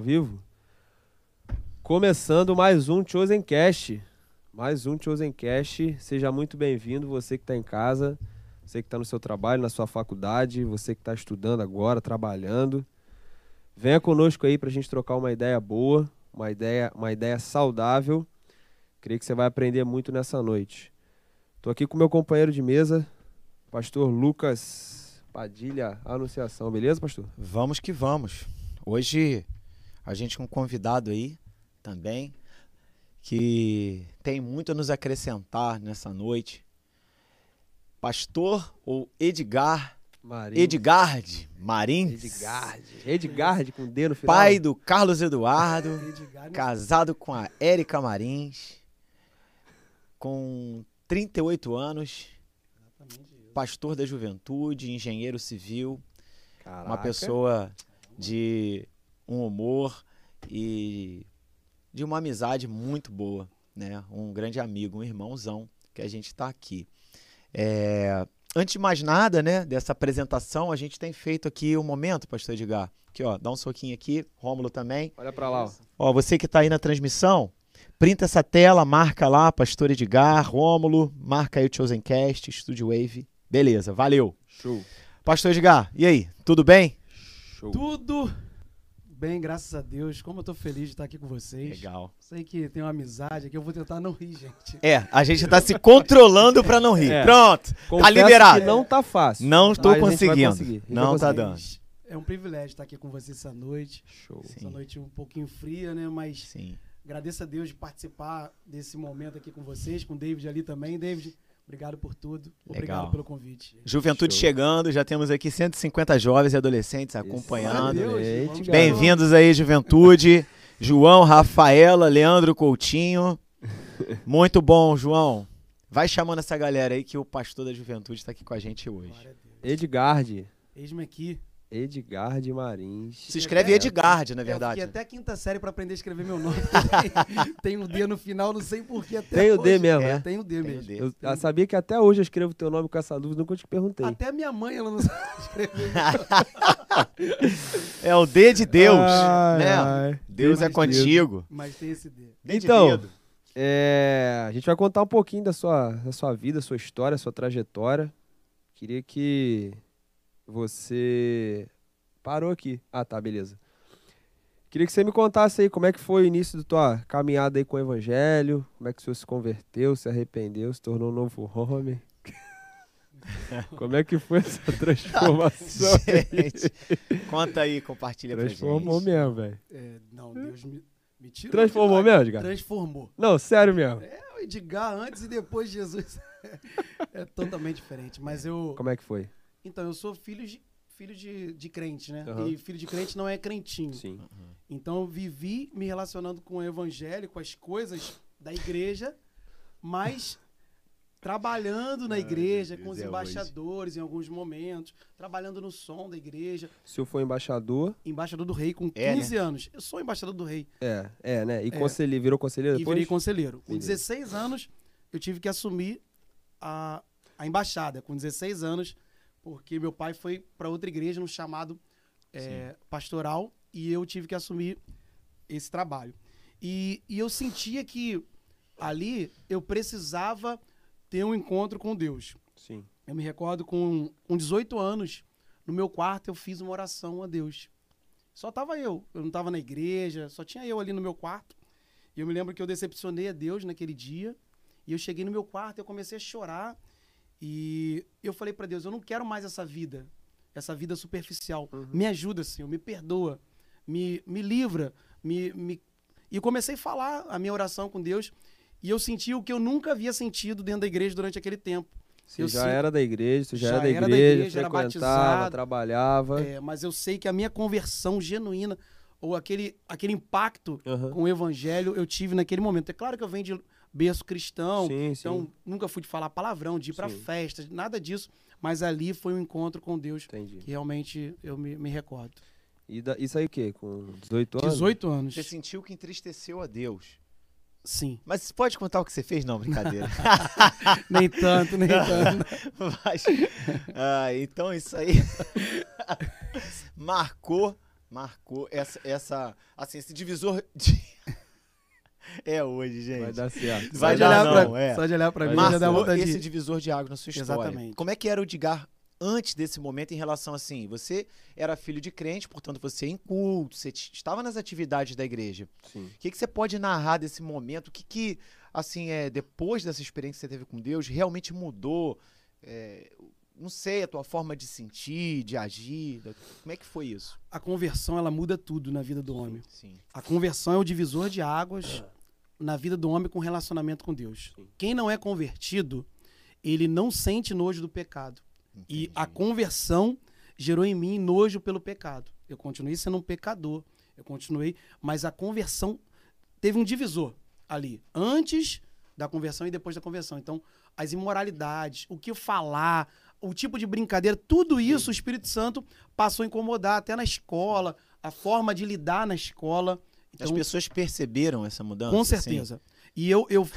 Ao vivo? Começando mais um Chosen Cast. Mais um Chosen Cast. Seja muito bem-vindo, você que está em casa, você que está no seu trabalho, na sua faculdade, você que está estudando agora, trabalhando. Venha conosco aí para a gente trocar uma ideia boa, uma ideia, uma ideia saudável. Creio que você vai aprender muito nessa noite. Estou aqui com meu companheiro de mesa, pastor Lucas Padilha Anunciação. Beleza, pastor? Vamos que vamos. Hoje a gente com um convidado aí também que tem muito a nos acrescentar nessa noite. Pastor ou Edgar Marinho. Edgard Marins, Edgard. Edgard com D no final. pai do Carlos Eduardo, casado com a Érica Marins, com 38 anos, pastor da juventude, engenheiro civil, uma Caraca. pessoa de um humor e de uma amizade muito boa, né? Um grande amigo, um irmãozão que a gente está aqui. É, Antes de mais nada, né, dessa apresentação, a gente tem feito aqui um momento, pastor Edgar. Aqui, ó, dá um soquinho aqui, Rômulo também. Olha pra lá, ó. Ó, você que está aí na transmissão, printa essa tela, marca lá, pastor Edgar, Rômulo, marca aí o Chosencast, Studio Wave. Beleza, valeu. Show. Pastor Edgar, e aí, tudo bem? Show. Tudo bem, graças a Deus. Como eu tô feliz de estar aqui com vocês. Legal. Sei que tem uma amizade aqui, eu vou tentar não rir, gente. É, a gente tá se controlando pra não rir. É. Pronto. Confesso liberado. que não tá fácil. Não vai conseguindo. Não tá dando. É um privilégio estar aqui com vocês essa noite. Show. Sim. Essa noite um pouquinho fria, né? Mas Sim. agradeço a Deus de participar desse momento aqui com vocês, com o David ali também. David, obrigado por tudo. Obrigado Legal. pelo convite. Juventude Show. chegando, já temos aqui 150 jovens e adolescentes acompanhando. Bem-vindos aí, Juventude. João, Rafaela, Leandro Coutinho. Muito bom, João. Vai chamando essa galera aí que o pastor da Juventude está aqui com a gente hoje. Edgard. Eis-me aqui. Edgard Marins. Se escreve Edgard, na verdade. Eu fiquei até quinta série pra aprender a escrever meu nome. tem um D no final, não sei porquê até Tem o D mesmo, é, né? Tem o D Tem o mesmo. D. Eu, eu sabia que até hoje eu escrevo teu nome com essa dúvida, nunca te perguntei. Até minha mãe, ela não sabe escrever. É o D de Deus, Ai, né? ai. Deus é contigo. mas tem esse D. D de Então, dedo. É, a gente vai contar um pouquinho da sua, da sua vida, sua história, sua trajetória. Queria que você parou aqui. Ah, tá, beleza. Queria que você me contasse aí como é que foi o início da tua caminhada aí com o evangelho, como é que o senhor se converteu, se arrependeu, se tornou um novo homem. como é que foi essa transformação? aí? Gente, conta aí, compartilha pra Transformou gente. mesmo, velho. É, não, Deus me, me tirou. Transformou mesmo, Edgar? Transformou. Não, sério mesmo. É, o Edgar antes e depois de Jesus. é totalmente diferente. Mas eu. Como é que foi? Então, eu sou filho de, filho de, de crente, né? Aham. E filho de crente não é crentinho. Sim. Então eu vivi me relacionando com o evangelho, com as coisas da igreja, mas trabalhando na igreja, com os é embaixadores em alguns momentos, trabalhando no som da igreja, O senhor foi embaixador. embaixador do rei com É, 15 anos. Eu sou embaixador do rei É, é, né? E É. conselheiro, virou conselheiro e depois? virei conselheiro. Com Beleza. 16 anos, eu tive que assumir a, a embaixada, com 16 anos, porque meu pai foi para outra igreja no chamado é, pastoral e eu tive que assumir esse trabalho. E, e eu sentia que ali eu precisava ter um encontro com Deus. Sim. Eu me recordo com, com 18 anos, no meu quarto eu fiz uma oração a Deus. Só tava eu, eu não tava na igreja, só tinha eu ali no meu quarto. E eu me lembro que eu decepcionei a Deus naquele dia. E eu cheguei no meu quarto, eu comecei a chorar. E eu falei para Deus, eu não quero mais essa vida, essa vida superficial. Uhum. Me ajuda, Senhor, me perdoa, me, me livra, me, me... E eu comecei a falar a minha oração com Deus. E eu senti o que eu nunca havia sentido dentro da igreja durante aquele tempo. Você Eu já sei- era da igreja, você já, Já era da era igreja, da igreja, era batizado. trabalhava. É, mas eu sei que a minha conversão genuína, ou aquele, aquele impacto Aham. com o evangelho, eu tive naquele momento. É claro que eu venho de berço cristão, sim, sim. então nunca fui de falar palavrão, de ir pra Sim. festa, nada disso. Mas ali foi um encontro com Deus Entendi. que realmente eu me, me recordo. E da- isso aí o quê? Com 18 anos? 18 anos. Você sentiu que entristeceu a Deus. Sim. Mas você pode contar o que você fez? Não, brincadeira. Nem tanto, nem tanto. Mas, ah, então isso aí marcou marcou essa, essa assim, esse divisor de... É hoje, gente. Vai dar certo. Vai só, de dar olhar não, pra, é. só de olhar pra mim Mas já dá vontade esse de... divisor de água na sua história. Exatamente. Como é que era o Edgar antes desse momento em relação assim? Você era filho de crente, portanto você ia em culto, você estava nas atividades da igreja. Sim. O que, que você pode narrar desse momento? O que, que assim, é, depois dessa experiência que você teve com Deus, realmente mudou? é, não sei, a tua forma de sentir, de agir? Como é que foi isso? A conversão, ela muda tudo na vida do homem. Sim. A conversão é o divisor de águas na vida do homem com relacionamento com Deus. Sim. Quem não é convertido, ele não sente nojo do pecado. E a conversão gerou em mim nojo pelo pecado. Eu continuei sendo um pecador. Eu continuei, mas a conversão teve um divisor ali, antes da conversão e depois da conversão. Então, as imoralidades, o que falar, o tipo de brincadeira, tudo isso o Espírito Santo passou a incomodar até na escola, a forma de lidar na escola. As Então, pessoas perceberam essa mudança? com assim? certeza. E eu, eu,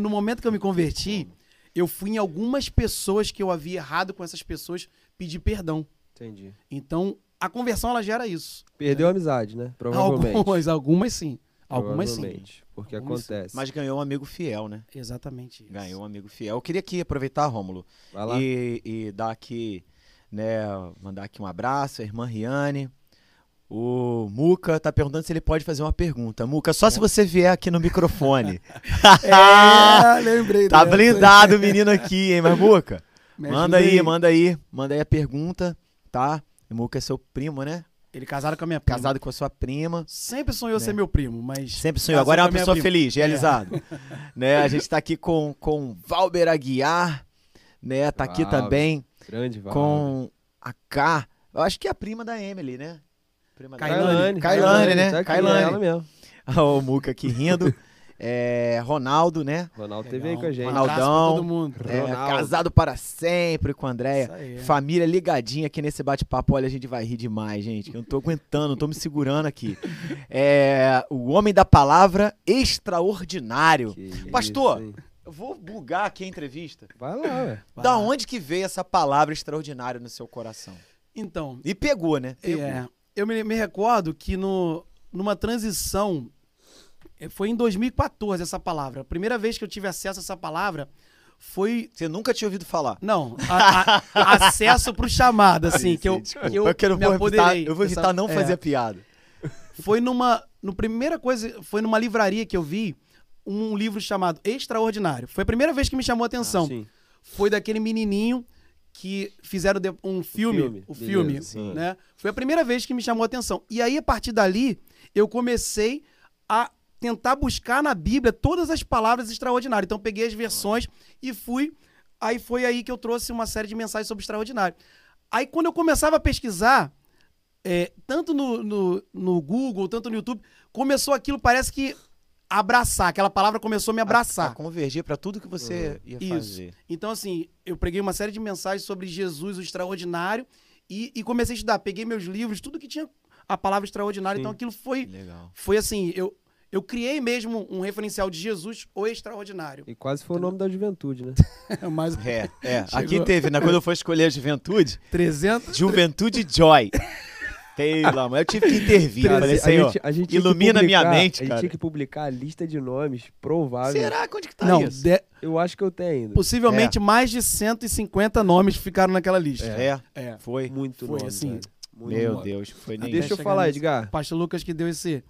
no momento que eu me converti, eu fui em algumas pessoas que eu havia errado com essas pessoas pedir perdão. Entendi. Então, a conversão ela gera isso. Perdeu a amizade, né? Provavelmente. Algumas, algumas sim. Algumas sim. Porque Algumas sim. acontece. Mas ganhou um amigo fiel, né? Exatamente isso. Ganhou um amigo fiel. Eu queria aqui aproveitar, Rômulo, Vai lá. e, e dar aqui, né, mandar aqui um abraço, a irmã Riane. O Muca tá perguntando se ele pode fazer uma pergunta. Muca, só se você vier aqui no microfone. É, lembrei tá dessa. blindado o menino aqui, hein, mas Muca? Manda ajuda aí, manda aí, manda aí a pergunta, tá? O Muca é seu primo, né? Ele casado com a minha prima. Casado com a sua prima. Sempre sonhou Né? ser meu primo, mas... Sempre sonhou. Agora é uma pessoa prima. feliz, realizado. né? A gente tá aqui com, com Valber Aguiar, né? Tá aqui Valber. também Grande, vai. com a K. Eu acho que é a prima da Emily, né? Prima da Kailane. Kailane, né? Tá aqui, Kailane. é ela mesmo. o Muca aqui rindo. É, Ronaldo, né? Ronaldo teve aí Legal. com a gente. Um Ronaldão. todo mundo. É, Ronaldo. casado para sempre com a Andréia. Aí. Família ligadinha aqui nesse bate-papo. Olha, a gente vai rir demais, gente. Eu não tô aguentando, não tô me segurando aqui. É, o homem da palavra extraordinário. Que Pastor. isso? Eu vou bugar aqui a entrevista. Vai lá, ué. Vai Da lá. onde que veio essa palavra extraordinário no seu coração? Então, E pegou, né? Pegou. É, eu me, me recordo que no, numa transição, foi em 2014 essa palavra. A primeira vez que eu tive acesso a essa palavra foi. Você nunca tinha ouvido falar. Não, a- a- acesso pro chamado, assim, que eu, que eu, eu não me vou evitar, eu vou evitar Essa- não é, fazer a piada. Foi numa. No primeira coisa, foi numa livraria que eu vi um livro chamado Extraordinário. Foi a primeira vez que me chamou a atenção. Sim. foi daquele menininho que fizeram um filme, Filme, o beleza, filme, sim. né? Foi a primeira vez que me chamou a atenção. E aí a partir dali eu comecei a tentar buscar na Bíblia todas as palavras extraordinárias. Então peguei as versões e fui aí foi aí que eu trouxe uma série de mensagens sobre extraordinário. Aí quando eu começava a pesquisar é, tanto no, no, no Google, tanto no YouTube, começou aquilo, parece que abraçar, aquela palavra começou a me abraçar. A, a convergir pra tudo que você ia Isso. fazer. Então, assim, eu preguei uma série de mensagens sobre Jesus, o extraordinário, e, e comecei a estudar. Peguei meus livros, tudo que tinha a palavra extraordinário. Sim. Então, aquilo foi, Legal. foi assim, eu, eu criei mesmo um referencial de Jesus, o extraordinário. E quase foi o nome da juventude, né? Mas É, é. Chegou. Aqui teve, né? Quando eu for escolher a juventude, 300... Juventude Joy. Pelo amor, eu tive que intervir. Cara, Falei, a Senhor, gente- a gente tinha que ilumina minha publicar- mente, A gente cara. tinha que publicar a lista de nomes prováveis. será? Onde que tá Não, isso? de- Eu acho que eu tenho ainda. possivelmente mais de 150 nomes ficaram naquela lista. É, É. foi. Muito Foi nome, assim. Meu nome. Deus, foi nem Deixa eu falar, nesse- Edgar. O pastor Lucas que deu esse...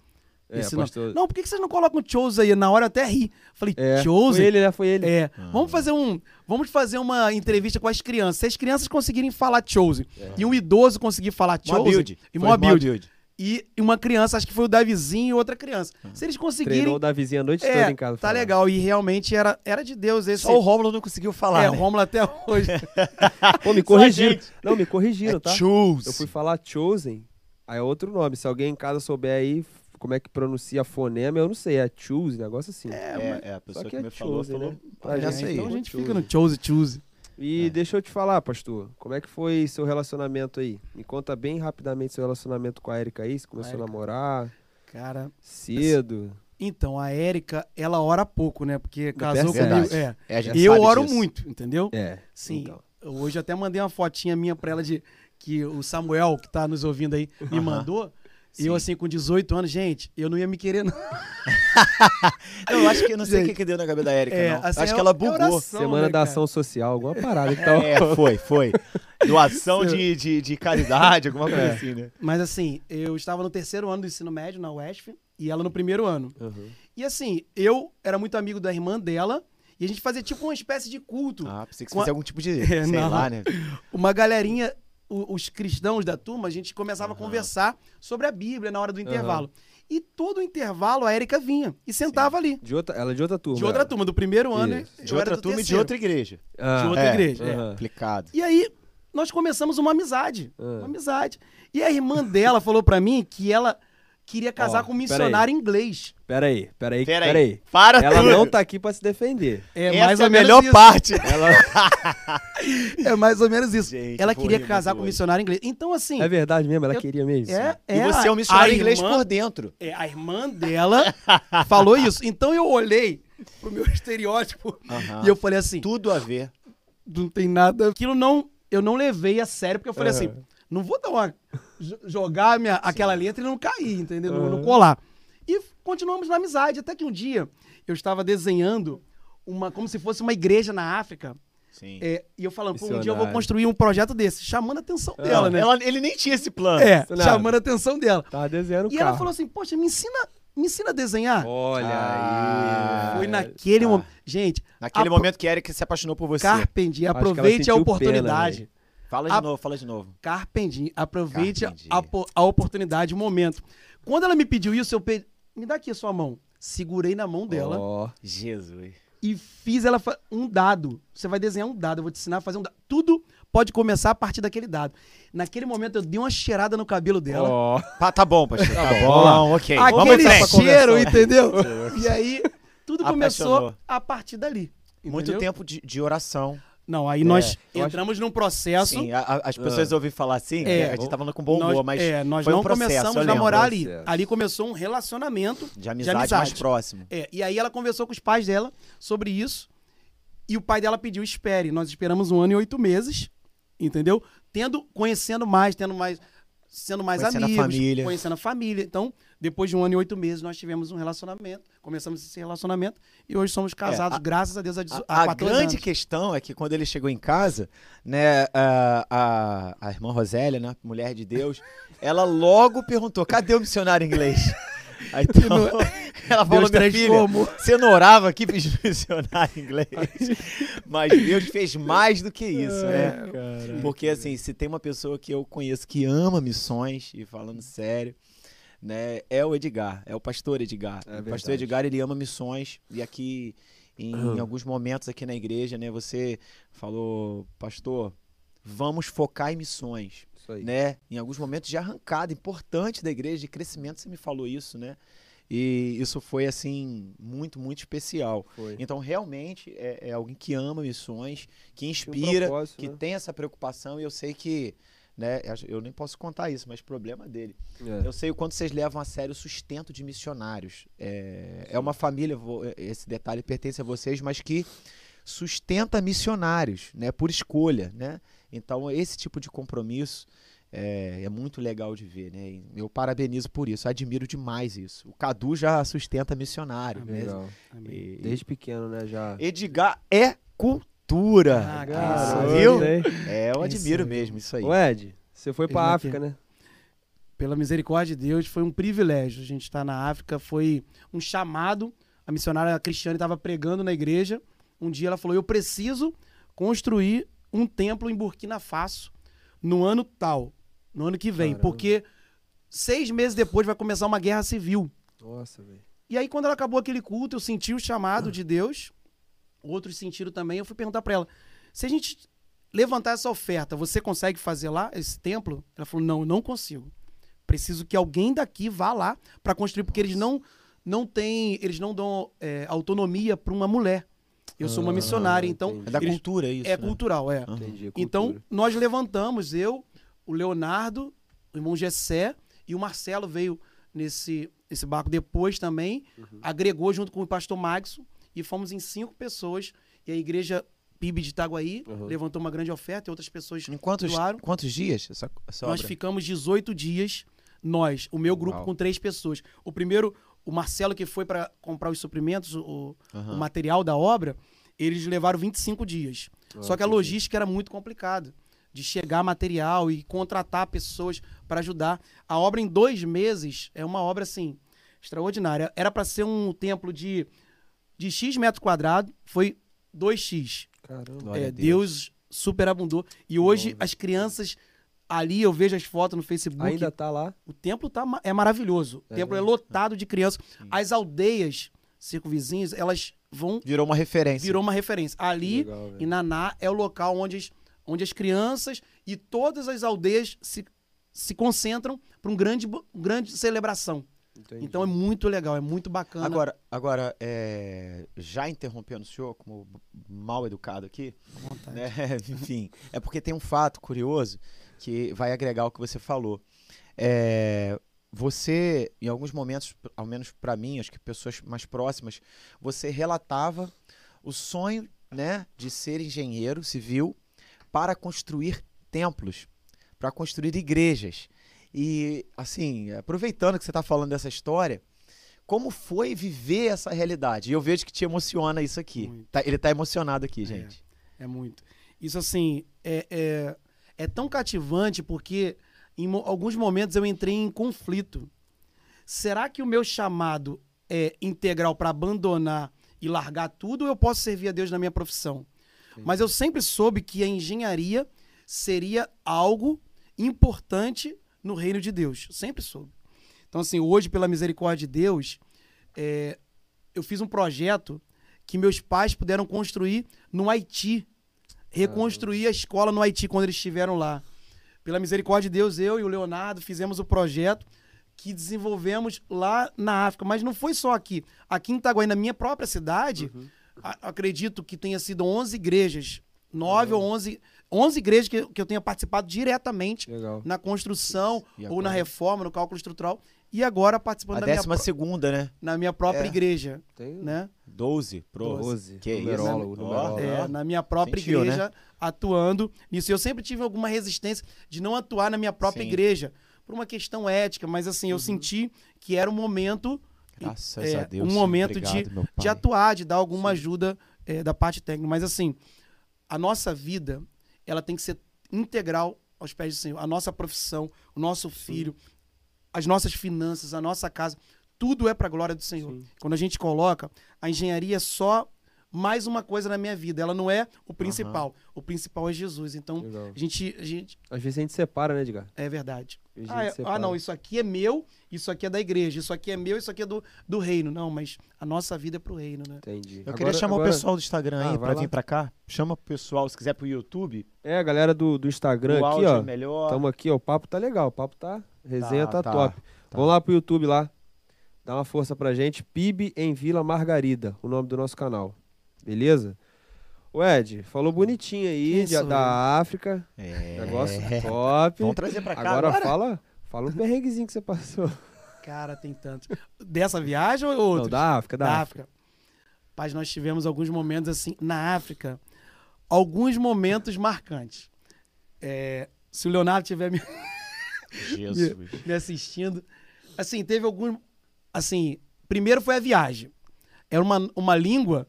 É, esse nome. pastor. Não, por que vocês não colocam Chose aí? Na hora eu até ri. Falei, É, Chose? foi ele, né? Foi ele. É, Ah. vamos fazer um, vamos fazer uma entrevista com as crianças. Se as crianças conseguirem falar Chose É. e um idoso conseguir falar Chose Moabuild. e Moabuild. e uma criança, acho que foi o Davizinho e outra criança. Se eles Treinou conseguirem, o da vizinha a noite é, toda em casa. tá falando. legal e realmente era, era de Deus esse. Só o Rômulo não conseguiu falar, é, né? Rômulo até hoje. Pô, me corrigiram. Não, me corrigiram, É tá? Choose. Eu fui falar Chosen, aí é outro nome. Se alguém em casa souber aí como é que pronuncia fonema, eu não sei. É Choose, negócio assim. É, é, a pessoa que, que é me falou, Chosen, falou. né? Pra É, já É, sei. então a gente Chose. fica no Chose, Chose. E É. deixa eu te falar, pastor, como é que foi seu relacionamento aí? Me conta bem rapidamente seu relacionamento com a Erika aí. Você começou a Érica. namorar Cara, cedo. então a Érica, ela ora pouco, né? Porque casou Verdade. comigo. É. É, a Eu oro disso. muito, entendeu? É. Sim. então. Hoje até mandei uma fotinha minha pra ela de que o Samuel, que tá nos ouvindo aí, me mandou. E eu, Sim. assim, com 18 anos, gente, eu não ia me querer, não. Não, eu acho que eu não sei o que, que deu na cabeça da Erika, é, não. assim, acho é que ela é bugou. oração. Semana né, da? Ação Social, alguma parada. Então, É, foi, foi. Doação de, de, de caridade, alguma coisa É. assim, né? Mas assim, eu estava no terceiro ano do ensino médio na UESF e ela no primeiro ano. Uhum. E assim, eu era muito amigo da irmã dela e a gente fazia tipo uma espécie de culto. Ah, pensei que você Com a- fazia algum tipo de, É, sei não. lá, né? Uma galerinha, os cristãos da turma, a gente começava a Aham. conversar sobre a Bíblia na hora do intervalo. E todo intervalo a Érica vinha e sentava ali. De outra, ela é de outra turma. De outra ela. turma, do primeiro ano. Isso. De outra turma e de outra igreja. Ah, de outra é, igreja. é. aham. Complicado. E aí, nós começamos uma amizade. Ah. Uma amizade. E a irmã dela falou pra mim que ela queria casar Ó, com um missionário inglês. Pera aí, pera aí, Pera pera aí. Para Ela tudo. não tá aqui pra se defender. É Essa mais é ou a menos melhor isso. parte. Ela... É mais ou menos isso. Gente, ela queria rir casar com um missionário inglês. Então, assim, É verdade mesmo, ela Eu- queria mesmo. é, E é você é um missionário a inglês irmã- por dentro. é, a irmã dela falou isso. Então eu olhei pro meu estereótipo e eu falei assim, Tudo a ver. não tem nada. Aquilo não, eu não levei a sério, porque eu falei assim, não vou dar uma. Jo- jogar minha, aquela letra e não cair, entendeu? Não, não colar. E continuamos na amizade, até que um dia eu estava desenhando uma, como se fosse uma igreja na África. Sim. é, e eu falando, pô, um dia eu vou construir um projeto desse, chamando a atenção dela, né? Ela- ele nem tinha esse plano. É, chamando a atenção dela. Tava desenhando o E carro. ela falou assim, poxa, me ensina, me ensina a desenhar. Olha Ah, aí. Foi naquele tá. momento. Gente, Naquele momento que Erika se apaixonou por você. Carpendi, aproveite a oportunidade. pena, Fala de A- novo, fala de novo. Carpendi, aproveite a, a oportunidade, o momento. Quando ela me pediu isso, eu pedi, me dá aqui a sua mão. Segurei na mão dela Ó, Jesus. e fiz ela um dado. Você vai desenhar um dado, eu vou te ensinar a fazer um dado. Tudo pode começar a partir daquele dado. Naquele momento eu dei uma cheirada no cabelo dela. ó. Pá, tá bom, pastor. Tá, bom, bom, lá. ok. Aquele cheiro, entendeu? e aí tudo começou Apaixonou. a partir dali. Muito entendeu? tempo de, de oração. Não, aí nós eu acho- entramos num processo. Sim, a- a- as pessoas ouvem falar assim, É. a gente tá falando com bom nós, humor, mas é, nós foi um não processo, começamos a namorar ali. Processo. Ali começou um relacionamento. de amizade, mais amizade. próximo. É, e aí ela conversou com os pais dela sobre isso. E o pai dela pediu espere. Nós esperamos um ano e oito meses, entendeu? Tendo, conhecendo mais, tendo mais, sendo mais Conhecendo a amigos, família. conhecendo a família. Então, depois de um ano e oito meses, nós tivemos um relacionamento, começamos esse relacionamento e hoje somos casados, a- graças a Deus, há, A, a 14 grande anos. questão é que quando ele chegou em casa, né, a, a, a irmã Rosélia, né, mulher de Deus, ela logo perguntou: cadê o missionário inglês? Aí, então, ela falou: Deus minha filha, transformou. você não orava aqui pedindo missionário inglês? Mas Deus fez mais do que isso, né? Porque assim, se tem uma pessoa que eu conheço que ama missões, e falando sério, né, é o Edgar, é o pastor Edgar. É o pastor verdade. Edgar, ele ama missões e aqui em Uhum. alguns momentos aqui na igreja, né, você falou, pastor, vamos focar em missões. Né? Em alguns momentos de arrancada importante da igreja, de crescimento, você me falou isso, né? E isso foi assim muito, muito especial. Foi. Então, realmente, é, é alguém que ama missões, que inspira, que né? tem essa preocupação, e eu sei que, né, eu nem posso contar isso, mas problema dele. É. Eu sei o quanto vocês levam a sério o sustento de missionários. É, é uma família, vou- esse detalhe pertence a vocês, mas que sustenta missionários, né, por escolha, né? Então, esse tipo de compromisso é, é muito legal de ver, né? Eu parabenizo por isso, admiro demais isso. O Cadu já sustenta missionário, né? Legal. E- Desde pequeno, né? Já. Edgar é cultura. Ah, Cara, isso. viu? É, eu Isso admiro aí. mesmo isso aí. Ô, Ed, você foi pra Ele África, né? Pela misericórdia de Deus, foi um privilégio. A gente estar na África, foi um chamado. A missionária Cristiane estava pregando na igreja. Um dia ela falou: Eu preciso construir um templo em Burkina Faso no ano tal, no ano que vem, Caramba. porque seis meses depois vai começar uma guerra civil. Nossa, velho. E aí, quando ela acabou aquele culto, eu senti o chamado de Deus. Outros sentiram também. Eu fui perguntar pra ela: se a gente levantar essa oferta, você consegue fazer lá esse templo? Ela falou: não, eu não consigo. Preciso que alguém daqui vá lá para construir, porque eles não não têm, eles não dão é, autonomia para uma mulher. Eu sou uma Ah, missionária, então entendi. É da cultura isso, é né? cultural, é. Entendi. Então, cultura. nós levantamos, eu, o Leonardo, o irmão Gessé e o Marcelo veio nesse, nesse barco depois também, Uhum. agregou junto com o pastor Magson e fomos em cinco pessoas. E a igreja PIB de Itaguaí Uhum. levantou uma grande oferta e outras pessoas Em quantos, doaram. quantos dias essa, essa Nós obra? ficamos 18 dias nós, o meu grupo Uau. com três pessoas. O primeiro, o Marcelo, que foi para comprar os suprimentos, o, Aham. o material da obra, eles levaram 25 dias. Só que a logística era muito complicada. De chegar material e contratar pessoas para ajudar. A obra em dois meses é uma obra, assim, extraordinária. Era para ser um templo de, de X metro quadrado, foi 2X. Caramba. É, a Deus superabundou. E hoje Glória. as crianças ali, eu vejo as fotos no Facebook. Ainda tá lá? O templo tá, ma- é maravilhoso. O É templo é lotado de crianças. As aldeias circunvizinhas, elas vão. Virou uma referência. Virou uma referência. Ali, Legal, velho. em Naná, é o local onde as, onde as crianças e todas as aldeias se, se concentram para um grande, bo- grande celebração. Entendi. Então é muito legal, é muito bacana. Agora, agora é, já interrompendo o senhor como mal educado aqui, né? Enfim, é porque tem um fato curioso que vai agregar o que você falou. É, você, em alguns momentos, ao menos para mim, acho que pessoas mais próximas, você relatava o sonho, né, de ser engenheiro civil para construir templos, para construir igrejas. E, assim, aproveitando que você está falando dessa história, como foi viver essa realidade? E eu vejo que te emociona isso aqui. Tá- ele está emocionado aqui, É. gente. É muito. Isso, assim, é, é, é tão cativante porque em mo- alguns momentos eu entrei em conflito. Será que o meu chamado é integral para abandonar e largar tudo ou eu posso servir a Deus na minha profissão? Mas eu sempre soube que a engenharia seria algo importante no reino de Deus. Sempre soube. Então, assim, hoje, pela misericórdia de Deus, é, eu fiz um projeto que meus pais puderam construir no Haiti. Reconstruir a escola no Haiti quando eles estiveram lá. Pela misericórdia de Deus, eu e o Leonardo fizemos o projeto que desenvolvemos lá na África. Mas não foi só aqui. Aqui em Itaguaí, na minha própria cidade, a- acredito que tenha sido 11 igrejas. 9 ou 11, 11 igrejas que, que eu tenha participado diretamente Legal. na construção ou na reforma, no cálculo estrutural. E agora participando A da minha, décima pró- segunda, né? na minha própria É. igreja. Tem Né? 12, pro. 12. Que numerólogo, isso? numerólogo. É, na minha própria Sentiu, né? igreja, atuando nisso. Eu sempre tive alguma resistência de não atuar na minha própria Sim. igreja, por uma questão ética, mas assim, eu senti que era um momento Graças é, a Deus. um momento de- Obrigado, de pai. atuar, de dar alguma ajuda é, da parte técnica. Mas assim, a nossa vida, ela tem que ser integral aos pés do Senhor. A nossa profissão, o nosso filho, as nossas finanças, a nossa casa, tudo é para a glória do Senhor. Sim. Quando a gente coloca, a engenharia é só mais uma coisa na minha vida. Ela não é o principal. O principal é Jesus. Então, Legal. a gente, a gente Às vezes a gente separa, né, Edgar? é verdade. Ah, é- ah, não, isso aqui é meu, isso aqui é da igreja, isso aqui é meu, isso aqui é do, do reino. Não, mas a nossa vida é pro reino, né? Entendi. Eu queria chamar o pessoal do Instagram Ah, aí pra lá. vir pra cá. Chama o pessoal, se quiser pro YouTube. É, a galera do, do Instagram o aqui, áudio ó. é melhor. Tamo aqui, ó. O papo tá legal. O papo tá. Resenha tá, Tá, tá, top. tá. Vamos lá pro YouTube lá. Dá uma força pra gente. PIB em Vila Margarida, o nome do nosso canal. Beleza? O Ed, falou bonitinho aí de- da África. É. Negócio top. Vamos trazer pra cá Agora, agora. fala, fala um perrenguezinho que você passou. Cara, tem tanto. Dessa viagem ou outros? Não, da África, da, da África. África. Paz, nós tivemos alguns momentos assim, na África, alguns momentos marcantes. É, se o Leonardo estiver me, Jesus. me assistindo, assim, teve alguns. Assim, primeiro foi a viagem. Era uma, uma língua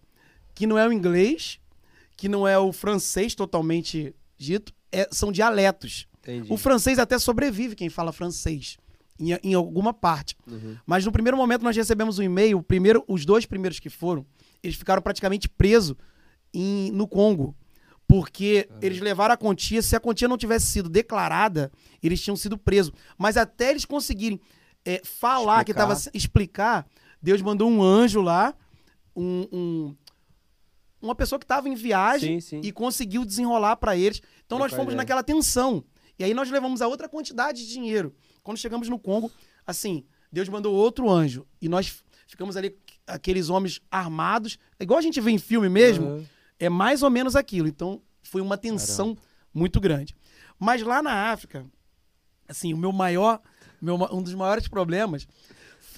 que não é o inglês, que não é o francês totalmente dito, é- são dialetos. Entendi. O francês até sobrevive quem fala francês, em, em alguma parte. Uhum. Mas no primeiro momento nós recebemos um e-mail, primeiro, os dois primeiros que foram, eles ficaram praticamente presos em- no Congo. Porque eles levaram a quantia, se a quantia não tivesse sido declarada, eles tinham sido presos. Mas até eles conseguirem é, falar que Explicar. estava explicar, Deus mandou um anjo lá, um, um- uma pessoa que estava em viagem Sim, sim. e conseguiu desenrolar para eles. Então nós fomos naquela tensão. E aí nós levamos a outra quantidade de dinheiro. Quando chegamos no Congo, assim, Deus mandou outro anjo. E nós ficamos ali, aqueles homens armados, igual a gente vê em filme mesmo, Uhum. é mais ou menos aquilo. Então foi uma tensão muito grande. Mas lá na África, assim, o meu maior, meu um dos maiores problemas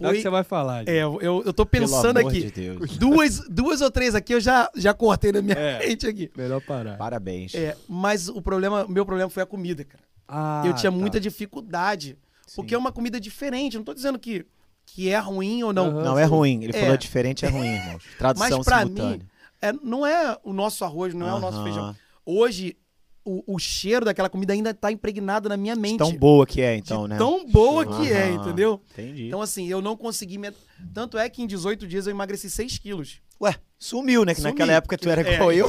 Dá o que foi. você vai falar. Edgar. É, eu, eu- eu tô pensando Pelo amor aqui. de Deus. Duas, duas ou três aqui eu já, já cortei na minha É. mente aqui. Melhor parar. Parabéns. É, mas o problema, o meu problema foi a comida, cara. Ah, eu tinha tá. muita dificuldade Porque é uma comida diferente. Não tô dizendo que, que é ruim ou não. Aham. Não, é ruim. Ele É. falou diferente é ruim, irmãos. Tradução Mas pra simultânea. mim, é, não é o nosso arroz, não é o nosso feijão. Hoje, o, o cheiro daquela comida ainda tá impregnado na minha De mente. Tão boa que é, De então, né? Tão boa que é, entendeu? Entendi. Então, assim, eu não consegui. Me... Tanto é que em 18 dias eu emagreci 6 quilos. Ué, sumiu, né? Que Sumi. naquela época tu era É, igual eu.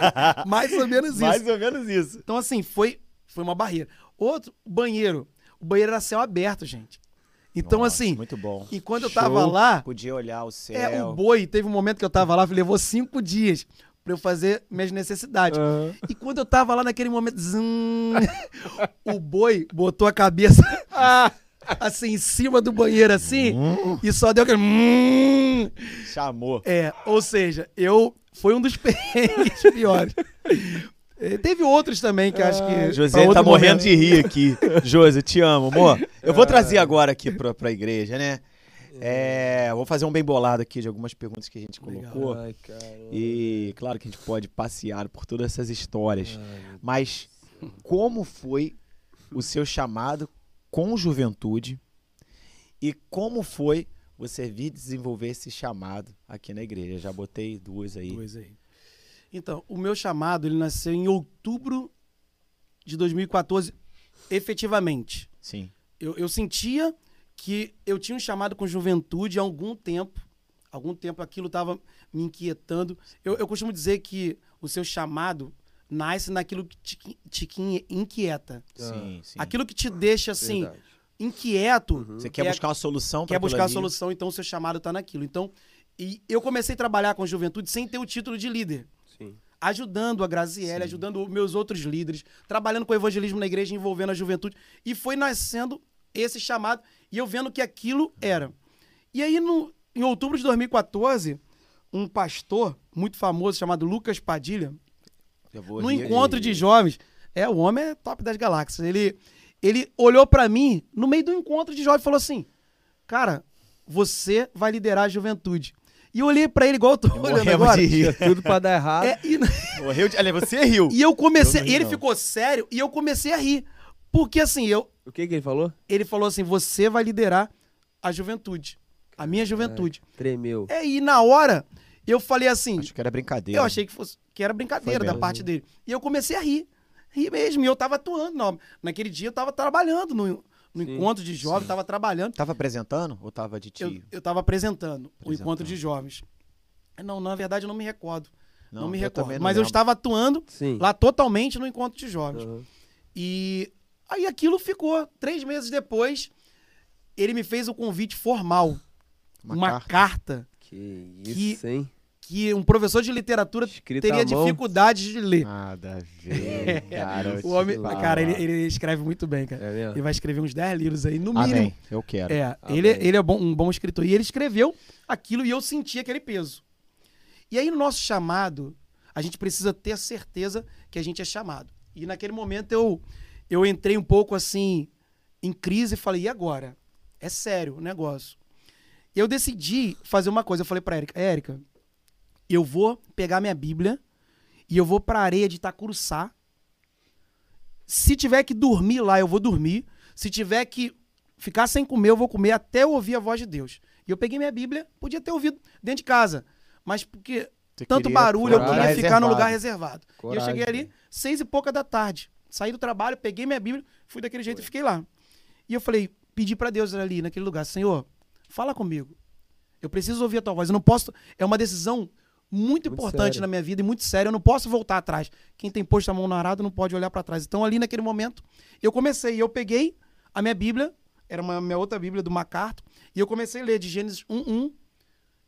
Mais ou menos isso. Mais ou menos isso. Então, assim, foi, foi uma barreira. Outro, banheiro. O banheiro era céu aberto, gente. Então, Nossa, assim, Muito bom. e quando eu Show. tava lá, Podia olhar o céu. é, o boi, teve um momento que eu tava lá, levou cinco dias pra eu fazer minhas necessidades. Aham. E quando eu tava lá naquele momento, zum, o boi botou a cabeça assim em cima do banheiro assim e só deu aquele hum. Chamou. é, ou seja, eu foi um dos perrengues piores. Teve outros também que acho que José pra ele tá morrendo momento. de rir aqui. Josi, te amo, amor. Eu vou trazer agora aqui pra, pra igreja, né? É, vou fazer um bem bolado aqui de algumas perguntas que a gente colocou. Ai. E claro que a gente pode passear por todas essas histórias. Ai, Mas como foi o seu chamado com juventude e como foi você vir desenvolver esse chamado aqui na igreja? Já botei duas aí. Pois aí. Então, o meu chamado, ele nasceu em outubro de 2014, efetivamente. Sim. Eu, eu sentia que eu tinha um chamado com juventude há algum tempo. Algum tempo aquilo estava me inquietando. Eu, eu costumo dizer que o seu chamado nasce naquilo que te, te inquieta. Sim, sim. Aquilo que te deixa assim, Verdade. inquieto. Você quer é- buscar uma solução para quer buscar a solução, então o seu chamado está naquilo. Então, e eu comecei a trabalhar com juventude sem ter o título de líder. Sim. Ajudando a Graziele, Sim. ajudando meus outros líderes, trabalhando com o evangelismo na igreja, envolvendo a juventude. E foi nascendo esse chamado e eu vendo que aquilo era. E aí, no, em outubro de 2014, um pastor muito famoso chamado Lucas Padilha, no encontro de jovens. É, o homem é top das galáxias. Ele, ele olhou pra mim no meio do encontro de jovens e falou assim: Cara, você vai liderar a juventude. E eu olhei pra ele igual eu tô olhando Morremos agora. de rir. Tudo pra dar errado. É, e, Morreu de... Aliás, você riu. e eu comecei. Eu ri, e ele não. ficou sério e eu comecei a rir. Porque assim, eu, O que que ele falou? ele falou assim: Você vai liderar a juventude. A minha juventude. Tremeu. É, e na hora, eu falei assim: Acho que era brincadeira. Eu achei que, fosse, que era brincadeira da parte dele. E eu comecei a rir. Rir mesmo. E eu tava atuando. Não. Naquele dia eu tava trabalhando no, no Sim, encontro de jovens, sim. tava trabalhando. Tava apresentando ou tava de Eu, tio? eu tava apresentando, o Apresentando. encontro de jovens. Não, na verdade eu não me recordo. Não, me eu recordo. não Mas eu lembro. estava atuando Sim. lá totalmente no encontro de jovens. Aham. E aí aquilo ficou. Três meses depois, ele me fez o convite formal. Uma, Uma, carta. carta Que Que- isso, hein? que um professor de literatura Escrita teria dificuldade de ler. Nada a ver, garoto. O homem, lá. cara, ele, ele escreve muito bem, cara. É? Ele vai escrever uns 10 livros aí, no mínimo. Amém. Eu quero. É, Amém. ele, ele é bom- um bom escritor. E ele escreveu aquilo e eu senti aquele peso. E aí, no nosso chamado, a gente precisa ter a certeza que a gente é chamado. E naquele momento eu, eu entrei um pouco assim, em crise e falei: e agora? É sério o negócio. Eu decidi fazer uma coisa. Eu falei pra Érica: Érica, eu vou pegar minha Bíblia e eu vou pra areia de Itacuruçá. Se tiver que dormir lá, eu vou dormir. Se tiver que ficar sem comer, eu vou comer até eu ouvir a voz de Deus. E eu peguei minha Bíblia, podia ter ouvido dentro de casa, mas porque Você tanto barulho, eu coragem. queria ficar no reservado. lugar reservado. E eu Coragem. cheguei ali, seis e pouca da tarde. Saí do trabalho, peguei minha Bíblia, fui daquele jeito e fiquei lá. E eu falei, pedi pra Deus ali, naquele lugar, Senhor, fala comigo. Eu preciso ouvir a tua voz. Eu não posso. É uma decisão muito, importante sério. na minha vida e muito séria. Eu não posso voltar atrás. Quem tem posto a mão no arado não pode olhar pra trás. Então, ali naquele momento, eu comecei. Eu peguei a minha Bíblia, era uma minha outra Bíblia do MacArthur, e eu comecei a ler de Gênesis 1:1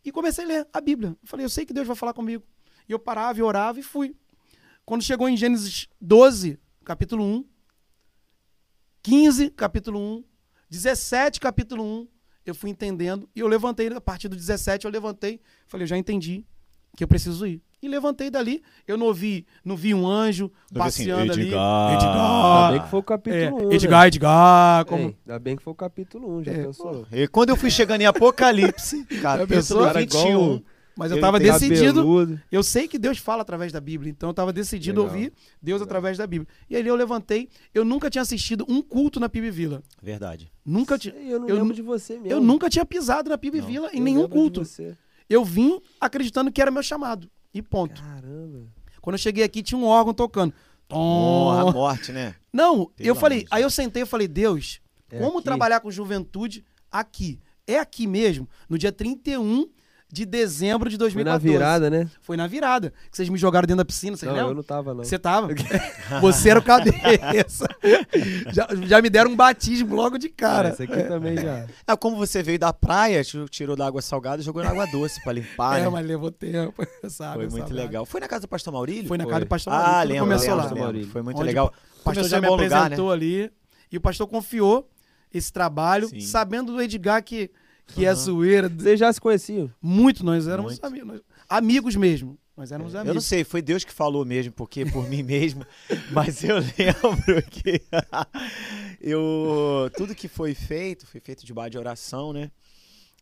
e comecei a ler a Bíblia. Eu falei, eu sei que Deus vai falar comigo. E eu parava e orava e fui. Quando chegou em Gênesis 12, capítulo 1, 15, capítulo 1, 17, capítulo 1, eu fui entendendo e eu levantei, a partir do 17 eu levantei, falei, eu já entendi que eu preciso ir. E levantei dali, eu não vi, não vi um anjo vi assim, passeando ali. Edgar. Ainda Edgar. bem que foi o capítulo É, 1. né? Edgar, Edgar, como... Ei, Ainda bem que foi o capítulo 1, já É. pensou? E quando eu fui chegando em Apocalipse, capítulo pensou? Cara, 21, igual, Mas eu Eu tava entendo. decidido. Cabeludo. Eu sei que Deus fala através da Bíblia, então eu tava decidido Legal. ouvir Deus Legal. através da Bíblia. E ali eu levantei, eu nunca tinha assistido um culto na PIB Vila. Verdade. Nunca tinha. Eu não eu lembro de você mesmo. Eu nunca tinha pisado na PIB Não, Vila em Eu nenhum culto. você. Eu vim acreditando que era meu chamado. E ponto. Caramba. Quando eu cheguei aqui, tinha um órgão tocando. Tom. Honra, a morte, né? Não, Pelo eu falei, aí eu sentei e falei, Deus, É como aqui? trabalhar com juventude aqui? É aqui mesmo, no dia 31 de dezembro de Foi 2014. na virada, né? Foi na virada. Que vocês me jogaram dentro da piscina, vocês Não, eu lembram? não tava, não. Você tava. Você era o cabeça. já, já me deram um batismo logo de cara. Esse aqui também já. Ah, como você veio da praia, ti- tirou da água salgada e jogou na água doce pra limpar, É, né? mas levou tempo. Sabe, Foi muito sabe? legal. Foi na casa do pastor Maurílio? Foi na Foi. casa do pastor Ah, Maurício, tudo lembro, começou lembro, lá. lembro. Foi muito Onde legal. O pastor já em me bom lugar, apresentou né? ali. E o pastor confiou esse trabalho, Sim. sabendo do Edgar que, que é Aham. zoeira. Vocês já se conheciam? Muito, nós éramos Muito. amigos. nós- amigos mesmo. Nós éramos Eu não amigos. sei, foi Deus que falou mesmo, porque por mim mesmo, mas eu lembro que eu tudo que foi feito, foi feito debaixo de oração, né?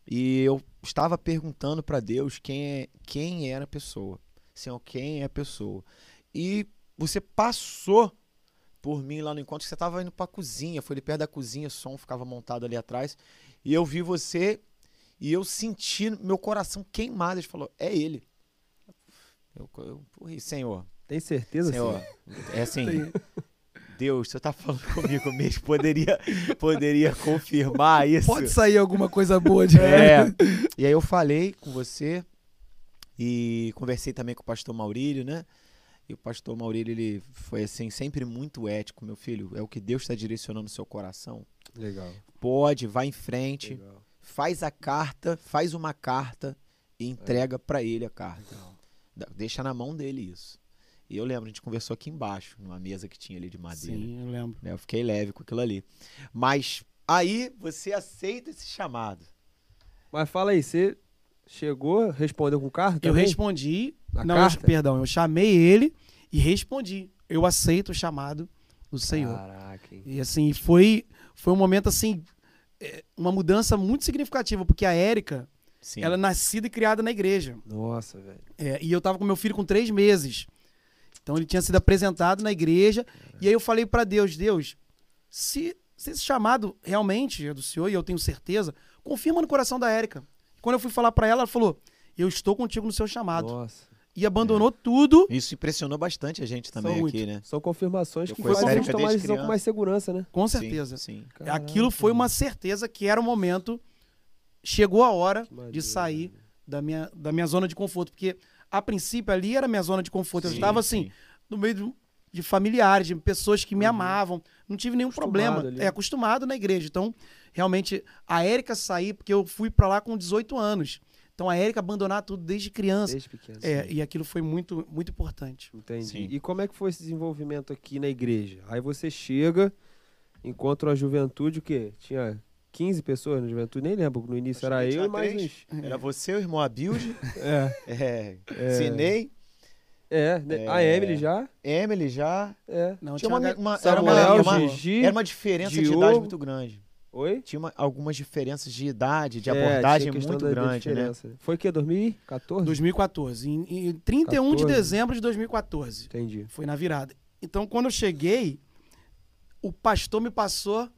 E eu estava perguntando para Deus quem é quem era a pessoa. Senhor, quem é a pessoa? E você passou por mim lá no encontro, que você estava indo para a cozinha, foi ali perto da cozinha, o som ficava montado ali atrás, e eu vi você e eu senti meu coração queimado, ele falou: "É ele". Eu, eu, Senhor, Tem certeza? Senhor, Senhor? é assim, Tem- Deus, você tá falando comigo mesmo, poderia, poderia confirmar isso. Pode sair alguma coisa boa de É. E aí eu falei com você e conversei também com o pastor Maurílio, né? E o pastor Maurílio, ele foi assim, sempre muito ético, meu filho. É o que Deus está direcionando no seu coração. Legal. Pode, vai em frente, Legal. faz a carta, faz uma carta e entrega pra ele a carta. Da- Deixa na mão dele isso. E eu lembro, a gente conversou aqui embaixo, numa mesa que tinha ali de madeira. Sim, eu lembro. né? Eu fiquei leve com aquilo ali. Mas aí você aceita esse chamado. Mas fala aí, você chegou, respondeu com carta? Eu também? respondi. Na não, eu- carta? perdão, eu chamei ele e respondi. Eu aceito o chamado do Senhor. Caraca? E assim, foi, foi um momento assim, é, uma mudança muito significativa, porque a Érica, Sim. ela é nascida e criada na igreja. Nossa, velho. É, e eu tava com meu filho com três meses. Então ele tinha sido apresentado na igreja. E aí eu falei pra Deus, Deus, se, se esse chamado realmente é do Senhor, e eu tenho certeza, confirma no coração da Érica. Quando eu fui falar pra ela, ela falou, eu estou contigo no seu chamado. Nossa. E abandonou tudo. Isso impressionou bastante a gente também São aqui, muito. né? São confirmações Eu que fazem a a Érica gente tomar desde decisão com mais segurança, né? Com Sim, certeza. Sim. Aquilo foi uma certeza que era o momento. Chegou a hora de sair da minha, da minha zona de conforto. Porque, a princípio, ali era a minha zona de conforto. eu Sim, estava assim, sim. no meio de, de familiares, de pessoas que me Uhum. amavam. Não tive nenhum Acostumado problema. ali. É acostumado na igreja. Então, realmente, a Érica sair, porque eu fui pra lá com 18 anos. Então, a Érica abandonar tudo desde criança. Desde pequeno. É, sim. e aquilo foi muito, muito importante. Entendi. Sim. E como é que foi esse desenvolvimento aqui na igreja? Aí você chega, encontra a juventude, o quê? Tinha 15 pessoas na juventude? Nem lembro, no início Acho era eu e tinha mais uns. Era você, o irmão Abilde, É, é, É. Sinei, é, né? a É. Emily já, Emily já. é. Não, Tinha uma, ga- uma- era, uma, Samuel, uma- Gigi, era uma diferença de Diogo. idade muito grande. Oi? Tinha uma- algumas diferenças de idade, de É, abordagem muito grande, né? diferença. Foi o quê? 2014? 2014. Em, em 31 de 14. dezembro de 2014. Entendi. Foi na virada. Então, quando eu cheguei, o pastor me passou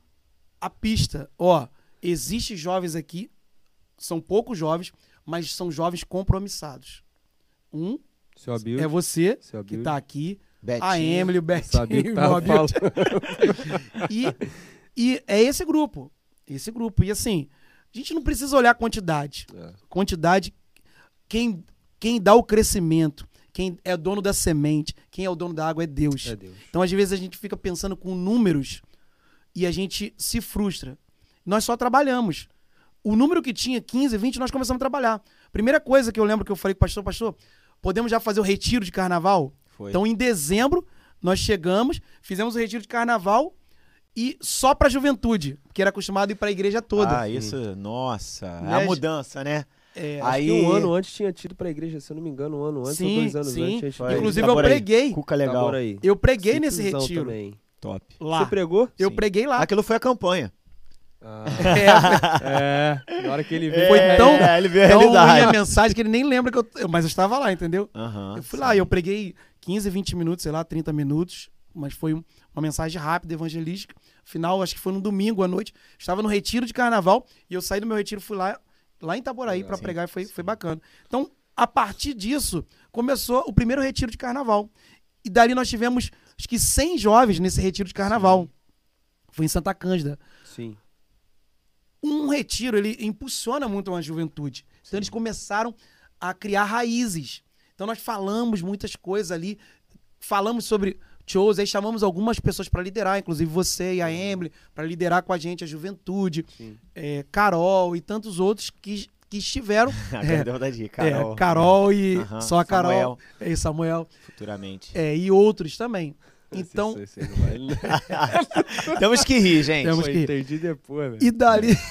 a pista. Ó, existem jovens aqui, são poucos jovens, mas são jovens compromissados. Um Seu é você, Seu que Abilde. tá aqui, Betinho. a Emily, o Betinho, o Bob. E, e é esse grupo. Esse grupo. E assim, a gente não precisa olhar a quantidade. É. Quantidade, quem, quem dá o crescimento, quem é dono da semente, quem é o dono da água é Deus. É Deus. Então, às vezes, a gente fica pensando com números e a gente se frustra. Nós só trabalhamos. O número que tinha, 15, 20, nós começamos a trabalhar. Primeira coisa que eu lembro que eu falei com o pastor, pastor, podemos já fazer o retiro de carnaval? Foi. Então, em dezembro, nós chegamos, fizemos o retiro de carnaval e só pra juventude, que era acostumado a ir pra igreja toda. Ah, isso, nossa. É Né, a mudança, né? É, Acho Aí- que um ano antes tinha tido pra igreja, se eu não me engano, um ano antes ou Sim, dois anos sim. antes. Foi. Inclusive, igreja. eu Tá por aí. preguei. Cuca Tá legal. por aí. Eu preguei nesse retiro também. Top. lá. Você pregou? Eu Sim. preguei lá. Aquilo foi a campanha. Ah, É, é, na hora que ele veio. Foi tão- É, ele viu a tão ruim a mensagem que ele nem lembra que eu. Mas eu estava lá, entendeu? Eu fui sim. lá e eu preguei 15, 20 minutos, sei lá, 30 minutos, mas foi um- uma mensagem rápida, evangelística. Final, acho que foi no domingo à noite. Estava no retiro de carnaval e eu saí do meu retiro, fui lá, lá em Itaboraí para Sim, pregar e foi, sim. foi bacana. Então, a partir disso, começou o primeiro retiro de carnaval. E dali nós tivemos, acho que 100 jovens nesse retiro de carnaval. Foi em Santa Cândida Sim. um retiro, ele impulsiona muito uma juventude. Então eles começaram a criar raízes. Então nós falamos muitas coisas ali, falamos sobre shows, aí chamamos algumas pessoas para liderar, inclusive você e a Emily, para liderar com a gente a juventude, é, Carol e tantos outros que, que estiveram. O da dica? É, Carol. Carol e só a Carol Samuel, e Samuel futuramente. é, e outros também. Então, Esse- esse não vai- Temos que rir, gente. Temos que- entendi depois, velho. E dali.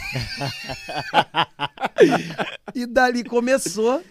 e dali começou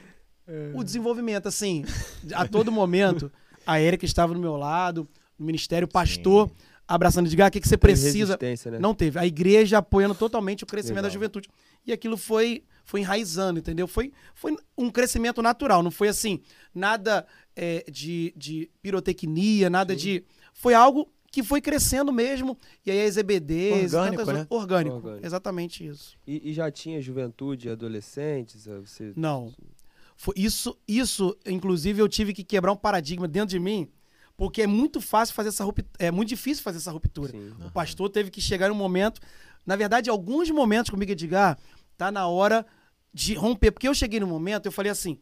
o desenvolvimento. Assim, a todo momento, a Erika estava no meu lado, no ministério, o pastor abraçando, diga, ah, o que, que você precisa. né? Não teve. A igreja apoiando totalmente o crescimento da Legal. juventude. E aquilo foi, foi enraizando, entendeu? Foi, foi um crescimento natural. Não foi assim, nada é, de, de pirotecnia, nada de. Foi algo que foi crescendo mesmo. E aí as EBDs, Orgânico, tantas né? orgânico. Orgânico. Exatamente isso. E, e já tinha juventude, adolescentes? Você... Não. Foi isso, isso, inclusive, eu tive que quebrar um paradigma dentro de mim, porque é muito fácil fazer essa ruptura. É muito difícil fazer essa ruptura. Sim. O pastor teve que chegar em um momento. Na verdade, alguns momentos comigo, Edgar, tá na hora de romper. Porque eu cheguei no momento, eu falei assim: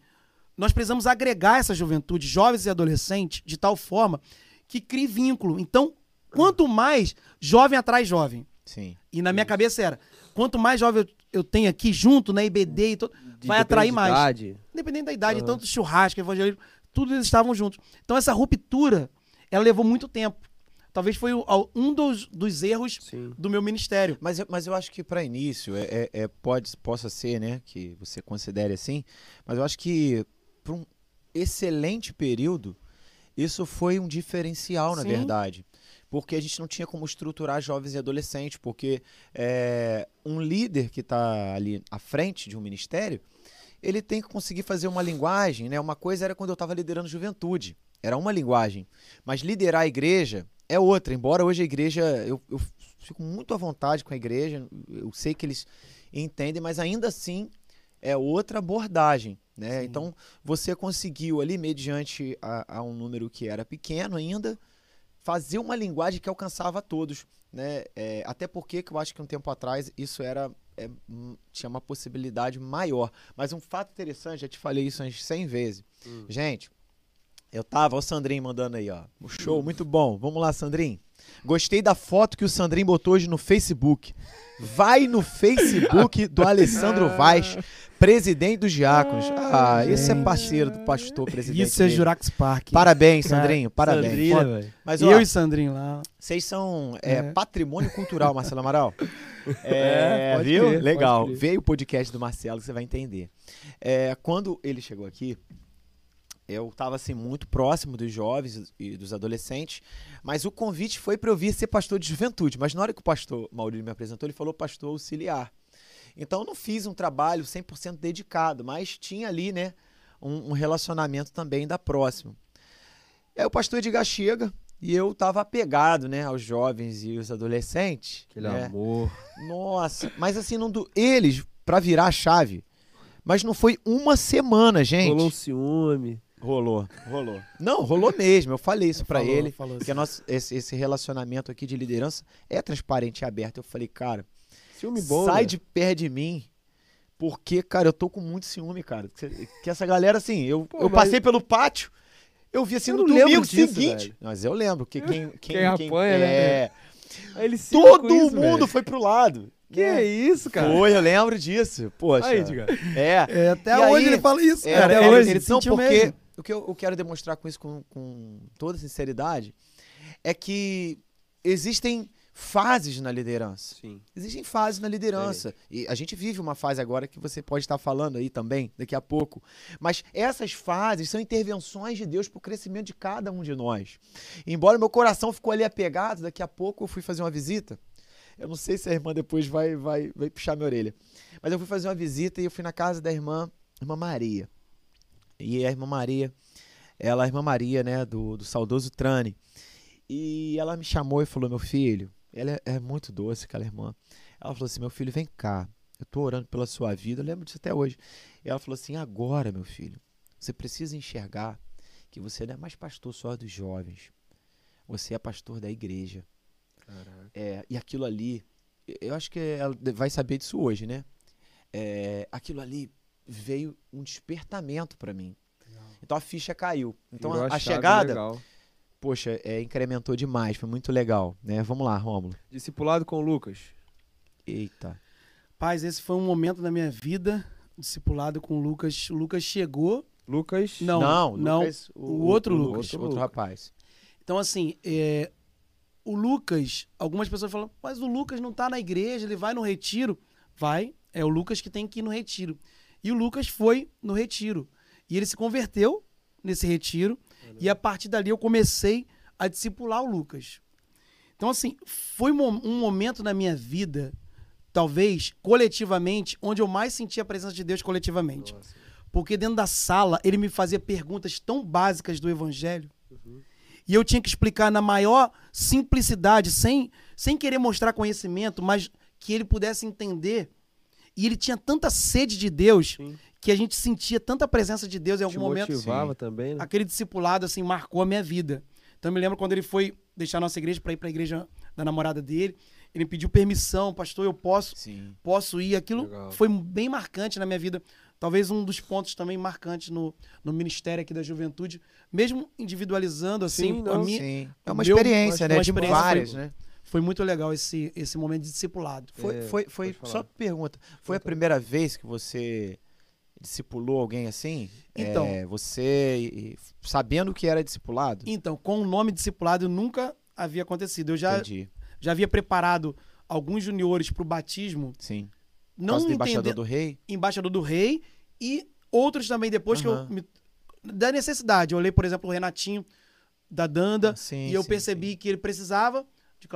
nós precisamos agregar essa juventude, jovens e adolescentes, de tal forma que crie vínculo. Então, quanto mais jovem atrai jovem. Sim. E na minha cabeça era: quanto mais jovem eu, eu tenho aqui junto, na IBD e todo, vai atrair mais. idade. Independente da idade, Aham. tanto churrasco, evangelismo, tudo eles estavam juntos. Então essa ruptura, ela levou muito tempo. Talvez foi um dos, dos erros Sim. do meu ministério. Mas, eu- mas eu acho que para início, é, é- é- pode, possa ser, né, que você considere assim, mas eu acho que para um excelente período, isso foi um diferencial, na Sim. verdade. Porque a gente não tinha como estruturar jovens e adolescentes, porque é, um líder que está ali à frente de um ministério, ele tem que conseguir fazer uma linguagem, né? Uma coisa era quando eu estava liderando juventude, era uma linguagem. Mas liderar a igreja é outra. Embora hoje a igreja, eu, eu fico muito à vontade com a igreja, eu sei que eles entendem, mas ainda assim é outra abordagem, né? Então você conseguiu ali, mediante a, a um número que era pequeno ainda, fazer uma linguagem que alcançava a todos, né? É, até porque que eu acho que um tempo atrás isso era é, hum, tinha uma possibilidade maior. Mas um fato interessante, já te falei isso umas 100 vezes. Hum. Gente, eu tava, ó o Sandrinho mandando aí, ó. O show, muito bom. Vamos lá, Sandrinho. Gostei da foto que o Sandrinho botou hoje no Facebook. Vai no Facebook do Alessandro Vaz, presidente dos Diáconos. Ah, esse é parceiro do pastor presidente. Isso é. Jurax Park. Parabéns, Sandrinho, parabéns. Mas, ó, eu e Sandrinho lá. vocês são é, É. patrimônio cultural, Marcelo Amaral. É, É, viu? crer, Legal. Veio o podcast do Marcelo que você vai entender. É, quando ele chegou aqui, eu estava assim muito próximo dos jovens e dos adolescentes, mas o convite foi para eu vir ser pastor de juventude. Mas na hora que o pastor Maurílio me apresentou, ele falou pastor auxiliar. Então eu não fiz um trabalho 100% dedicado, mas tinha ali, né, um, um relacionamento também da próxima. Aí o pastor Edgar chega e eu estava apegado, né, aos jovens e os adolescentes. Aquele né? amor. Nossa, mas assim, não do... eles, pra virar a chave. Mas não foi uma semana, gente. Rolou um ciúme. Rolou, rolou. Não, rolou mesmo. Eu falei isso pra Falou, ele. falou Porque assim. nosso, esse, esse relacionamento aqui de liderança é transparente e aberto. Eu falei, cara, Ciúme bom. sai né? de perto de mim. Porque, cara, eu tô com muito ciúme, cara. Que, essa galera, assim, eu, Pô, eu mas- passei pelo pátio, eu vi assim Eu no não domingo disso, seguinte. velho. Mas eu lembro que quem. Quem, Quem apanha, né? é, ele ligou Todo isso, mundo velho. foi pro lado. Que né? é isso, cara? Foi, eu lembro disso. Poxa. Aí, diga. É. É, até E hoje aí- ele fala isso, É, cara. até Ele- hoje. Ele não, sentiu porque mesmo. o que eu, eu quero demonstrar com isso com, com toda sinceridade é que existem fases na liderança. Sim. Existem fases na liderança. E a gente vive uma fase agora que você pode estar falando aí também, daqui a pouco. Mas essas fases são intervenções de Deus para o crescimento de cada um de nós. Embora meu coração ficou ali apegado, daqui a pouco eu fui fazer uma visita. Eu não sei se a irmã depois vai, vai, vai puxar minha orelha. Mas eu fui fazer uma visita e eu fui na casa da irmã, irmã Maria. E a irmã Maria, ela, a irmã Maria, né, do, do saudoso Trane. E ela me chamou e falou: Meu filho, ela é, é muito doce, aquela irmã. Ela falou assim: Meu filho, vem cá. Eu tô orando pela sua vida, eu lembro disso até hoje. E ela falou assim: Agora, meu filho, você precisa enxergar que você não é mais pastor só dos jovens. Você é pastor da igreja. Caraca. É, e aquilo ali, eu acho que ela vai saber disso hoje, né? É, aquilo ali veio um despertamento para mim. Então a ficha caiu. Então Virou a, a chegada, legal. Poxa, é, incrementou demais, foi muito legal, né? Vamos lá, Rômulo. Discipulado com o Lucas. Eita. Paz, esse foi um momento da minha vida, discipulado com o Lucas. O Lucas chegou. Lucas. Não, não. Lucas, o outro Lucas. Outro, Outro outro Lucas. rapaz. Então, assim, é, o Lucas, algumas pessoas falam, mas o Lucas não tá na igreja, ele vai no retiro. Vai, é o Lucas que tem que ir no retiro. E o Lucas foi no retiro. E ele se converteu nesse retiro. E a partir dali eu comecei a discipular o Lucas. Então, assim, foi um momento na minha vida, talvez, coletivamente, onde eu mais senti a presença de Deus coletivamente. Nossa. Porque dentro da sala ele me fazia perguntas tão básicas do evangelho. E eu tinha que explicar na maior simplicidade, sem, sem querer mostrar conhecimento, mas que ele pudesse entender. E ele tinha tanta sede de Deus Sim. Que a gente sentia tanta presença de Deus em algum Te momento. motivava Sim. também, né? Aquele discipulado assim marcou a minha vida. Então eu me lembro quando ele foi deixar a nossa igreja para ir para a igreja da namorada dele, ele pediu permissão, pastor, eu posso Sim. posso ir. Aquilo Legal. foi bem marcante na minha vida. Talvez um dos pontos também marcantes no, no ministério aqui da juventude, mesmo individualizando assim, Sim, a não, minha- Sim. É uma meu- experiência, uma né? De experiência várias, foi- né? foi muito legal esse, esse momento de discipulado. Foi, É, foi, foi pode só falar. pergunta. Foi a primeira vez que você discipulou alguém assim? Então. É, você e- sabendo que era discipulado? Então, com o nome discipulado nunca havia acontecido. Eu já, Entendi. já havia preparado alguns juniores para o batismo, Sim. Não causa do embaixador do rei? embaixador do rei e outros também depois que eu me, da necessidade. Eu olhei, por exemplo, o Renatinho da Danda Sim, e eu sim, percebi sim. que ele precisava de,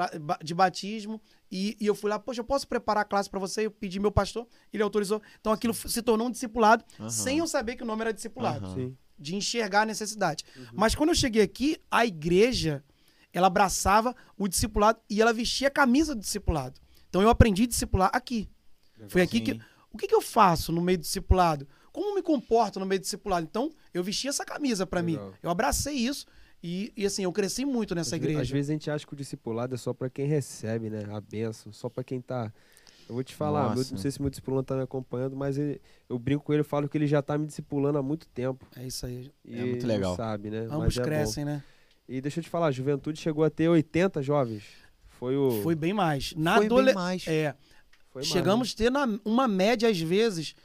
de batismo e, e eu fui lá, poxa, eu posso preparar a classe para você? Eu pedi meu pastor, ele autorizou. Então aquilo se tornou um discipulado Aham. sem eu saber que o nome era discipulado. Sim. de enxergar a necessidade. Mas quando eu cheguei aqui, a igreja ela abraçava o discipulado e ela vestia a camisa do discipulado. Então eu aprendi a discipular aqui. Foi aqui que Sim. o que, que eu faço no meio do discipulado? Como me comporto no meio do discipulado? Então, eu vesti essa camisa pra mim. Legal. Eu abracei isso e, e, assim, eu cresci muito nessa Às igreja. Às vezes a gente acha que o discipulado é só pra quem recebe, né? A benção, só pra quem tá. Eu vou te falar, meu- não sei se meu discipulando tá me acompanhando, mas ele- eu brinco com ele, eu falo que ele já tá me discipulando há muito tempo. É isso aí. E É muito legal. sabe, né? Ambos Mas é bom. crescem, né? E deixa eu te falar, a juventude chegou a ter 80 jovens. Foi o. Foi bem mais. Na Foi adole- bem mais. É, foi mais, chegamos a ter na, uma média, às vezes,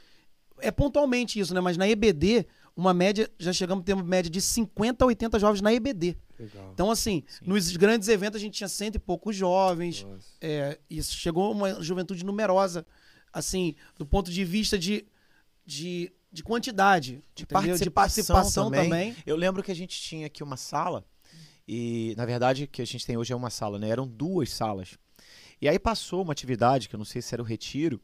é pontualmente isso, né? Mas na EBD, uma média, já chegamos a ter uma média de 50 a 80 jovens na EBD. Legal. Então, assim, Sim. nos grandes eventos a gente tinha cento e poucos jovens. É, isso chegou uma juventude numerosa, assim, do ponto de vista de, de, de quantidade, De participação, de participação também. também. Eu lembro que a gente tinha aqui uma sala, e na verdade o que a gente tem hoje é uma sala, né? Eram duas salas. E aí passou uma atividade, que eu não sei se era o retiro,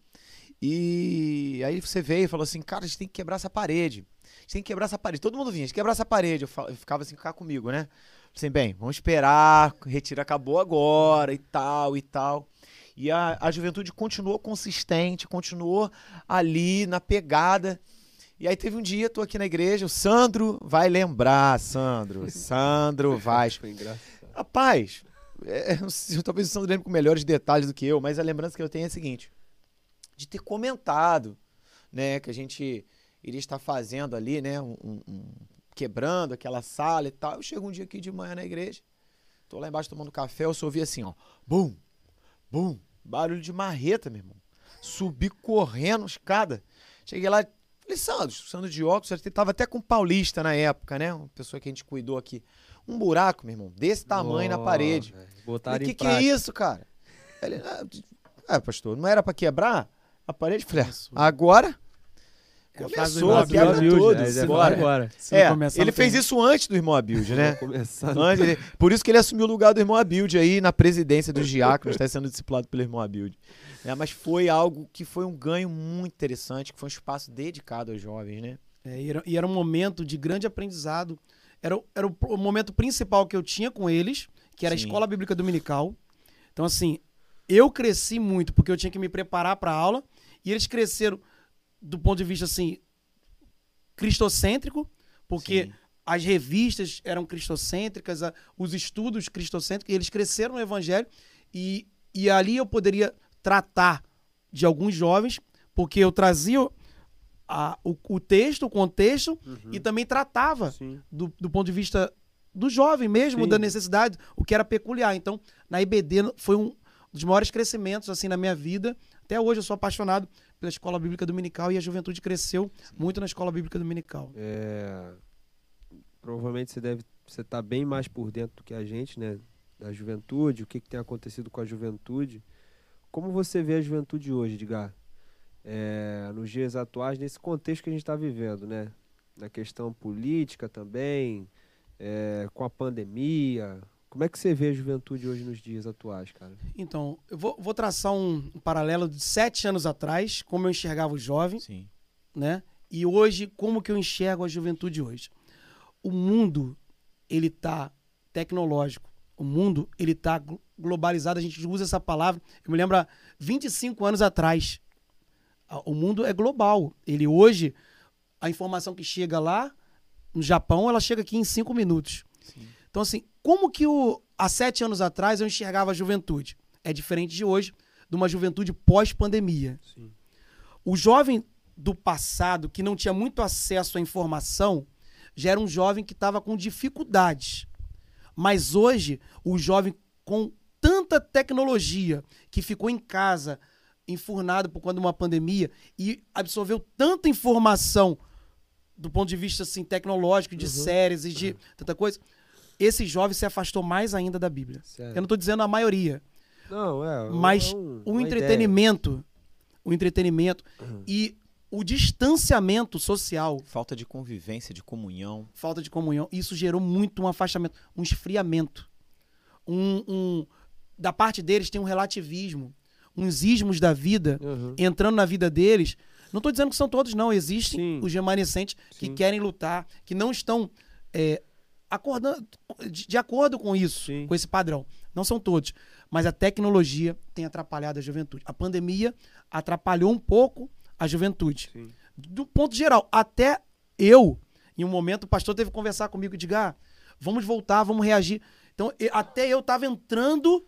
e aí você veio e falou assim, cara, a gente tem que quebrar essa parede. Gente tem que quebrar essa parede. Todo mundo vinha, a gente quebrar essa parede. Eu, fa- eu ficava assim, ficar comigo, né? Assim, bem, vamos esperar, o retiro acabou agora e tal e tal. E a, a juventude continuou consistente, continuou ali na pegada. E aí teve um dia, tô aqui na igreja, o Sandro vai lembrar, Sandro. Sandro Vaz. Foi engraçado. Rapaz, é, talvez o Sandro lembre com melhores detalhes do que eu, mas a lembrança que eu tenho é a seguinte: de ter comentado, né, que a gente iria estar fazendo ali, né, um, um- quebrando aquela sala e tal. Eu chego um dia aqui de manhã na igreja, tô lá embaixo tomando café, eu só ouvi assim, ó, bum, bum, barulho de marreta, meu irmão. Subi correndo escada. Cheguei lá, falei, Sandro, Sandro de óculos, tava até com Paulista na época, né, uma pessoa que a gente cuidou aqui. Um buraco, meu irmão, desse tamanho na Nossa, parede. Falei, Botaram o em que, que é isso, cara? Ele, ah, ah, pastor, não era pra quebrar a parede? Falei, ah, agora? É a Começou, irmão quebra Abilde. todos, é, já bora. vai agora. É, ele fez tem. isso antes do irmão Abilde, né? Antes, ele- por isso que ele assumiu o lugar do irmão Abilde aí na presidência dos diáconos, está sendo discipulado pelo irmão Abilde. É, mas foi algo que foi um ganho muito interessante, que foi um espaço dedicado aos jovens, né? É, e, era, e era um momento de grande aprendizado. Era, o- era o, o momento principal que eu tinha com eles, que era a Sim. escola bíblica dominical. Então, assim, eu cresci muito porque eu tinha que me preparar para a aula, e eles cresceram do ponto de vista, assim, cristocêntrico, porque Sim. as revistas eram cristocêntricas, a- os estudos cristocêntricos, e eles cresceram no evangelho, e, e ali eu poderia tratar de alguns jovens, porque eu trazia a- o, o texto, o contexto, Uhum. e também tratava do, do ponto de vista do jovem mesmo, Sim. da necessidade, o que era peculiar. Então, na IBD foi um dos maiores crescimentos assim na minha vida. Até hoje eu sou apaixonado pela escola bíblica dominical e a juventude cresceu muito na escola bíblica dominical. É, provavelmente você deve você tá bem mais por dentro do que a gente, né? Da juventude, o que, que tem acontecido com a juventude. Como você vê a juventude hoje, Edgar? É, nos dias atuais, nesse contexto que a gente está vivendo, né? Na questão política também, é, com a pandemia. Como é que você vê a juventude hoje nos dias atuais, cara? Então, eu vou, vou traçar um, um paralelo de sete anos atrás, como eu enxergava o jovem, Sim. né? E hoje, como que eu enxergo a juventude hoje? O mundo, ele tá tecnológico. O mundo, ele tá glo- globalizado. A gente usa essa palavra. Eu me lembro há 25 anos atrás. O mundo é global. Ele hoje, a informação que chega lá no Japão, ela chega aqui em cinco minutos. Sim. Então, assim, como que o, há sete anos atrás eu enxergava a juventude? É diferente de hoje, de uma juventude pós-pandemia. O jovem do passado, que não tinha muito acesso à informação, já era um jovem que estava com dificuldades. Mas hoje, o jovem com tanta tecnologia, que ficou em casa, enfurnado por conta de uma pandemia, e absorveu tanta informação do ponto de vista assim, tecnológico, de séries e de tanta coisa, esse jovem se afastou mais ainda da Bíblia. Sério. Eu não estou dizendo a maioria, Não, é. mas é um- o entretenimento, o entretenimento Uhum. e o distanciamento social, Falta de convivência, de comunhão. falta de comunhão, isso gerou muito um afastamento, um esfriamento. Um, um- da parte deles tem um relativismo, uns ismos da vida ideia. Uhum. entrando na vida deles. Não estou dizendo que são todos, não. Existem Sim. os remanescentes que Sim. querem lutar, que não estão é, acordando, de, acordo com isso, Sim. com esse padrão. Não são todos. Mas a tecnologia tem atrapalhado a juventude. A pandemia atrapalhou um pouco a juventude. Sim. Do ponto geral, até eu, em um momento, o pastor teve que conversar comigo e diga, ah, vamos voltar, vamos reagir. Então, até eu estava entrando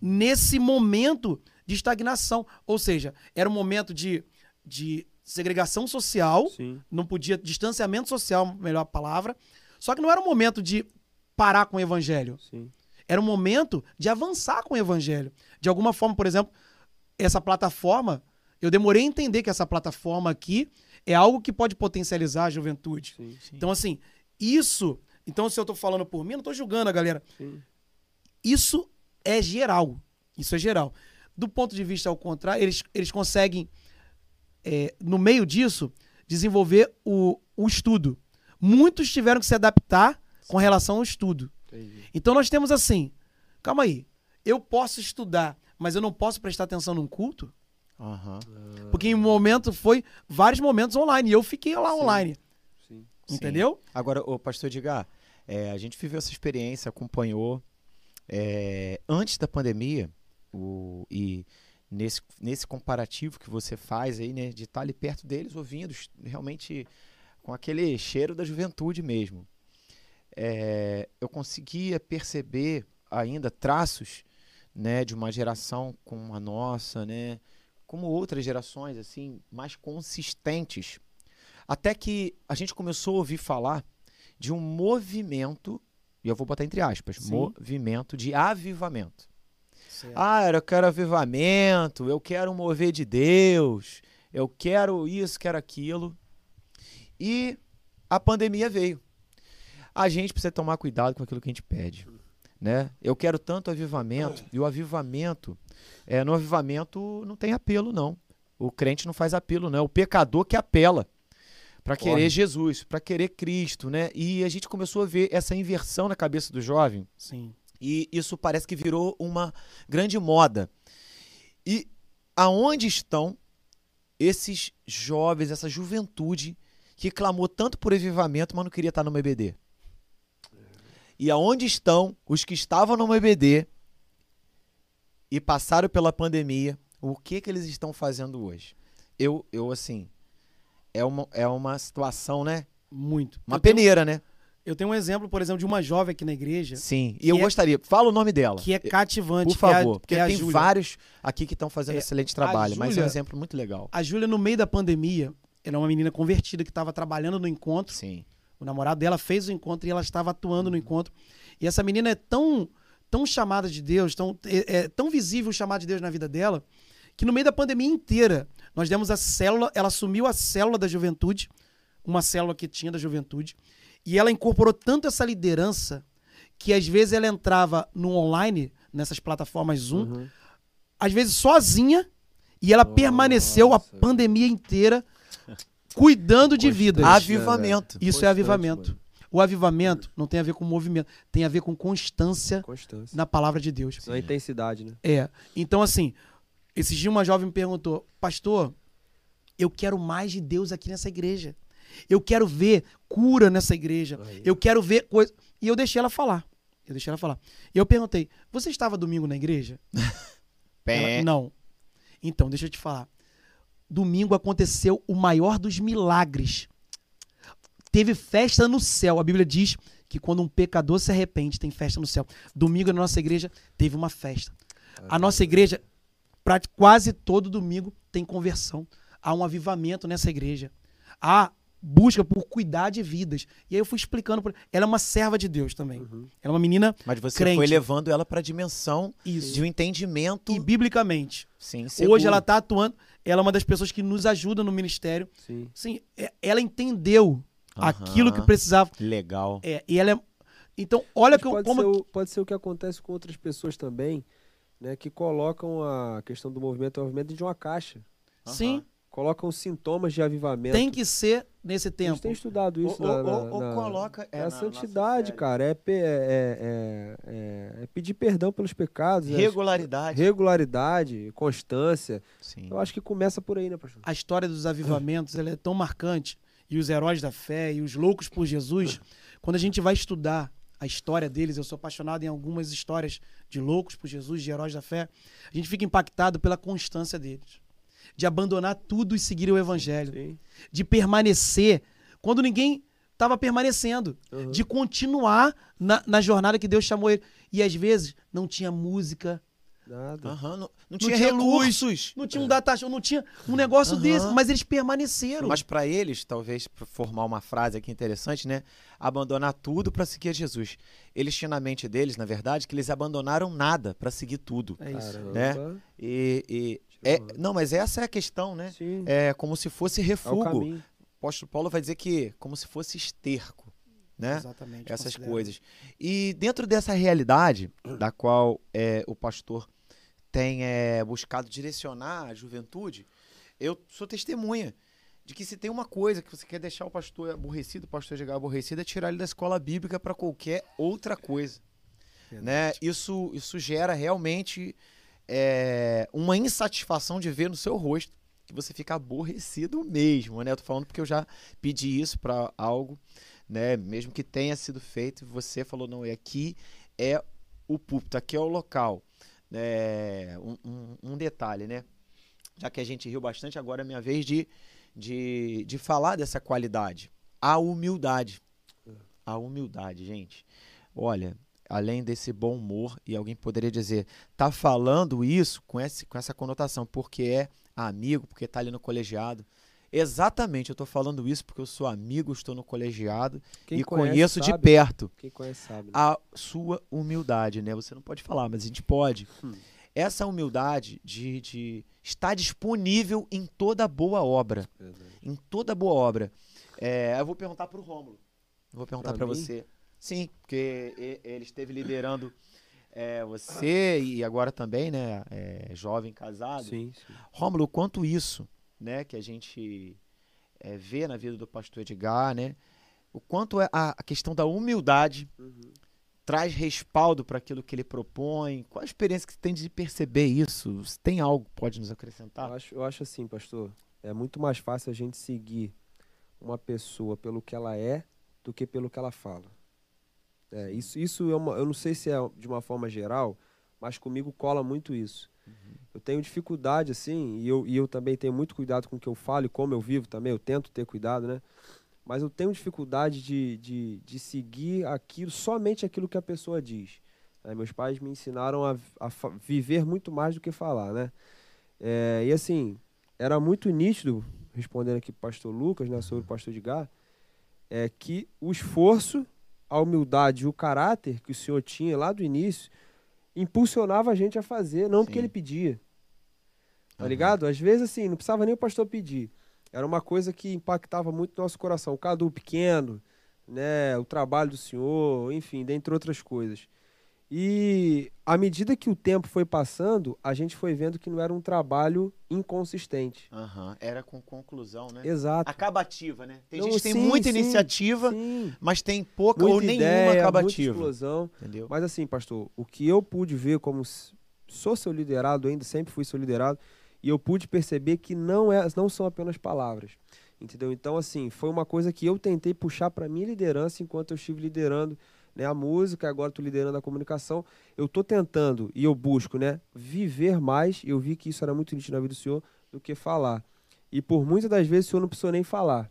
nesse momento de estagnação. Ou seja, era um momento de, de segregação social, Sim. não podia, distanciamento social, melhor palavra. Só que não era um momento de parar com o evangelho. Sim. Era um momento de avançar com o evangelho. De alguma forma, por exemplo, essa plataforma, eu demorei a entender que essa plataforma aqui é algo que pode potencializar a juventude. Sim. Então, assim, isso. Então, se eu tô falando por mim, não tô julgando a galera. Sim. Isso é geral. Isso é geral. Do ponto de vista ao contrário, eles, eles conseguem, é, no meio disso, desenvolver o, o estudo. Muitos tiveram que se adaptar com relação ao estudo. Entendi. Então nós temos assim, calma aí, eu posso estudar, mas eu não posso prestar atenção num culto? Aham. Porque em um momento foi vários momentos online e eu fiquei lá Sim. online, Sim. Sim. entendeu? Agora, o pastor Edgar, é, a gente viveu essa experiência, acompanhou é, antes da pandemia o, e nesse, nesse comparativo que você faz aí, né, de estar ali perto deles, ouvindo, realmente com aquele cheiro da juventude mesmo. É, eu conseguia perceber ainda traços né, de uma geração como a nossa, né, como outras gerações assim mais consistentes até que a gente começou a ouvir falar de um movimento, e eu vou botar entre aspas, Sim. movimento de avivamento. Ah, eu quero avivamento, eu quero mover de Deus, eu quero isso, quero aquilo. E a pandemia veio. A gente precisa tomar cuidado com aquilo que a gente pede. Né? Eu quero tanto avivamento, e o avivamento, é, no avivamento não tem apelo, não. O crente não faz apelo, não. É o pecador que apela. para querer Jesus, para querer Cristo, né? E a gente começou a ver essa inversão na cabeça do jovem. Sim. E isso parece que virou uma grande moda. E aonde estão esses jovens, essa juventude que clamou tanto por avivamento, mas não queria estar no EBD? E aonde estão os que estavam no EBD e passaram pela pandemia? O que que eles estão fazendo hoje? Eu, eu assim, é uma, é uma situação, né? Muito. Uma eu tenho- peneira, né? eu tenho um exemplo, por exemplo, de uma jovem aqui na igreja Sim. E eu é- gostaria, fala o nome dela. que é cativante. Por que é a- favor, porque que é tem Júlia. vários aqui que estão fazendo É, excelente trabalho, mas é um exemplo muito legal. A Júlia, no meio da pandemia, ela é uma menina convertida que estava trabalhando no encontro. Sim. O namorado dela fez o encontro e ela estava atuando no encontro. E essa menina é tão, tão chamada de Deus, tão, é, é tão visível o chamado de Deus na vida dela, que no meio da pandemia inteira, nós demos a célula, ela assumiu a célula da juventude, uma célula que tinha da juventude, e ela incorporou tanto essa liderança que às vezes ela entrava no online, nessas plataformas Zoom, Uhum. às vezes sozinha, e ela permaneceu a Nossa. pandemia inteira cuidando de vidas. Né, Avivamento. Isso é Constante, avivamento. mano. O avivamento não tem a ver com movimento, tem a ver com constância Constância. na palavra de Deus. É intensidade, né? É. Então, assim, esses dias uma jovem me perguntou, pastor, eu quero mais de Deus aqui nessa igreja. Eu quero ver cura nessa igreja. Aí. Eu quero ver coisa. E eu deixei ela falar. Eu deixei ela falar. E eu perguntei: você estava domingo na igreja? Ela, não. Então, deixa eu te falar. Domingo aconteceu o maior dos milagres. Teve festa no céu. A Bíblia diz que quando um pecador se arrepende, tem festa no céu. Domingo na nossa igreja teve uma festa. A nossa igreja, quase todo domingo, tem conversão. Há um avivamento nessa igreja. Há busca por cuidar de vidas. E aí eu fui explicando. Pra... Ela é uma serva de Deus também. Uhum. Ela é uma menina Mas você Crente. foi levando ela para a dimensão isso. de um entendimento. E biblicamente. Sim, Hoje ela está atuando, ela é uma das pessoas que nos ajuda no ministério. Sim. Sim, é- ela entendeu Aham. aquilo que precisava. Legal. É, e ela é. Então, olha Mas que eu- pode, como. ser o, pode ser o que acontece com outras pessoas também, né? Que colocam a questão do movimento movimento dentro de uma caixa. Sim, Colocam sintomas de avivamento. tem que ser nesse A tempo. gente tem estudado isso Ou- na, ou- na- ou- na- coloca- é, é, a santidade, cara. É, é- é- é- é pedir perdão pelos pecados. né? Regularidade. Regularidade, constância. Sim. Eu acho que começa por aí, né, pastor? A história dos avivamentos ela é tão marcante. E os heróis da fé e os loucos por Jesus, quando a gente vai estudar a história deles, eu sou apaixonado em algumas histórias de loucos por Jesus, de heróis da fé, a gente fica impactado pela constância deles. De abandonar tudo e seguir o evangelho. Sim. de permanecer quando ninguém estava permanecendo, Uhum. de continuar na, na jornada que Deus chamou ele. E às vezes não tinha música, Nada. Aham, não, não não tinha, tinha recursos. não tinha um data show, não tinha um negócio Aham. desse, mas eles permaneceram. Mas para eles, talvez pra formar uma frase aqui interessante, né? Abandonar tudo para seguir a Jesus. Eles tinham na mente deles, na verdade, que eles abandonaram nada para seguir tudo. é isso. Né? E, e- é, Tirou. não, mas essa é a questão, né? Sim. É como se fosse É o refúgio. caminho. o apóstolo Paulo vai dizer que como se fosse esterco, né? Exatamente. essas considero. coisas. E dentro dessa realidade, da qual é, o pastor tem é, buscado direcionar a juventude, eu sou testemunha de que se tem uma coisa que você quer deixar o pastor aborrecido, o pastor chegar aborrecido, é tirar ele da escola bíblica para qualquer outra coisa. Né? Isso, isso gera realmente é, uma insatisfação de ver no seu rosto que você fica aborrecido mesmo, né? Eu tô falando porque eu já pedi isso para algo, né? Mesmo que tenha sido feito, você falou não, e aqui é o púlpito, aqui é o local. É, um, um- um detalhe, né? Já que a gente riu bastante, agora é minha vez de, de, de falar dessa qualidade. A humildade. A humildade, gente. Olha, além desse bom humor, e alguém poderia dizer, tá falando isso com, esse, com essa conotação, porque é amigo, porque tá ali no colegiado. Exatamente, eu tô falando isso porque eu sou amigo, estou no colegiado Quem e conhece conheço de sabe. perto Quem conhece sabe. né? a sua humildade, né? Você não pode falar, mas a gente pode. Hum. Essa humildade de, de estar disponível em toda boa obra. Verdade. Em toda boa obra. É, eu vou perguntar para o Rômulo. Vou perguntar para você. Sim, porque ele esteve liderando é, você e agora também, né? é, jovem casado. Sim, sim. Rômulo, o quanto isso, né, que a gente é, vê na vida do pastor Edgar, né? O quanto é a, a questão da humildade Uhum. traz respaldo para aquilo que ele propõe. Qual a experiência que você tem de perceber isso? Se tem algo que pode nos acrescentar? Eu acho, eu acho assim, pastor. É muito mais fácil a gente seguir uma pessoa pelo que ela é do que pelo que ela fala. É, isso isso é uma, eu não sei se é de uma forma geral, mas comigo cola muito isso. Eu tenho dificuldade, assim, e eu, e eu também tenho muito cuidado com o que eu falo e como eu vivo também, eu tento ter cuidado, né? Mas eu tenho dificuldade de, de, de seguir aquilo, somente aquilo que a pessoa diz. né? meus pais me ensinaram a, a viver muito mais do que falar, né? É, e assim, era muito nítido, respondendo aqui pro pastor Lucas, né, sobre o pastor Edgar, é que o esforço, a humildade e o caráter que o senhor tinha lá do início impulsionava a gente a fazer, não porque Sim. ele pedia. Tá Aham. ligado? Às vezes, assim, não precisava nem o pastor pedir. Era uma coisa que impactava muito nosso coração. O Cadu pequeno, né? O trabalho do senhor, enfim, dentre outras coisas. E à medida que o tempo foi passando, a gente foi vendo que não era um trabalho inconsistente. Aham, Era com conclusão, né? Exato. Acabativa, né? Tem Não, gente que tem sim, muita sim, iniciativa, Sim. mas tem pouca Muita ou nenhuma ideia, muita acabativa. explosão. Entendeu? Mas assim, pastor, o que eu pude ver como sou seu liderado, ainda sempre fui seu liderado, e eu pude perceber que não, é, não são apenas palavras. Entendeu? Então, assim, foi uma coisa que eu tentei puxar para minha liderança enquanto eu estive liderando né, a música, agora estou liderando a comunicação. Eu estou tentando e eu busco né, viver mais, e eu vi que isso era muito nítido na vida do senhor, do que falar. E por muitas das vezes o senhor não precisou nem falar.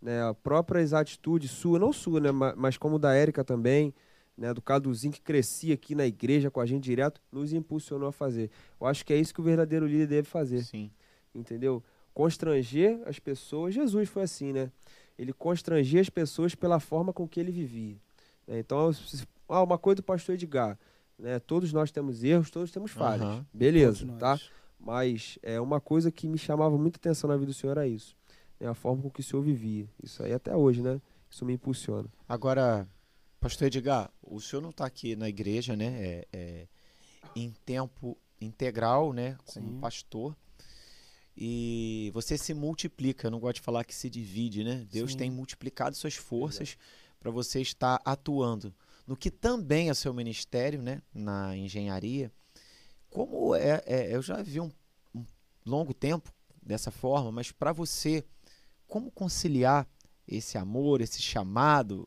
Né, a própria atitude sua, não sua, né, ma- mas como da Érica também, né, do Caduzinho que crescia aqui na igreja com a gente direto, nos impulsionou a fazer. Eu acho que é isso que o verdadeiro líder deve fazer, Sim. entendeu? Constranger as pessoas. Jesus foi assim, né? Ele constrangia as pessoas pela forma com que ele vivia. Né? Então, se- ah, uma coisa do pastor Edgar, né? Todos nós temos erros, todos temos falhas. Beleza, Todos nós. tá? Mas é uma coisa que me chamava muita atenção na vida do senhor era isso. Né? A forma com que o senhor vivia. Isso aí até hoje, né? Isso me impulsiona. Agora, pastor Edgar, o senhor não está aqui na igreja, né? É, é, em tempo integral, né? Como Sim. pastor. E você se multiplica, eu não gosto de falar que se divide, né? Deus Sim. tem multiplicado suas forças para você estar atuando no que também é seu ministério, né? Na engenharia. Como é, é- eu já vi um, um longo tempo dessa forma, mas para você, como conciliar esse amor, esse chamado?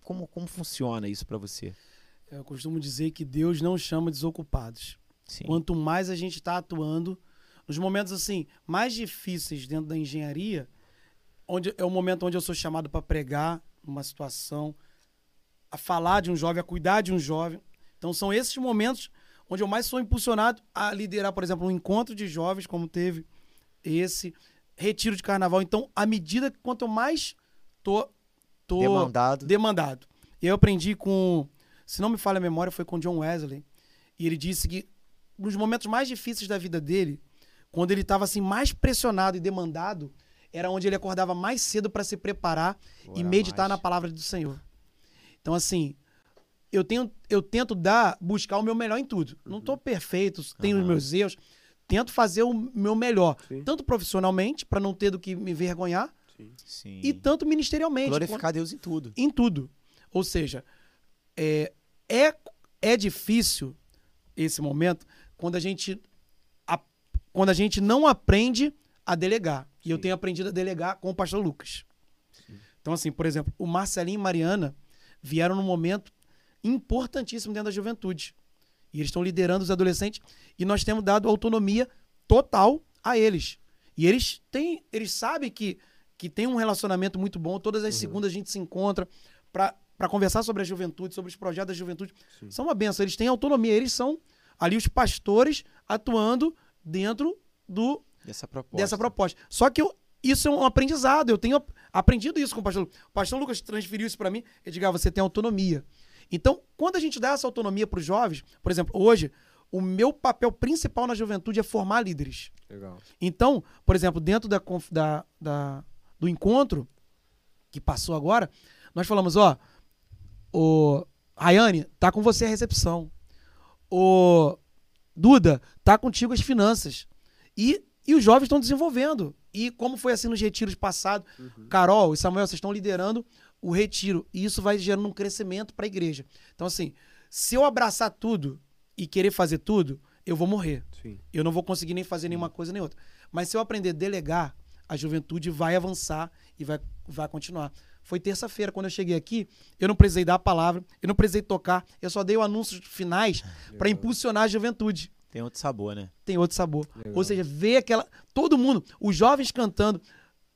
Como, como funciona isso para você? Eu costumo dizer que Deus não chama desocupados. Sim. Quanto mais a gente está atuando, nos momentos assim mais difíceis dentro da engenharia, onde é o momento onde eu sou chamado para pregar uma situação, a falar de um jovem, a cuidar de um jovem. Então são esses momentos onde eu mais sou impulsionado a liderar, por exemplo, um encontro de jovens, como teve esse retiro de carnaval. Então, à medida que quanto eu mais tô, tô Demandado. demandado. Eu aprendi com, se não me falha a memória, foi com John Wesley. E ele disse que nos momentos mais difíceis da vida dele, quando ele estava assim mais pressionado e demandado, era onde ele acordava mais cedo para se preparar e meditar mais. na palavra do Senhor. Então assim, eu tenho eu tento dar, buscar o meu melhor em tudo. Não estou perfeito, tenho os Aham. meus erros, tento fazer o meu melhor, Sim. tanto profissionalmente para não ter do que me vergonhar Sim. e tanto ministerialmente. glorificar Deus em tudo. em tudo. Ou seja, é, é, é difícil esse momento quando a gente a- quando a gente não aprende a delegar. E eu tenho aprendido a delegar com o pastor Lucas. Então, assim, por exemplo, o Marcelinho e Mariana vieram num momento importantíssimo dentro da juventude. E eles estão liderando os adolescentes e nós temos dado autonomia total a eles. E eles têm, eles sabem que, que tem um relacionamento muito bom. Todas as segundas a gente se encontra para conversar sobre a juventude, sobre os projetos da juventude. Sim. São uma benção, eles têm autonomia, eles são ali os pastores atuando dentro do Dessa proposta. dessa proposta. Só que eu- isso é um aprendizado. Eu tenho ap- aprendido isso com o pastor Lucas. O pastor Lucas transferiu isso para mim. Ah, você tem autonomia. Então, quando a gente dá essa autonomia para os jovens, por exemplo, hoje, o meu papel principal na juventude é formar líderes. Legal. Então, por exemplo, dentro da, da- da- do encontro que passou agora, nós falamos, ó, o Rayane, tá com você a recepção. O Duda, tá contigo as finanças. E E os jovens estão desenvolvendo. E como foi assim nos retiros passados, Carol e Samuel, vocês estão liderando o retiro. E isso vai gerando um crescimento para a igreja. Então, assim, se eu abraçar tudo e querer fazer tudo, eu vou morrer. Sim. Eu não vou conseguir nem fazer nenhuma coisa nem outra. Mas se eu aprender a delegar, a juventude vai avançar e vai, vai continuar. Foi terça-feira, quando eu cheguei aqui, eu não precisei dar a palavra, eu não precisei tocar, eu só dei o anúncio finais para impulsionar a juventude. Tem outro sabor, né? Tem outro sabor. Legal. Ou seja, ver aquela. Todo mundo, os jovens cantando,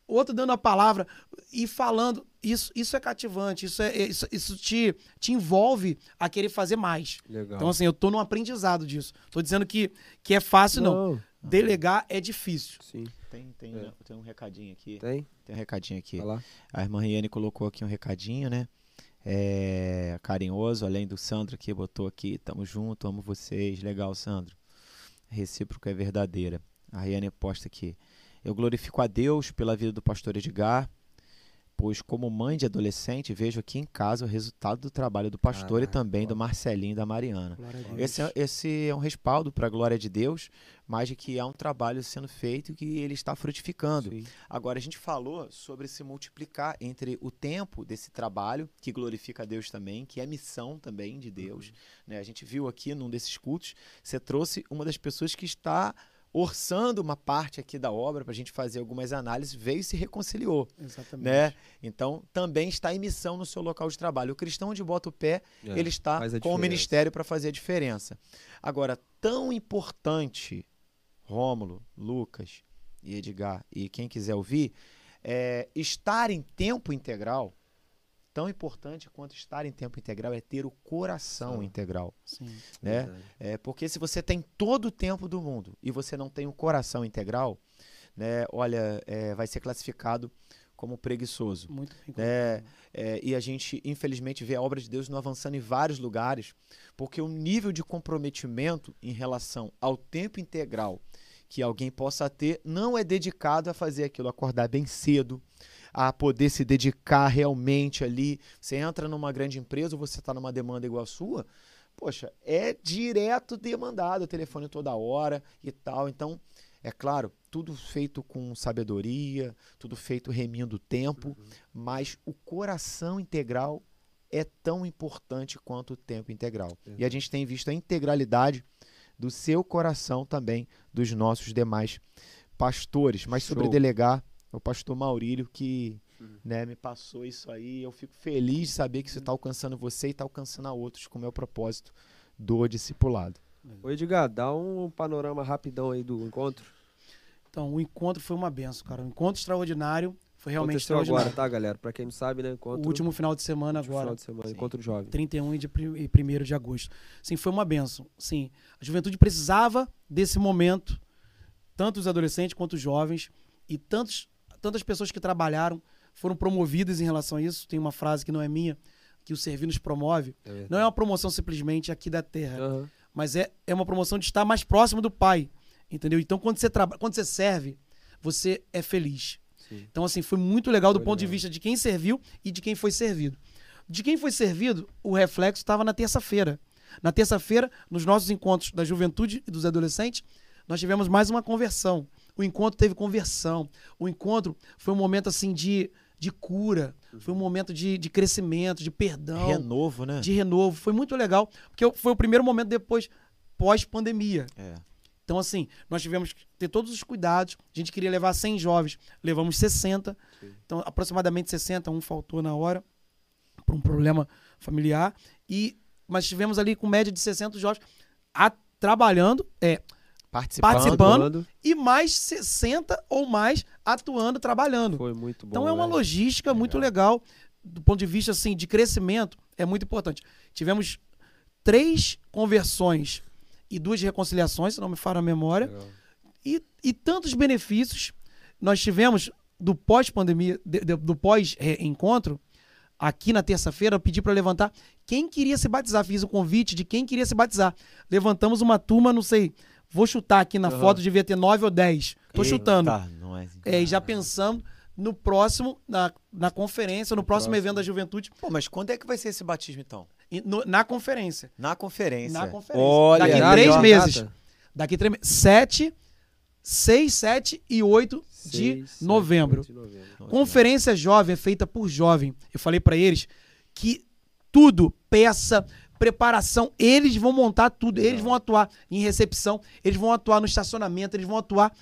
outro dando a palavra e falando. Isso, isso é cativante, isso, é, isso, isso te, te envolve a querer fazer mais. Legal. Então, assim, eu tô num aprendizado disso. Tô dizendo que, que é fácil, não. Delegar é difícil. Sim. Tem, tem, É. tem um recadinho aqui. Tem? Tem um recadinho aqui. Vai lá. A irmã Riane colocou aqui um recadinho, né? É, carinhoso, além do Sandro que botou aqui, tamo junto, amo vocês. Legal, Sandro. Recíproco é verdadeira. A Riane posta aqui. Eu glorifico a Deus pela vida do pastor Edgar, pois como mãe de adolescente vejo aqui em casa o resultado do trabalho do pastor e Caraca, também do foda. Marcelinho e da Mariana. Esse é, esse é um respaldo para a glória de Deus, mas de que há um trabalho sendo feito e que ele está frutificando. Sim. Agora, a gente falou sobre se multiplicar entre o tempo desse trabalho, que glorifica a Deus também, que é missão também de Deus. né? A gente viu aqui num desses cultos, você trouxe uma das pessoas que está orçando uma parte aqui da obra para a gente fazer algumas análises, veio e se reconciliou. Exatamente. Né? Então, também está em missão no seu local de trabalho. O cristão onde bota o pé, É, ele está com o ministério para fazer a diferença. Agora, tão importante, Rômulo, Lucas e Edgar, e quem quiser ouvir, é estar em tempo integral, tão importante quanto estar em tempo integral é ter o coração integral. Sim. Né? Verdade. É, porque se você tem todo o tempo do mundo e você não tem o coração integral, né, olha, é, vai ser classificado como preguiçoso. Muito bem. É, é, e a gente, infelizmente, vê a obra de Deus não avançando em vários lugares, porque o nível de comprometimento em relação ao tempo integral que alguém possa ter não é dedicado a fazer aquilo, acordar bem cedo, a poder se dedicar realmente ali. Você entra numa grande empresa ou você está numa demanda igual a sua, poxa, é direto demandado o telefone toda hora e tal. Então, é claro, tudo feito com sabedoria, tudo feito remindo o tempo, mas o coração integral é tão importante quanto o tempo integral. E a gente tem visto a integralidade do seu coração também, dos nossos demais pastores. Mas sobre Show. delegar, é o pastor Maurílio que né, me passou isso aí. Eu fico feliz de saber que isso está alcançando você e está alcançando a outros, como é o propósito do discipulado. Ô, Edgar, dá um panorama rapidão aí do encontro. Então, o encontro foi uma benção, cara. Um encontro extraordinário. Foi realmente Aconteceu agora, tá, galera? Pra quem não sabe, né? Encontro, O último final de semana agora. final de semana, Sim. encontro jovem. 31 e de pri- e 1 de agosto. Sim, foi uma benção. Sim, a juventude precisava desse momento, tanto os adolescentes quanto os jovens, e tantos, tantas pessoas que trabalharam foram promovidas em relação a isso. Tem uma frase que não é minha, que o Servir nos promove. É. Não é uma promoção simplesmente aqui da terra, Aham. mas é, é uma promoção de estar mais próximo do Pai, entendeu? Então, quando você, quando você serve, você é feliz. Sim. Então, assim, foi muito legal do Foi ponto de legal. vista de quem serviu e de quem foi servido. De quem foi servido, o reflexo estava na terça-feira. Na terça-feira, nos nossos encontros da juventude e dos adolescentes, nós tivemos mais uma conversão. O encontro teve conversão. O encontro foi um momento, assim, de, de cura. Foi um momento de, de crescimento, de perdão Renovo, né? de renovo. Foi muito legal, porque foi o primeiro momento depois, pós-pandemia. É. Então, assim, nós tivemos que ter todos os cuidados. A gente queria levar 100 jovens, levamos 60. Sim. Então, aproximadamente 60, um faltou na hora, por um problema familiar. E, mas tivemos ali com média de 60 jovens a- trabalhando, é, Participando. Participando. e mais 60 ou mais atuando, trabalhando. Foi muito bom. Então é uma velho. logística muito legal do ponto de vista assim de crescimento, é muito importante. Tivemos três conversões e duas reconciliações, se não me falha a memória, e, e tantos benefícios nós tivemos do pós-pandemia, de- de- do pós-encontro. Aqui na terça-feira, eu pedi para levantar quem queria se batizar. Fiz o convite de quem queria se batizar. Levantamos uma turma, não sei, vou chutar aqui na Aham. foto, devia ter nove ou dez. Tô chutando. Eita, nós. É, e já pensando no próximo, na, na conferência, no, próximo, próximo. evento da juventude, Pô, mas quando é que vai ser esse batismo, então? No- na conferência. Na conferência. Na conferência. Olha, Daqui três meses. Data? Daqui três meses. 7, 6, 7 e 8 de Seis, sete, novembro. oito de novembro. Conferência jovem é feita por jovem. Eu falei pra eles que tudo, peça, preparação, eles vão montar tudo, eles vão atuar em recepção, eles vão atuar no estacionamento, eles vão atuar.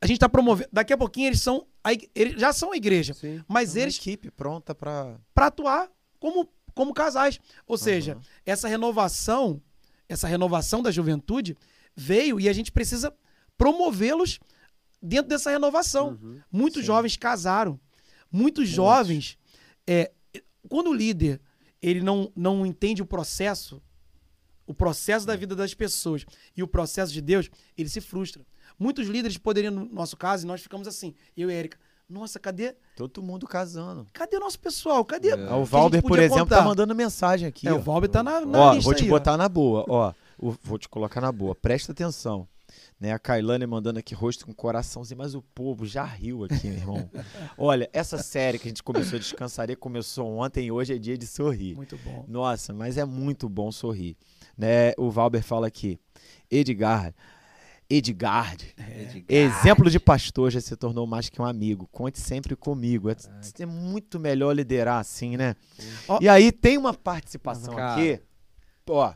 A gente tá promovendo. Daqui a pouquinho eles são. a Eles já são a igreja, Sim. mas Uma eles equipe pronta pra. para atuar como, como casais. Ou seja, essa renovação, essa renovação da juventude veio e a gente precisa promovê-los dentro dessa renovação. Uhum. Muitos Sim. jovens casaram. Muitos jovens, é, quando o líder ele não, não entende o processo, o processo da vida das pessoas e o processo de Deus, ele se frustra. Muitos líderes poderiam, no nosso caso, e nós ficamos assim, eu e Erika, nossa, cadê, Todo mundo casando. cadê o nosso pessoal? Cadê? É. Ah, o gente Valber, por exemplo, tá contar? mandando mensagem aqui. É, ó. o Valber tá na, na Ó, lista vou te aí, botar na boa, ó. O- vou te colocar na boa. Presta atenção. Né, a Kailane mandando aqui rosto com coraçãozinho, mas o povo já riu aqui, meu irmão. Olha, essa série que a gente começou a descansaria começou ontem e hoje é dia de ó. sorrir. Muito bom. Nossa, mas é muito bom sorrir. Né? O Valber fala aqui, Edgar, Edgar, exemplo de pastor já se tornou mais que um amigo. Conte sempre comigo. É, é muito melhor liderar assim, né? Ó. E aí tem uma participação aqui. Ó,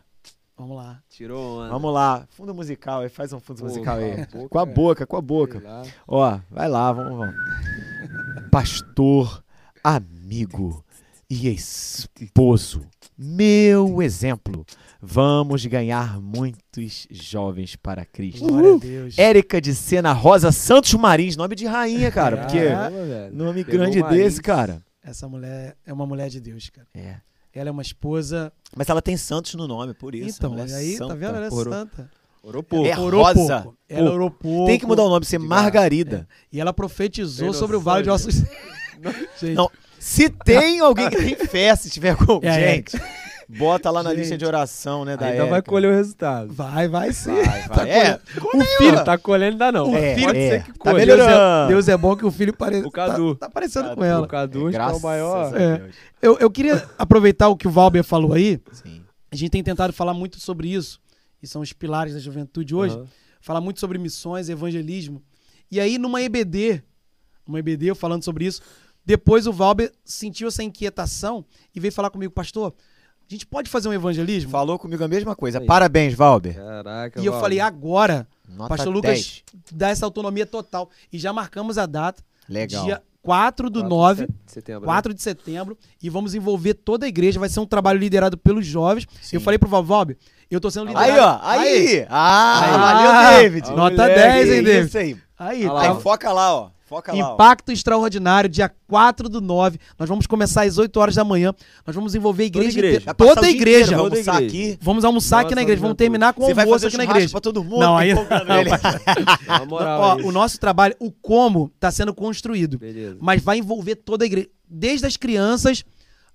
Vamos lá. Tirou onda. vamos lá, fundo musical aí, faz um fundo Pô, musical aí. boca, Com a é. boca, com a boca. Ó, vai lá, vamos, vamos. Pastor, amigo e esposo, meu exemplo. Vamos ganhar muitos jovens para Cristo. Glória a Deus. Érica de Sena Rosa Santos Marins, nome de rainha, cara, porque Caramba, velho. nome Pegou grande Marins. desse, cara. Essa mulher é uma mulher de Deus, cara. É. Ela é uma esposa. Mas ela tem Santos no nome, por isso. então, mulher e aí, santa. tá vendo? Ela é santa. Orou pouco. É Orou rosa. pouco. Ela orou pouco. Tem que mudar o nome, ser De Margarida. E ela profetizou sobre o Vale de? Ossos. Gente, Não, Se tem alguém que tem fé, se tiver com É, gente, bota lá na Gente. lista de oração, né, da Ainda vai colher o resultado. vai, vai sim. Vai, Tá vai. É, colhendo. o filho. Não tá colhendo ainda não. É, Pode é. ser que Tá colhe. melhorando. Deus é, Deus é bom que o filho pareça. O Cadu. Tá, tá parecendo Cadu. com ela. O Cadu que é graças o maior. É. Eu, eu queria aproveitar o que o Valber falou aí. Sim. A gente tem tentado falar muito sobre isso. E são os pilares da juventude hoje. Aham. Falar muito sobre missões, evangelismo. E aí, numa EBD, uma EBD, eu falando sobre isso, depois o Valber sentiu essa inquietação e veio falar comigo, pastor, a gente pode fazer um evangelismo? Falou comigo a mesma coisa. Aí. Parabéns, Valber. Caraca, E eu Valber. falei, agora, Nota pastor 10. Lucas dá essa autonomia total. E já marcamos a data, Legal. dia 4 do 4 de 9, set- setembro. né? 4 de setembro, e vamos envolver toda a igreja. Vai ser um trabalho liderado pelos jovens. Sim. Eu falei pro Val, Valber, eu tô sendo liderado. Aí, ó. Aí. Ah, Aí. valeu, Ah, David. Nota moleque, 10, hein, Isso David? aí. Aí, Olha lá, tá- Aí, foca lá, ó. Foca lá, ó. Impacto Extraordinário, dia 4 do 9. Nós vamos começar às 8 horas da manhã. Nós vamos envolver a igreja. igreja. inteira. Vai passar Toda a igreja. inteiro, Vamos Toda a almoçar igreja. aqui. Vamos almoçar aqui Nossa, na igreja. Vamos terminar com o almoço fazer aqui na igreja. pra todo mundo. Não, aí-. Na moral, Ó, é o nosso trabalho, o como, está sendo construído. Beleza. Mas vai envolver toda a igreja. Desde as crianças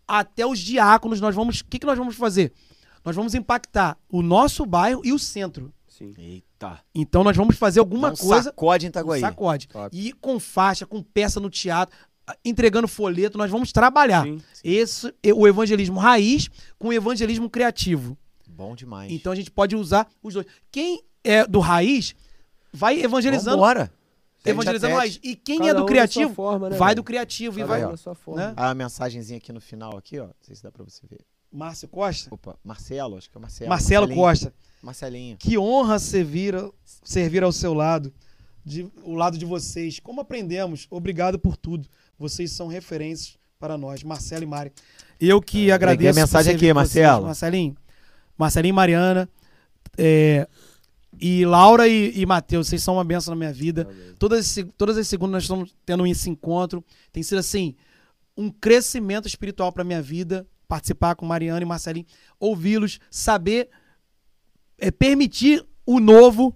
até os diáconos. Nós vamos. O que, que nós vamos fazer? Nós vamos impactar o nosso bairro e o centro. Sim. Eita. Então nós vamos fazer alguma um coisa. Sacode em Um Itaguaí. sacode. Top. E com faixa, com peça no teatro, entregando folheto, nós vamos trabalhar. Sim. Esse é o evangelismo raiz com o evangelismo criativo. Bom demais. Então a gente pode usar os dois. Quem é do raiz vai evangelizando, Vambora. evangelizando raiz. E quem Cada é um do da criativo forma, né, vai velho? do criativo e Cada vai, um da sua forma. né? A mensagenzinha aqui no final, aqui, ó. Não sei se dá pra você ver. Márcio Costa, Opa, Marcelo, acho que é Marcelo. Marcelo Marcelinho. Costa. Marcelinho. Que honra servir, servir ao seu lado, de, o lado de vocês. Como aprendemos? Obrigado por tudo. Vocês são referências para nós, Marcelo e Mari. Eu que agradeço. Peguei a por mensagem aqui, vocês. Marcelo. Marcelinho, Marcelinho e Mariana. é, e Laura e, e Matheus, vocês são uma benção na minha vida. Todas todas as segundas nós estamos tendo esse encontro. Tem sido assim, um crescimento espiritual para minha vida. Participar com Mariana e Marcelinho, ouvi-los, saber é, permitir o novo,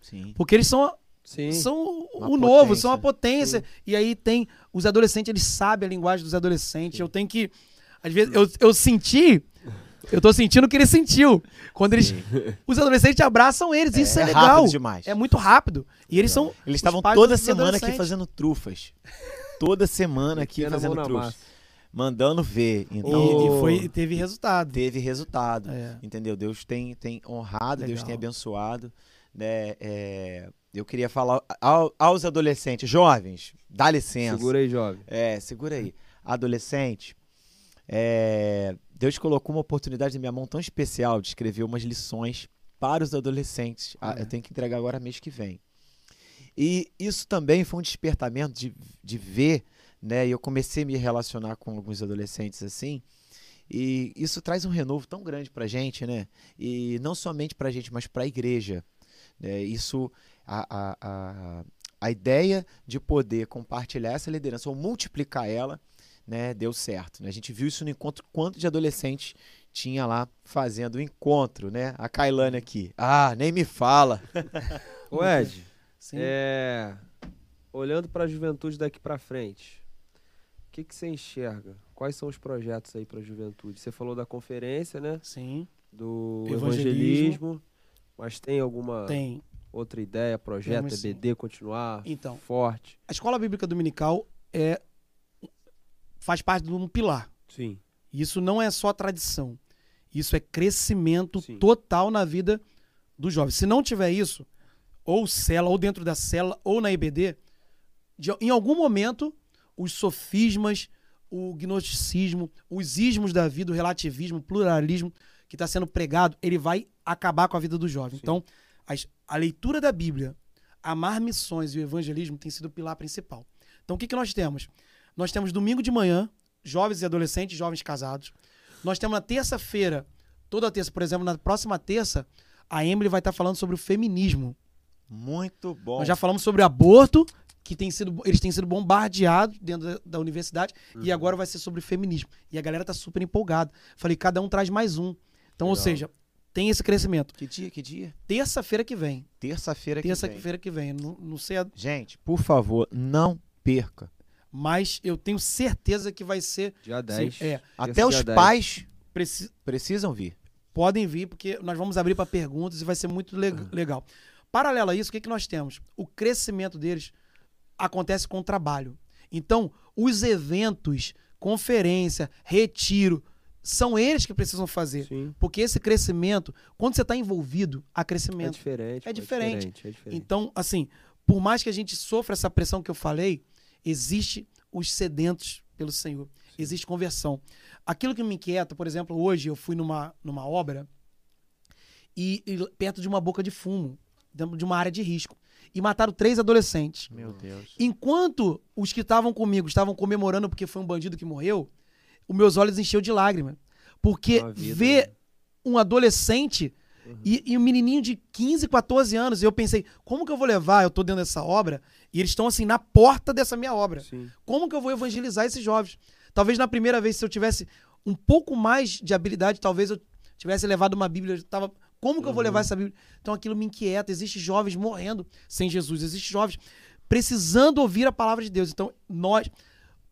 Sim. porque eles são, Sim. são Uma o novo, potência. são a potência. E aí tem os adolescentes, eles sabem a linguagem dos adolescentes. Eu tenho que. Às vezes, eu, eu senti. Eu tô sentindo o que ele sentiu. Quando eles. Os adolescentes abraçam eles. Isso é, é legal. demais. É muito rápido. E eles são. Eles estavam toda semana aqui fazendo trufas. Toda semana aqui fazendo trufas. Mandando ver. E, Então, e foi, teve resultado. teve resultado. É. Entendeu? Deus tem, tem honrado, Deus Legal. tem abençoado. Né? É, eu queria falar ao- aos adolescentes, jovens, dá licença. Segura aí, jovem. É, segura aí. Adolescente, é, Deus colocou uma oportunidade na minha mão tão especial de escrever umas lições para os adolescentes. Ah, eu tenho que entregar agora mês que vem. E isso também foi um despertamento de, de ver, né? E eu comecei a me relacionar com alguns adolescentes assim. E isso traz um renovo tão grande pra gente, né? E não somente pra gente, mas pra igreja. né? Isso, a, a, a, a ideia de poder compartilhar essa liderança ou multiplicar ela, né, deu certo. né? A gente viu isso no encontro, quanto de adolescente tinha lá fazendo o encontro, né? A Kailane aqui. Ah, nem me fala. Ô, Ed, Sim. é, olhando para a juventude daqui para frente, o que, que você enxerga? Quais são os projetos aí para a juventude? Você falou da conferência, né? Sim, Do Evangelismo. evangelismo, mas tem alguma tem. outra ideia, projeto, Temos. EBD continuar Então, forte? a escola bíblica dominical é faz parte de um pilar. Sim. Isso não é só tradição. Isso é crescimento Sim. total na vida do jovem. Se não tiver isso, ou cela, ou dentro da cela, ou na IBD, de- em algum momento, os sofismas, o gnosticismo, os ismos da vida, o relativismo, o pluralismo que está sendo pregado, ele vai acabar com a vida do jovem. Sim. Então, as- a leitura da Bíblia, amar missões e o evangelismo tem sido o pilar principal. Então, o que, que nós temos? Nós temos domingo de manhã, jovens e adolescentes, jovens casados. Nós temos na terça-feira, toda terça, por exemplo, na próxima terça, a Emily vai estar falando sobre o feminismo. Muito bom. Nós já falamos sobre aborto, que tem sido, eles têm sido bombardeados dentro da, da universidade, e agora vai ser sobre feminismo. E a galera tá super empolgada. Falei, cada um traz mais um. Então, ou Legal. seja, tem esse crescimento. Que dia? Que dia? Terça-feira que vem. Terça-feira que vem. Terça-feira que vem. Não, não sei, a- Gente, por favor, não perca. mas eu tenho certeza que vai ser. Dia 10. Sim, é. Até os 10. pais Preci, precisam vir. podem vir, porque nós vamos abrir para perguntas e vai ser muito le- legal. Paralelo a isso, o que, que nós temos? O crescimento deles acontece com o trabalho. Então, os eventos, conferência, retiro, são eles que precisam fazer. Sim. Porque esse crescimento, quando você está envolvido, há É crescimento. diferente. É pô, diferente. É diferente. Então, assim, por mais que a gente sofra essa pressão que eu falei, existe os sedentos pelo Senhor. Existe conversão. Aquilo que me inquieta, por exemplo, hoje eu fui numa, numa obra e, e perto de uma boca de fumo, dentro de uma área de risco. E mataram três adolescentes. Meu Deus. Enquanto os que estavam comigo estavam comemorando porque foi um bandido que morreu, os meus olhos encheu de lágrima. Porque vida, ver né? um adolescente e, e um menininho de 15, 14 anos, e eu pensei, como que eu vou levar? Eu tô dentro dessa obra e eles estão assim na porta dessa minha obra. Sim. Como que eu vou evangelizar esses jovens? Talvez na primeira vez, se eu tivesse um pouco mais de habilidade, talvez eu tivesse levado uma Bíblia. Eu tava, como que eu vou levar essa Bíblia? Então aquilo me inquieta. Existem jovens morrendo sem Jesus. Existem jovens precisando ouvir a palavra de Deus. Então, nós.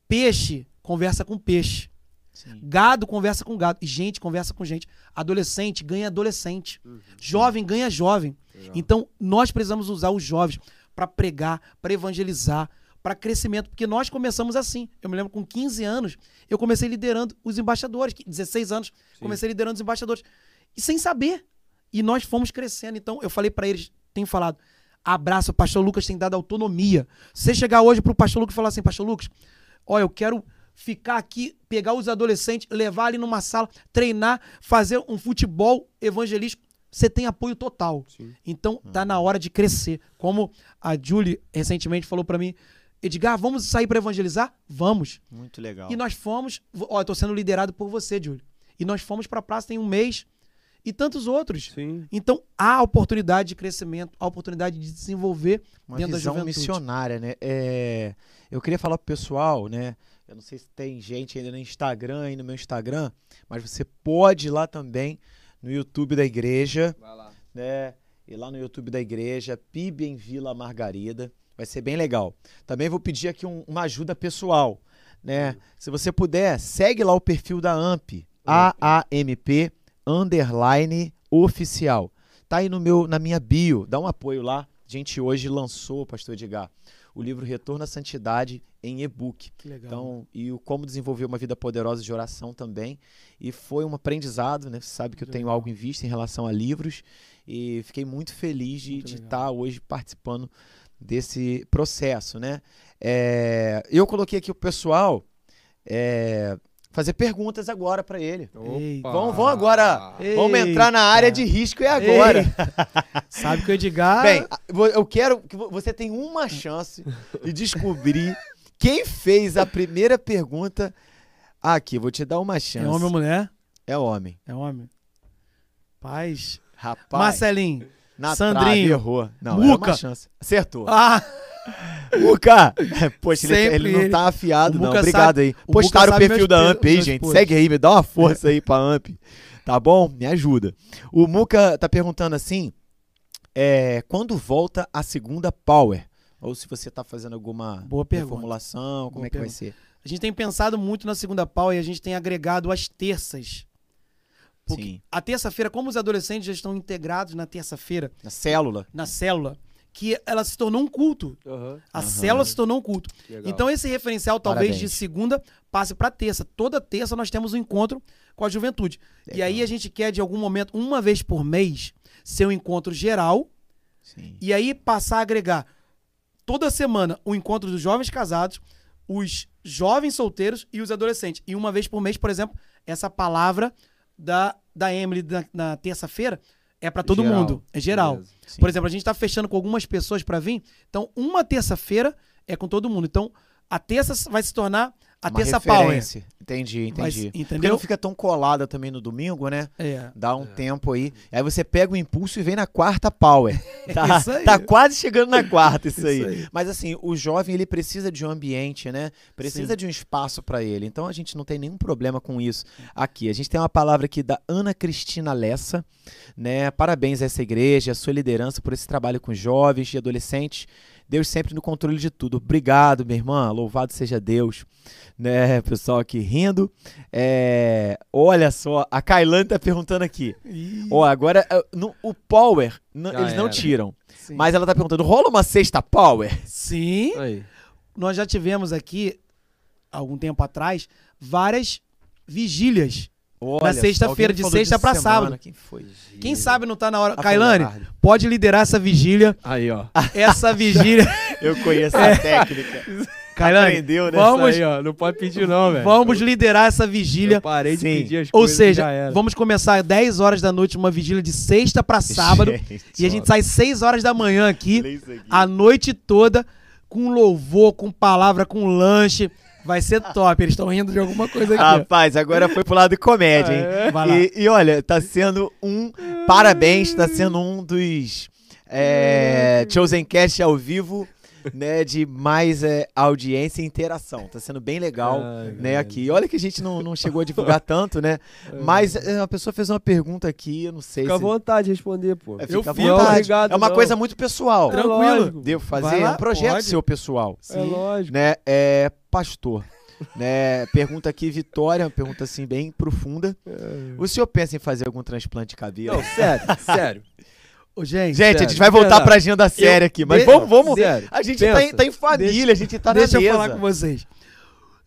Peixe conversa com peixe. Sim. Gado conversa com gado. E gente conversa com gente. Adolescente ganha adolescente. Jovem ganha jovem. Legal. Então, nós precisamos usar os jovens para pregar, para evangelizar, para crescimento, porque nós começamos assim. Eu me lembro com 15 anos, eu comecei liderando os embaixadores, que- 16 anos, comecei liderando os embaixadores e sem saber. E nós fomos crescendo. Então, eu falei para eles, tenho falado, abraço, o pastor Lucas tem dado autonomia. Você chegar hoje pro pastor Lucas e falar assim, pastor Lucas, ó, eu quero ficar aqui, pegar os adolescentes, levar ali numa sala, treinar, fazer um futebol evangelístico, você tem apoio total. Sim. Então tá na hora de crescer. Como a Julie recentemente falou pra mim, Edgar, vamos sair pra evangelizar? Vamos. Muito legal. E nós fomos, ó, eu tô sendo liderado por você, Julie. E nós fomos pra praça tem um mês e tantos outros. Sim. Então há oportunidade de crescimento, há oportunidade de desenvolver Uma dentro da visão juventude. missionária, né? É, eu queria falar pro pessoal, né? Eu não sei se tem gente ainda no Instagram, aí no meu Instagram, mas você pode ir lá também no YouTube da igreja, Vai lá. né? E lá no YouTube da igreja, PIB em Vila Margarida. Vai ser bem legal. Também vou pedir aqui um- uma ajuda pessoal, né? Se você puder, segue lá o perfil da AMP, AAMP underline oficial. Tá aí no meu na minha bio, dá um apoio lá. A gente hoje lançou, pastor Edgar, o livro Retorno à Santidade em e-book. Que legal. Então, e o como desenvolver uma vida poderosa de oração também. E foi um aprendizado, né? Você sabe que eu Muito tenho legal. algo em vista em relação a livros. E fiquei muito feliz de Muito de estar hoje participando desse processo, né? É, eu coloquei aqui o pessoal é, fazer perguntas agora para ele. Vamos, vamos agora. Vamos Eita. entrar na área de risco e agora. Sabe que o Edgar. Bem, vo- eu quero que vo- você tenha uma chance de descobrir quem fez a primeira pergunta. Aqui, vou te dar uma é chance. homem ou mulher? É homem. É homem. Paz. Rapaz, Marcelinho. Na Sandrinho. trave errou. Não, era Muca. uma chance. Acertou. Ah, Muca! Poxa, ele, ele não tá afiado, O não. Obrigado sabe- aí. o Postaram o sabe perfil da AMP aí, gente. posts. Segue aí, me dá uma força aí pra AMP. Tá bom? Me ajuda. O Muca tá perguntando assim: é, quando volta a segunda Power? Ou se você tá fazendo alguma Boa pergunta. reformulação, como Boa é que vai pergunta. ser? a gente tem pensado muito na segunda pau e a gente tem agregado as terças. Porque Sim. a terça-feira, como os adolescentes já estão integrados na terça-feira, Na célula. na célula, que ela se tornou um culto. Aham, A Aham. célula se tornou um culto. legal. Então esse referencial talvez Parabéns. de segunda passe para terça. Toda terça nós temos um encontro com a juventude. E aí Legal. a gente quer de algum momento, uma vez por mês, ser um encontro geral Sim. e aí passar a agregar toda semana o encontro dos jovens casados, os jovens solteiros e os adolescentes. E uma vez por mês, por exemplo, essa palavra da, da Emily na, na terça-feira é para todo Geral. mundo. É geral. Beleza. Por exemplo, a gente tá fechando com algumas pessoas para vir. Então, uma terça-feira é com todo mundo. Então, a terça vai se tornar a terça power. referência. Entendi, Mas, entendi. Porque entendeu? não fica tão colada também no domingo, né? É. Dá um tempo aí. Aí você pega o impulso e vem na quarta power. Tá, Isso aí. tá quase chegando na quarta isso, Isso aí. aí. Mas assim, o jovem ele precisa de um ambiente, né? Precisa Sim. de um espaço para ele. Então a gente não tem nenhum problema com isso aqui. A gente tem uma palavra aqui da Ana Cristina Lessa, né? Parabéns a essa igreja, a sua liderança por esse trabalho com jovens e adolescentes. Deus sempre no controle de tudo. Obrigado, minha irmã. Louvado seja Deus. Né, pessoal aqui rindo. É, olha só, a Kailane tá perguntando aqui. Ih, Ó, agora eh, no- o Power, n- Já eles não era. tiram. sim. Mas ela tá perguntando: rola uma sexta Power? Sim. Aí. Nós já tivemos aqui, algum tempo atrás, várias vigílias. Olha, sexta-feira, alguém de sexta pra semana. sábado. Quem? Quem sabe não tá na hora. Ah, Kailane, pode liderar essa vigília. Aí, ó. Essa vigília. Eu conheço a técnica. Kailane, Aprendeu, né? vamos, aí, ó. Não pode pedir, não, velho. vamos liderar essa vigília. Eu parei de Sim. pedir as Ou coisas, seja, já era. vamos começar às 10 horas da noite, uma vigília de sexta pra sábado. Gente, e a gente sai 6 horas da manhã aqui, aqui. a noite toda, com louvor, com palavra, com lanche. Vai ser top. Eles estão rindo de alguma coisa aqui. Rapaz, agora foi pro lado de comédia, hein? É. Vai lá. E, e olha, tá sendo um. Parabéns, tá sendo um dos é, Chosen Cast ao vivo, né? De mais é, audiência e interação. Tá sendo bem legal, Ai, né? velho. Aqui. Olha que a gente não, não chegou a divulgar tanto, né? Mas é, a pessoa fez uma pergunta aqui, eu não sei Fica à se. vontade de responder, pô. É, Eu fica à fiz. vontade. Obrigado, é uma não. coisa muito pessoal. É Tranquilo. Devo fazer lá, um projeto pode. seu pessoal É lógico. né? É pastor. Né, pergunta aqui, Vitória, uma pergunta assim bem profunda. O senhor pensa em fazer algum transplante de cabelo? Não, sério, sério. Ô, gente, Gente, a sério, gente vai voltar verdade. pra agenda séria aqui, mas de- vamos, vamos. Sério. A gente Pensa. tá em, tá em família, a gente tá deixa na eu falar com vocês.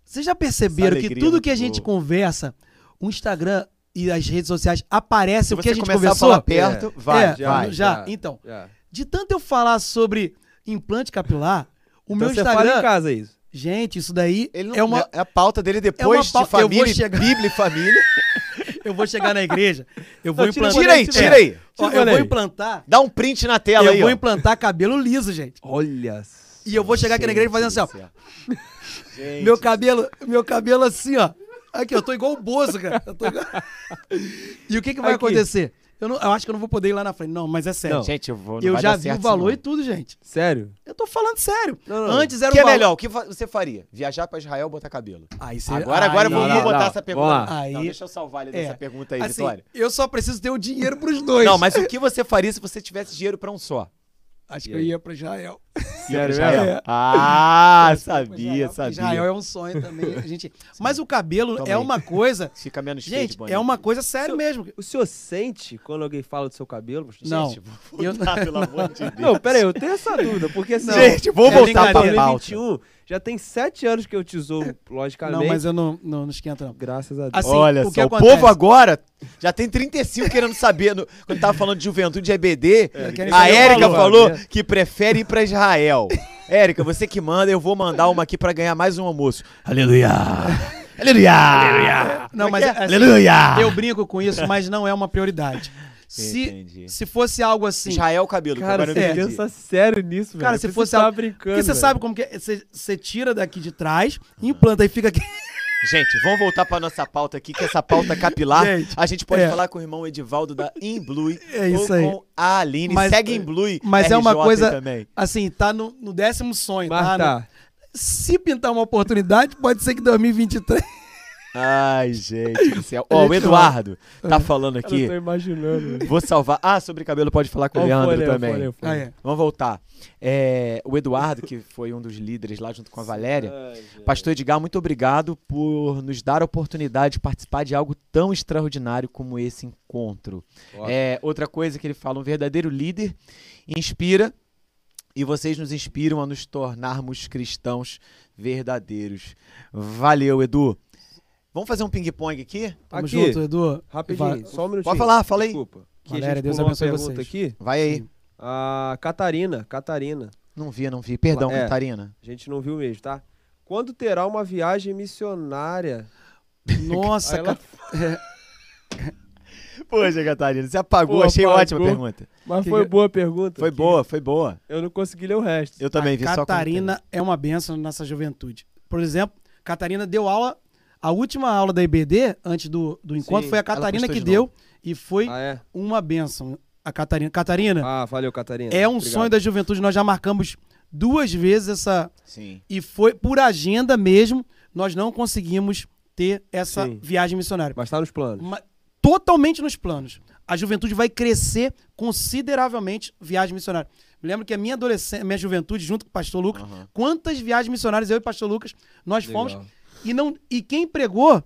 Vocês já perceberam que alegria tudo que a gente boa. conversa, o Instagram e as redes sociais aparece Se o que a gente começar conversou? a falar perto, vai, é, já, vai. já. já. Então, Já. de tanto eu falar sobre implante capilar, o Então meu você Instagram, fala em casa isso. gente, isso daí Ele não, é uma é a pauta dele uma depois pau- de família, eu vou chegar- Bíblia e família. eu vou chegar na igreja, eu vou Não, implantar Tira aí, tira aí. Ó, Tira eu vou aí. implantar, Dá um print na tela eu aí, vou ó. implantar cabelo liso, gente. Olha. E eu vou chegar aqui na igreja fazendo assim, ó. Gente. Meu cabelo, meu cabelo assim, ó. Aqui, eu tô igual o Bozo, cara. Eu tô igual- E o que que vai Aqui. acontecer? Eu, não- eu acho que eu não vou poder ir lá na frente. Não, mas é sério. Não. Gente, eu vou. não eu vai já dar vi certo o valor isso e tudo, gente. Sério? Eu tô falando sério. Não, não. Antes era O que um é valor- melhor? O que você faria? Viajar pra Israel ou botar cabelo? Aí você- Agora, agora aí- vamos Não, não, botar não. essa pergunta. Aí- Não, deixa eu salvar ele É. dessa pergunta aí, Assim, Vitória. eu só preciso ter o dinheiro pros dois. Não, mas o que você faria se você tivesse dinheiro pra um só? Acho E que eu ia pra Israel. Sério Israel. mesmo? Ah, Israel, sabia, porque sabia. Israel é um sonho também. A gente... Mas o cabelo Toma é aí. uma coisa. Fica menos Gente, é uma coisa séria mesmo. O senhor sente quando alguém fala do seu cabelo? Não. Gente, vou Eu- voltar, pelo amor de Deus. Não, pera aí, eu tenho essa dúvida, porque assim, Gente, vou é voltar pra pauta. 2021, já tem sete anos que eu te zoo, logicamente. Não, mas eu não, não, não esquenta, não. Graças a Deus. Assim, Olha o só, que o acontece? povo agora já tem 35 querendo saber. no- quando tava falando de juventude EBD, querem a saber o Érica valor. falou É. que prefere ir pra Israel. Érica, você que manda, eu vou mandar uma aqui pra ganhar mais um almoço. Aleluia! Aleluia! Não, mas é? assim, Aleluia! eu brinco com isso, mas não é uma prioridade. Se, Entendi. se fosse algo assim. Israel cabelo, que Cara, agora você pensa sério nisso, velho. Cara, Eu se fosse que você tava algo- brincando. Porque você velho. sabe como que é? Você, você tira daqui de trás, implanta e fica aqui. Gente, vamos voltar pra nossa pauta aqui, que essa pauta capilar, Gente, a gente pode é. falar com o irmão Edivaldo da Inblui É isso ou aí. com a Aline. Mas- Segue Inblui mas é uma RJ coisa- também. Assim, tá no, no décimo sonho. Mas tá? tá. Se pintar uma oportunidade, pode ser que 2023. Ai, gente do céu. Ó, o Eduardo tá falando Cara, aqui. eu tô imaginando. Vou salvar. Ah, sobre cabelo pode falar com o Ó, Leandro folha, também. folha, folha. Ah, é. Vamos voltar. É, o Eduardo, que foi um dos líderes lá junto com a Valéria. Ai. Pastor Edgar, muito obrigado por nos dar a oportunidade de participar de algo tão extraordinário como esse encontro. É, outra coisa que ele fala, um verdadeiro líder inspira e vocês nos inspiram a nos tornarmos cristãos verdadeiros. Valeu, Edu. Vamos fazer um ping-pong aqui? Tamo Aqui. junto, Edu. Rapidinho, Vai- só um minutinho. Pode falar, fala aí. Desculpa. Que Valéria, a gente Deus abençoe pergunta vocês. aqui. Vai aí. Sim. A Catarina, Catarina. Não vi, não vi. Perdão, É. Catarina. A gente não viu mesmo, tá? Quando terá uma viagem missionária? Nossa, ela- Poxa, Catarina, você apagou. Pô, Achei apagou. ótima a pergunta. Mas Que foi que- boa a pergunta. Foi que boa, foi boa. Eu não consegui ler o resto. Eu também a vi só como Catarina é uma benção na nossa juventude. Por exemplo, Catarina deu aula. A última aula da IBD, antes do, do encontro, Sim, foi a Catarina que de deu e foi Ah, é? uma benção. A Catarina. Catarina, Ah, valeu, Catarina. é um Obrigado. sonho da juventude. Nós já marcamos duas vezes essa. Sim. E foi por agenda mesmo, nós não conseguimos ter essa Sim. viagem missionária. Mas tá nos planos. Totalmente nos planos. A juventude vai crescer consideravelmente viagem missionária. Me lembro que a minha adolescência, minha juventude, junto com o pastor Lucas, Aham. quantas viagens missionárias eu e o pastor Lucas nós fomos. E, não, e quem pregou,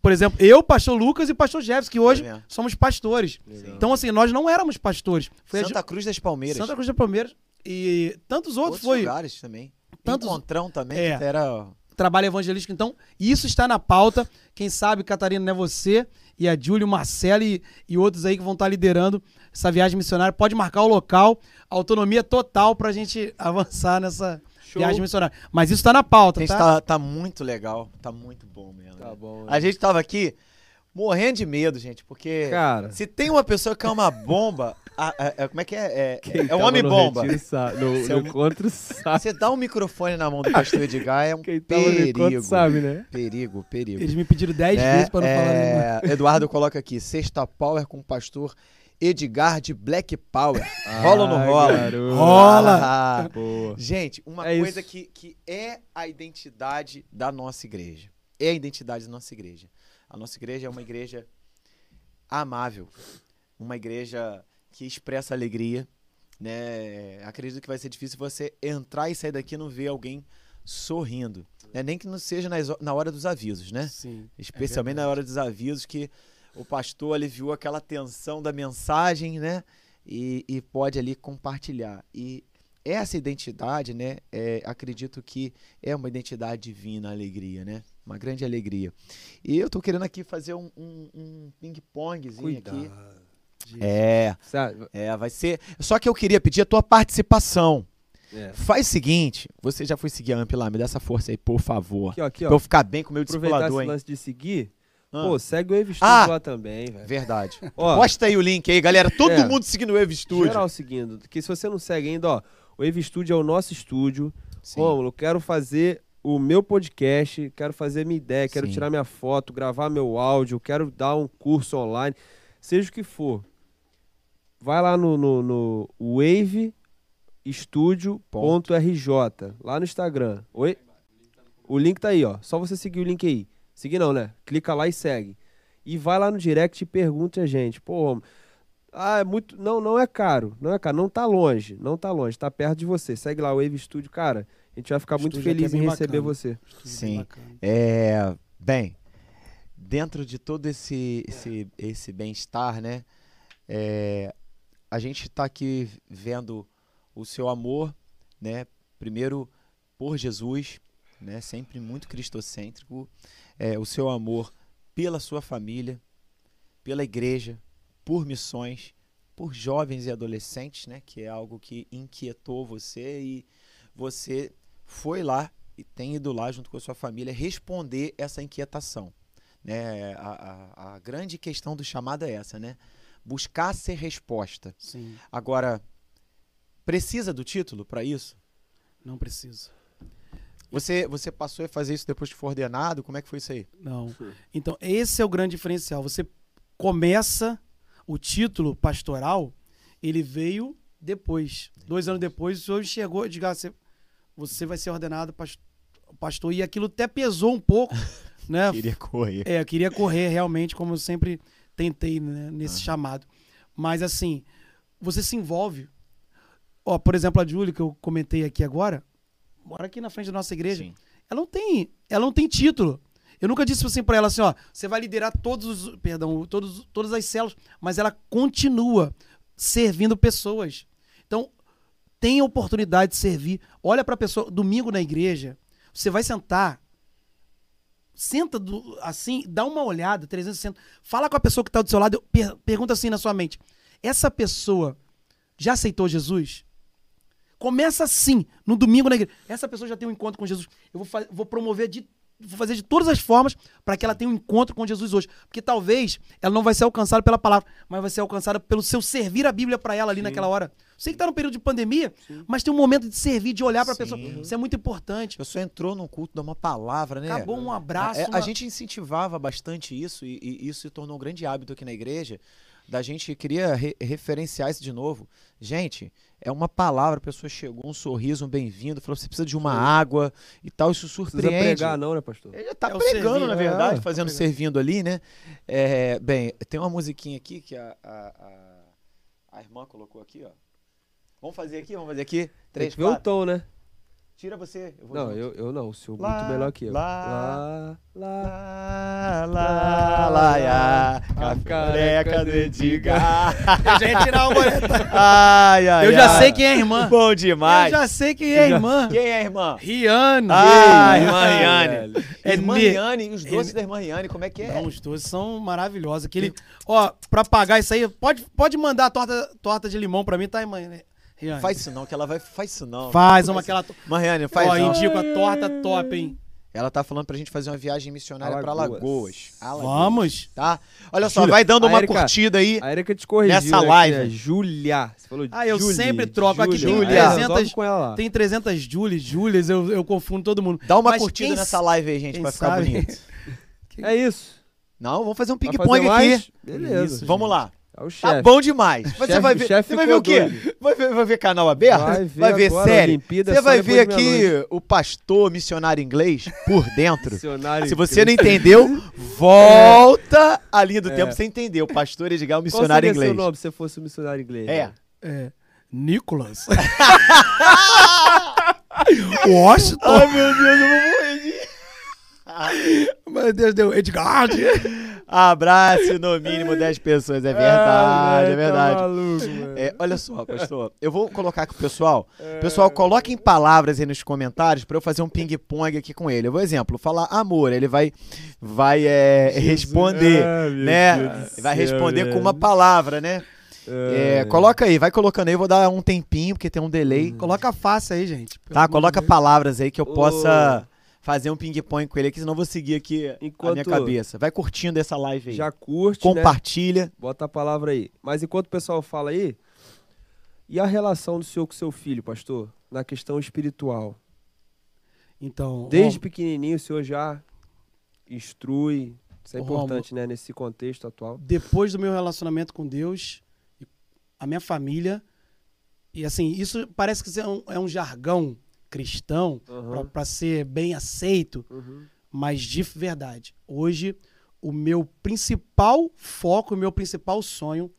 por exemplo, eu, pastor Lucas e pastor Jefferson, que hoje mesmo. somos pastores. Legal. Então, assim, nós não éramos pastores. Foi a Santa Cruz das Palmeiras. Santa Cruz da Palmeiras e tantos outros. Outros foi lugares também. Tantos- Encontrão também, É. que era... trabalho evangelístico. Então, isso está na pauta. Quem sabe, Catarina, não é você e a Júlia, o Marcelo e, e outros aí que vão estar liderando essa viagem missionária. Pode marcar o local, autonomia total para a gente avançar nessa Show. viagem missionária. Mas isso está na pauta, Gente, tá? tá, tá muito legal. Tá muito bom mesmo. Tá né? bom. A gente tava aqui morrendo de medo, gente, porque Cara, se tem uma pessoa que é uma bomba, a- a- a- como é que é? É, é um homem no bomba. retiro sabe- no, Você é no encontro sabe. Você dá um microfone na mão do pastor Edgar é um Quem tava no encontro perigo. sabe, né? Perigo, perigo. Eles me pediram 10 Né? vezes para não falar. nenhuma. É, Eduardo coloca aqui, sexta power com o pastor Edgar de Black Power. Rola ou não rola? garoto. Rola. Ah. Gente, uma É coisa isso. que, que é a identidade da nossa igreja. É a identidade da nossa igreja. A nossa igreja é uma igreja amável, uma igreja que expressa alegria. Né? Acredito que vai ser difícil você entrar e sair daqui e não ver alguém sorrindo. Né? Nem que não seja nas na hora dos avisos, né? Sim. Especialmente na hora dos avisos que o pastor aliviou aquela tensão da mensagem, né? E, e pode ali compartilhar. E essa identidade, né? é, acredito que é uma identidade divina, a alegria, né? Uma grande alegria. E eu tô querendo aqui fazer um, um, um ping-pongzinho aqui. É, Sabe? é, vai ser. Só que eu queria pedir a tua participação. É. Faz o seguinte, você já foi seguir a Amp lá, me dá essa força aí, por favor. Aqui, ó, aqui, Pra ó. eu ficar bem com o meu Aproveitar esse discipulador, hein? lance de seguir. Ah. Pô, segue o Wave Studio Ah! lá também, velho. Verdade. Ó, Posta aí o link aí, galera. Todo É. mundo seguindo o Wave Studio. geral seguindo. Que se você não segue ainda, ó, o Wave Studio é o nosso estúdio. Sim. Rômulo, eu quero fazer o meu podcast, quero fazer minha ideia, quero Sim. tirar minha foto, gravar meu áudio, quero dar um curso online, seja o que for. Vai lá no, no, no wavestudio.rj, lá no Instagram. Oi? O link tá aí, ó. Só você seguir o link aí. Seguir não, né? Clica lá e segue. E vai lá no direct e pergunte a gente. Pô, Ah, é muito. Não, não é caro. Não é caro. Não tá longe. Não tá longe. Tá perto de você. Segue lá o Wave Studio, cara. A gente vai ficar muito Estúdio aqui feliz é em receber bacana. você. Sim. É, bem, dentro de todo esse, esse, esse bem-estar, né? é, a gente está aqui vendo o seu amor, né? Primeiro por Jesus, né? Sempre muito cristocêntrico. É, o seu amor pela sua família, pela igreja, por missões, por jovens e adolescentes, né? Que é algo que inquietou você e você foi lá e tem ido lá junto com a sua família responder essa inquietação. Né? A, a, a grande questão do chamado é essa, né? Buscar ser resposta. Sim, Agora, precisa do título para isso? não precisa. Você, você passou a fazer isso depois que foi ordenado? Como é que foi isso aí? Não. Então, esse é o grande diferencial. Você começa o título pastoral, ele veio depois. Dois anos depois, o senhor chegou e disse: "Ah, você, você vai ser ordenado pas- pastor. E aquilo até pesou um pouco, né? Queria correr. É, eu queria correr realmente, como eu sempre tentei né, nesse Aham. chamado. Mas assim, você se envolve. Ó, por exemplo, a Júlia, que eu comentei aqui agora, mora aqui na frente da nossa igreja. Sim. Ela não tem, ela não tem título. Eu nunca disse assim pra ela assim, ó, você vai liderar todos, os- perdão, todos, todas as células, mas ela continua servindo pessoas. Então, tem a oportunidade de servir. Olha pra pessoa, domingo na igreja, você vai sentar, senta do- assim, dá uma olhada, 360, fala com a pessoa que tá do seu lado, per- pergunta assim na sua mente, essa pessoa já aceitou Jesus? Começa assim, no domingo na igreja. Essa pessoa já tem um encontro com Jesus. Eu vou, vou promover de. Vou fazer de todas as formas para que ela tenha um encontro com Jesus hoje. Porque talvez ela não vai ser alcançada pela palavra, mas vai ser alcançada pelo seu servir a Bíblia para ela ali Sim. naquela hora. Sei que tá no período de pandemia, mas tem um momento de servir, de olhar para a Sim. pessoa. Isso é muito importante. A pessoa entrou num culto, dá uma palavra, né? Acabou um abraço. É, uma- A gente incentivava bastante isso e, e isso se tornou um grande hábito aqui na igreja. Da gente queria re- referenciar isso de novo. Gente, é uma palavra, a pessoa chegou, um sorriso, um bem-vindo, falou: você precisa de uma água e tal. Isso Não precisa surpreende. pregar, não, né, pastor? Ele já tá É pregando, servir, na é, verdade, tá fazendo, pregando. servindo ali, né? É, bem, tem uma musiquinha aqui que a, a, a, a irmã colocou aqui, ó. Vamos fazer aqui? Vamos fazer aqui? Tem Três, que ver o quatro. tom, né? Tira você. Eu vou Não, eu, eu não. O senhor Lá, muito melhor que eu. lá, lá. Lá, lá, lá, ya, A careca do Edgar. Eu já ia tirar o boleto. Ai, ai, Eu já ai. sei quem é a irmã. Bom Eu demais. já sei quem é a irmã. Quem é a irmã? Rihanna. Ah, irmã. Riane. É irmã ne- Riane, os doces da irmã Riane, como é que é? Não, os dois são maravilhosos. Aquele, ó, pra pagar isso aí, pode, pode mandar a torta, torta de limão pra mim, tá, irmã? Riane? Faz isso não, que ela vai. Faz isso não. Faz uma aquela. Irmã Riane, faz Ó, não. indico a torta top, hein? Ela tá falando pra gente fazer uma viagem missionária pra Alagoas. Lagoas. Alagoas. Vamos. Tá? Olha só, Júlia, vai dando a uma Erika- curtida aí. A Erika te corrigiu. Nessa live. É Júlia. Você falou Ah, eu Julie, sempre troco. Aqui Júlia. tem É, 300 resolve com ela lá. Tem 300 Julies, Julias, eu, eu confundo todo mundo. Dá uma Mas curtida quem nessa live aí, gente, pra ficar sabe- bonito. É isso. Não, vamos fazer um ping-pong aqui. Beleza. Isso, Vamos lá. É o Tá chefe. bom demais. Você Chefe- vai ver, chefe você vai ver o quê? Vai ver, vai ver canal aberto? Vai ver vai ver série? Olimpíada Você vai ver aqui o pastor missionário inglês por dentro. Missionário Se você não entendeu, volta a linha do É. tempo pra você entender. O pastor Edgar, o Qual missionário seria seu inglês. nome se você fosse um missionário inglês? É. né? É. Nicholas. Washington. Ai, meu Deus, eu vou morrer. Meu Deus, deu Edgar. Abraço no mínimo 10 pessoas, é verdade, é velho, verdade. Tá maluco. É, olha só, pastor, eu vou colocar com o pessoal. Pessoal, coloque em palavras aí nos comentários pra eu fazer um ping-pong aqui com ele. Eu vou, exemplo, falar amor, ele vai, vai é, responder, Ah, né? Vai responder com uma palavra, né? É, É. coloca aí, vai colocando aí, vou dar um tempinho, porque tem um delay. Coloca a face aí, gente. Tá, coloca palavras aí que eu possa fazer um ping-pong com ele aqui, senão eu vou seguir aqui a minha Enquanto- cabeça. Vai curtindo essa live aí. Já curte, né? Compartilha. Bota a palavra aí. Mas enquanto o pessoal fala aí, e a relação do senhor com seu filho, pastor? Na questão espiritual. Então, Desde ó, pequenininho o senhor já instrui. Isso é importante, né? Nesse contexto atual. depois do meu relacionamento com Deus, a minha família, e assim, isso parece que é um, é um jargão cristão Aham. para ser bem aceito, Uhum. mas de verdade, hoje o meu principal foco, o meu principal sonho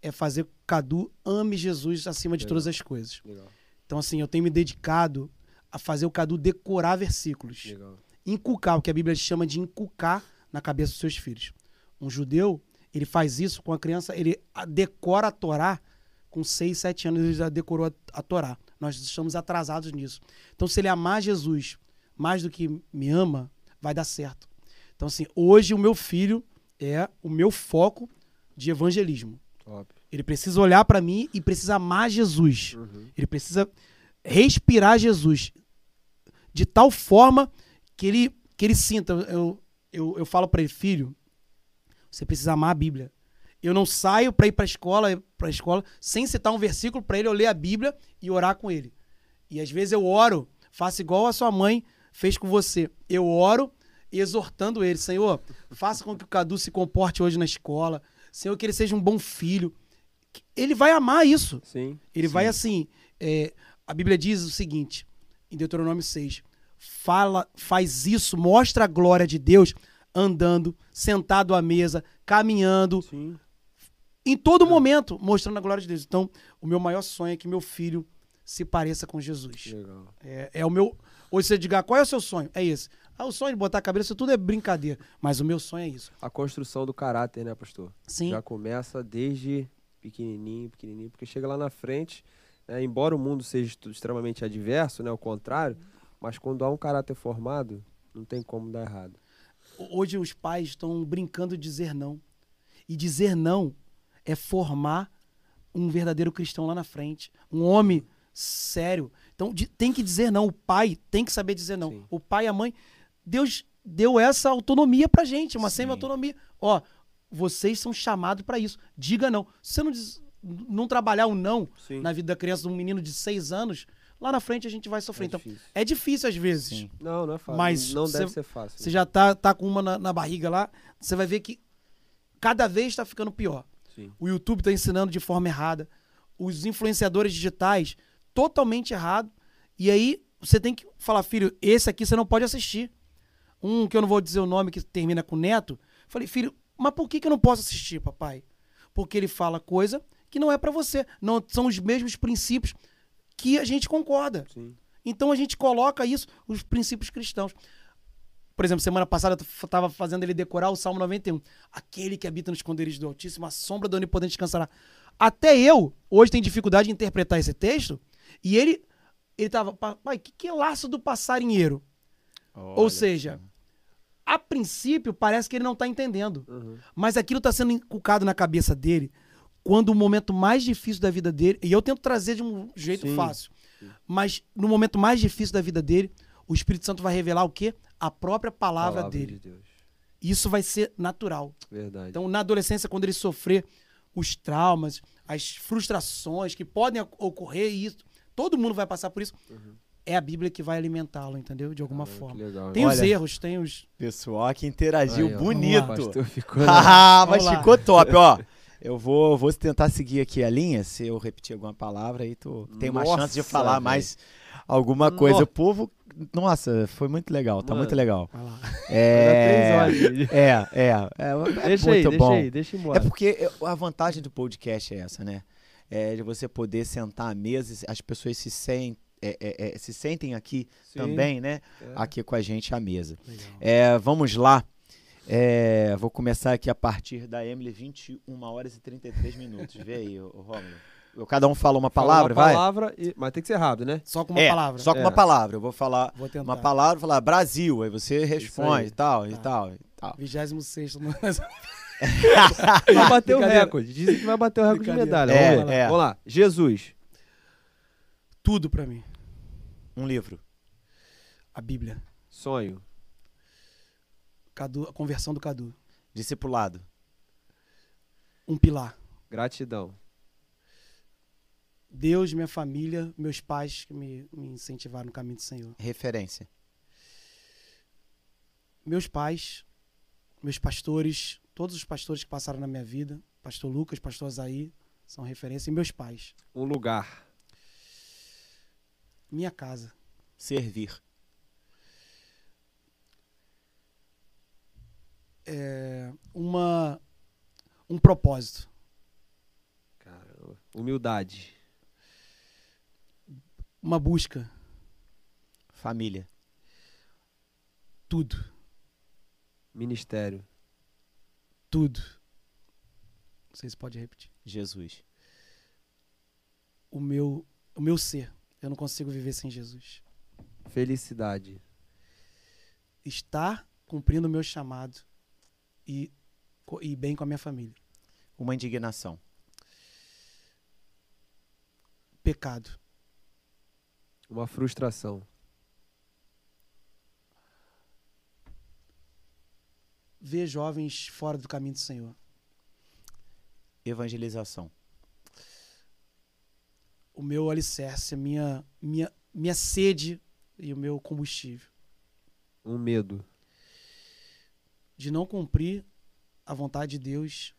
é fazer que o Cadu ame Jesus acima de Legal. todas as coisas. Legal, Então, assim, eu tenho me dedicado a fazer o Cadu decorar versículos. legal. Inculcar, o que a Bíblia chama de inculcar na cabeça dos seus filhos. Um judeu, ele faz isso com a criança, ele decora a Torá com 6, 7 anos, ele já decorou a, a Torá. Nós estamos atrasados nisso. Então, se ele amar Jesus mais do que me ama, vai dar certo. Então, assim, hoje o meu filho é o meu foco de evangelismo. Top. Ele precisa olhar para mim e precisa amar Jesus. Uhum. Ele precisa respirar Jesus de tal forma que ele, que ele sinta. Eu, eu, eu falo para ele, filho, você precisa amar a Bíblia. Eu não saio para ir para escola, para escola sem citar um versículo para ele, eu ler a Bíblia e orar com ele. E às vezes eu oro, faço igual a sua mãe fez com você. Eu oro exortando ele, Senhor, faça com que o Cadu se comporte hoje na escola. Senhor, que ele seja um bom filho. Ele vai amar isso. Sim. Ele vai assim. é, a Bíblia diz o seguinte, em Deuteronômio 6. Fala, faz isso, mostra a glória de Deus andando, sentado à mesa, caminhando, Sim. Em todo momento, mostrando a glória de Deus. Então, o meu maior sonho é que meu filho se pareça com Jesus. Legal. É, é o meu. Hoje você diga, qual é o seu sonho? É esse. Ah, o sonho de botar a cabeça, tudo é brincadeira. Mas o meu sonho é isso. A construção do caráter, né, pastor? Sim. Já começa desde pequenininho, pequenininho, porque chega lá na frente, né, embora o mundo seja extremamente adverso, né, o contrário, mas quando há um caráter formado, não tem como dar errado. Hoje os pais estão brincando de dizer não. E dizer não é formar um verdadeiro cristão lá na frente. Um homem sério. Então de- tem que dizer não. O pai tem que saber dizer não. Sim. O pai e a mãe. Deus deu essa autonomia pra gente, uma semi-autonomia. Ó, vocês são chamados pra isso. Diga não. Se você não, diz- não trabalhar o não Sim. na vida da criança, de um menino de seis anos, lá na frente a gente vai É sofrer. então, difícil. é difícil às vezes. Sim. Não, não é fácil. Mas não você- deve ser fácil. Você já tá, tá com uma na, na barriga lá, você vai ver que cada vez está ficando pior. Sim. O YouTube está ensinando de forma errada. Os influenciadores digitais, totalmente errado. E aí você tem que falar, filho, esse aqui você não pode assistir. Um que eu não vou dizer o nome, que termina com neto. Falei, filho, mas por que, que eu não posso assistir, papai? Porque ele fala coisa que não é para você. Não são os mesmos princípios que a gente concorda. Sim. Então a gente coloca isso, os princípios cristãos. Por exemplo, semana passada eu estava fazendo ele decorar o Salmo 91. Aquele que habita no esconderijo do Altíssimo, a sombra do Onipotente descansará. Até eu, hoje, tenho dificuldade de interpretar esse texto. E ele, ele tava, pai, que, que é laço do passarinheiro? Ou Olha seja, só. a princípio parece que ele não está entendendo. Uhum. Mas aquilo está sendo inculcado na cabeça dele quando o momento mais difícil da vida dele, e eu tento trazer de um jeito Sim, fácil, mas no momento mais difícil da vida dele, o Espírito Santo vai revelar o quê? A própria palavra, Palavra dele. de Deus. Isso vai ser natural. Verdade. Então, na adolescência, quando ele sofrer os traumas, as frustrações que podem oc- ocorrer, isso, todo mundo vai passar por isso, é a Bíblia que vai alimentá-lo, entendeu? De alguma Caramba, forma. Legal. Tem hein? os Olha. erros, tem os. Pessoal que interagiu Aí, ó. bonito. Pastor ficou Ah, mas lá. ficou top, ó. Eu vou, vou tentar seguir aqui a linha. Se eu repetir alguma palavra, aí tu tem uma Nossa, chance de falar velho. mais alguma coisa. Nossa. O povo, nossa, foi muito legal, tá Mano. muito legal. Vai lá. É, é, é, é, é Deixa aí, muito deixa bom. aí, deixa embora. É porque a vantagem do podcast é essa, né? É de você poder sentar à mesa, as pessoas se, sen- é, é, é, se sentem aqui Sim, também, né? é. Aqui com a gente à mesa. Vamos lá. Vou começar aqui a partir da Emily, 21 horas e 33 minutos. Vê aí. Eu- Cada um fala uma Fala palavra, uma vai? palavra, e- mas tem que ser rápido, né? Só com uma é, palavra. só com É. uma palavra. Eu vou falar Vou tentar. uma palavra, falar Brasil, aí você responde aí. e tal, e Tá. tal, e tal. 26 no... Vai bater o recorde. Dizem que vai bater o recorde de medalha. É, Vamos lá. é. Vamos lá. Jesus. Tudo pra mim. Um livro. A Bíblia. Sonho. Cadu, a conversão do Cadu. Discipulado. Um pilar. Gratidão. Deus, minha família, meus pais que me, me incentivaram no caminho do Senhor. Referência. Meus pais, meus pastores, todos os pastores que passaram na minha vida, pastor Lucas, pastor Azaí, são referência. E meus pais. Um lugar. Minha casa. Servir. É, uma, um propósito. Humildade. Uma busca. Família. Tudo. Ministério. Tudo. Não sei se pode repetir. Jesus. O meu, o meu ser. Eu não consigo viver sem Jesus. Felicidade. Estar cumprindo o meu chamado e, e bem com a minha família. Uma indignação. Pecado. Uma frustração. Ver jovens fora do caminho do Senhor. Evangelização. O meu alicerce, a minha, minha, minha sede e o meu combustível. Um medo. De não cumprir a vontade de Deus.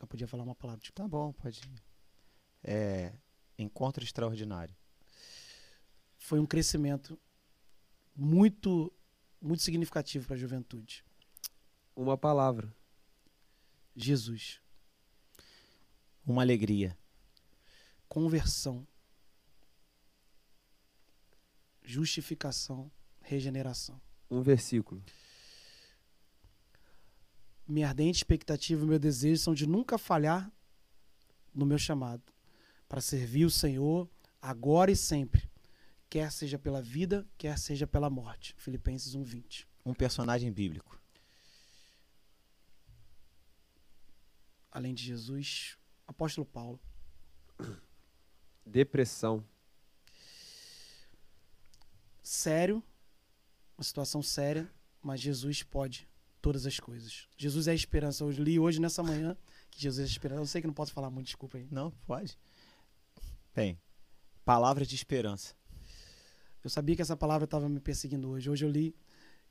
Eu podia falar uma palavra. Tipo, Tá bom, pode. É, encontro extraordinário. foi um crescimento muito, muito significativo para a juventude. Uma palavra. Jesus. Uma alegria. Conversão. Justificação. Regeneração. Um versículo. Minha ardente expectativa e meu desejo são de nunca falhar no meu chamado para servir o Senhor agora e sempre, quer seja pela vida, quer seja pela morte. Filipenses 1:20. Um personagem bíblico. Além de Jesus, apóstolo Paulo. Depressão. Sério, uma situação séria, mas Jesus pode todas as coisas. Jesus é a esperança. Eu li hoje nessa manhã que Jesus é a esperança. Eu sei que não posso falar muito, desculpa aí. Não, pode. Bem, palavra de esperança. Eu sabia que essa palavra estava me perseguindo hoje. Hoje eu li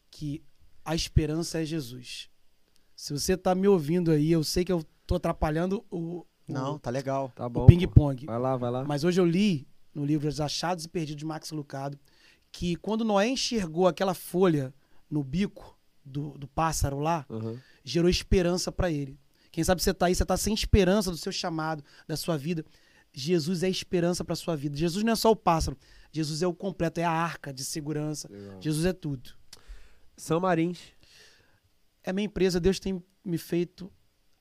que a esperança é Jesus. Se você está me ouvindo aí, eu sei que eu estou atrapalhando o, o- Não, tá legal. Tá o bom. pô. ping-pong. Vai lá, vai lá. Mas hoje eu li no livro Os Achados e Perdidos de Max Lucado que quando Noé enxergou aquela folha no bico do, do pássaro lá, Aham. gerou esperança para ele. Quem sabe você tá aí, você tá sem esperança do seu chamado, da sua vida. Jesus é esperança para sua vida. Jesus não é só o pássaro. Jesus é o completo, é a arca de segurança. Legal. Jesus é tudo. São Marins. É minha empresa, Deus tem me feito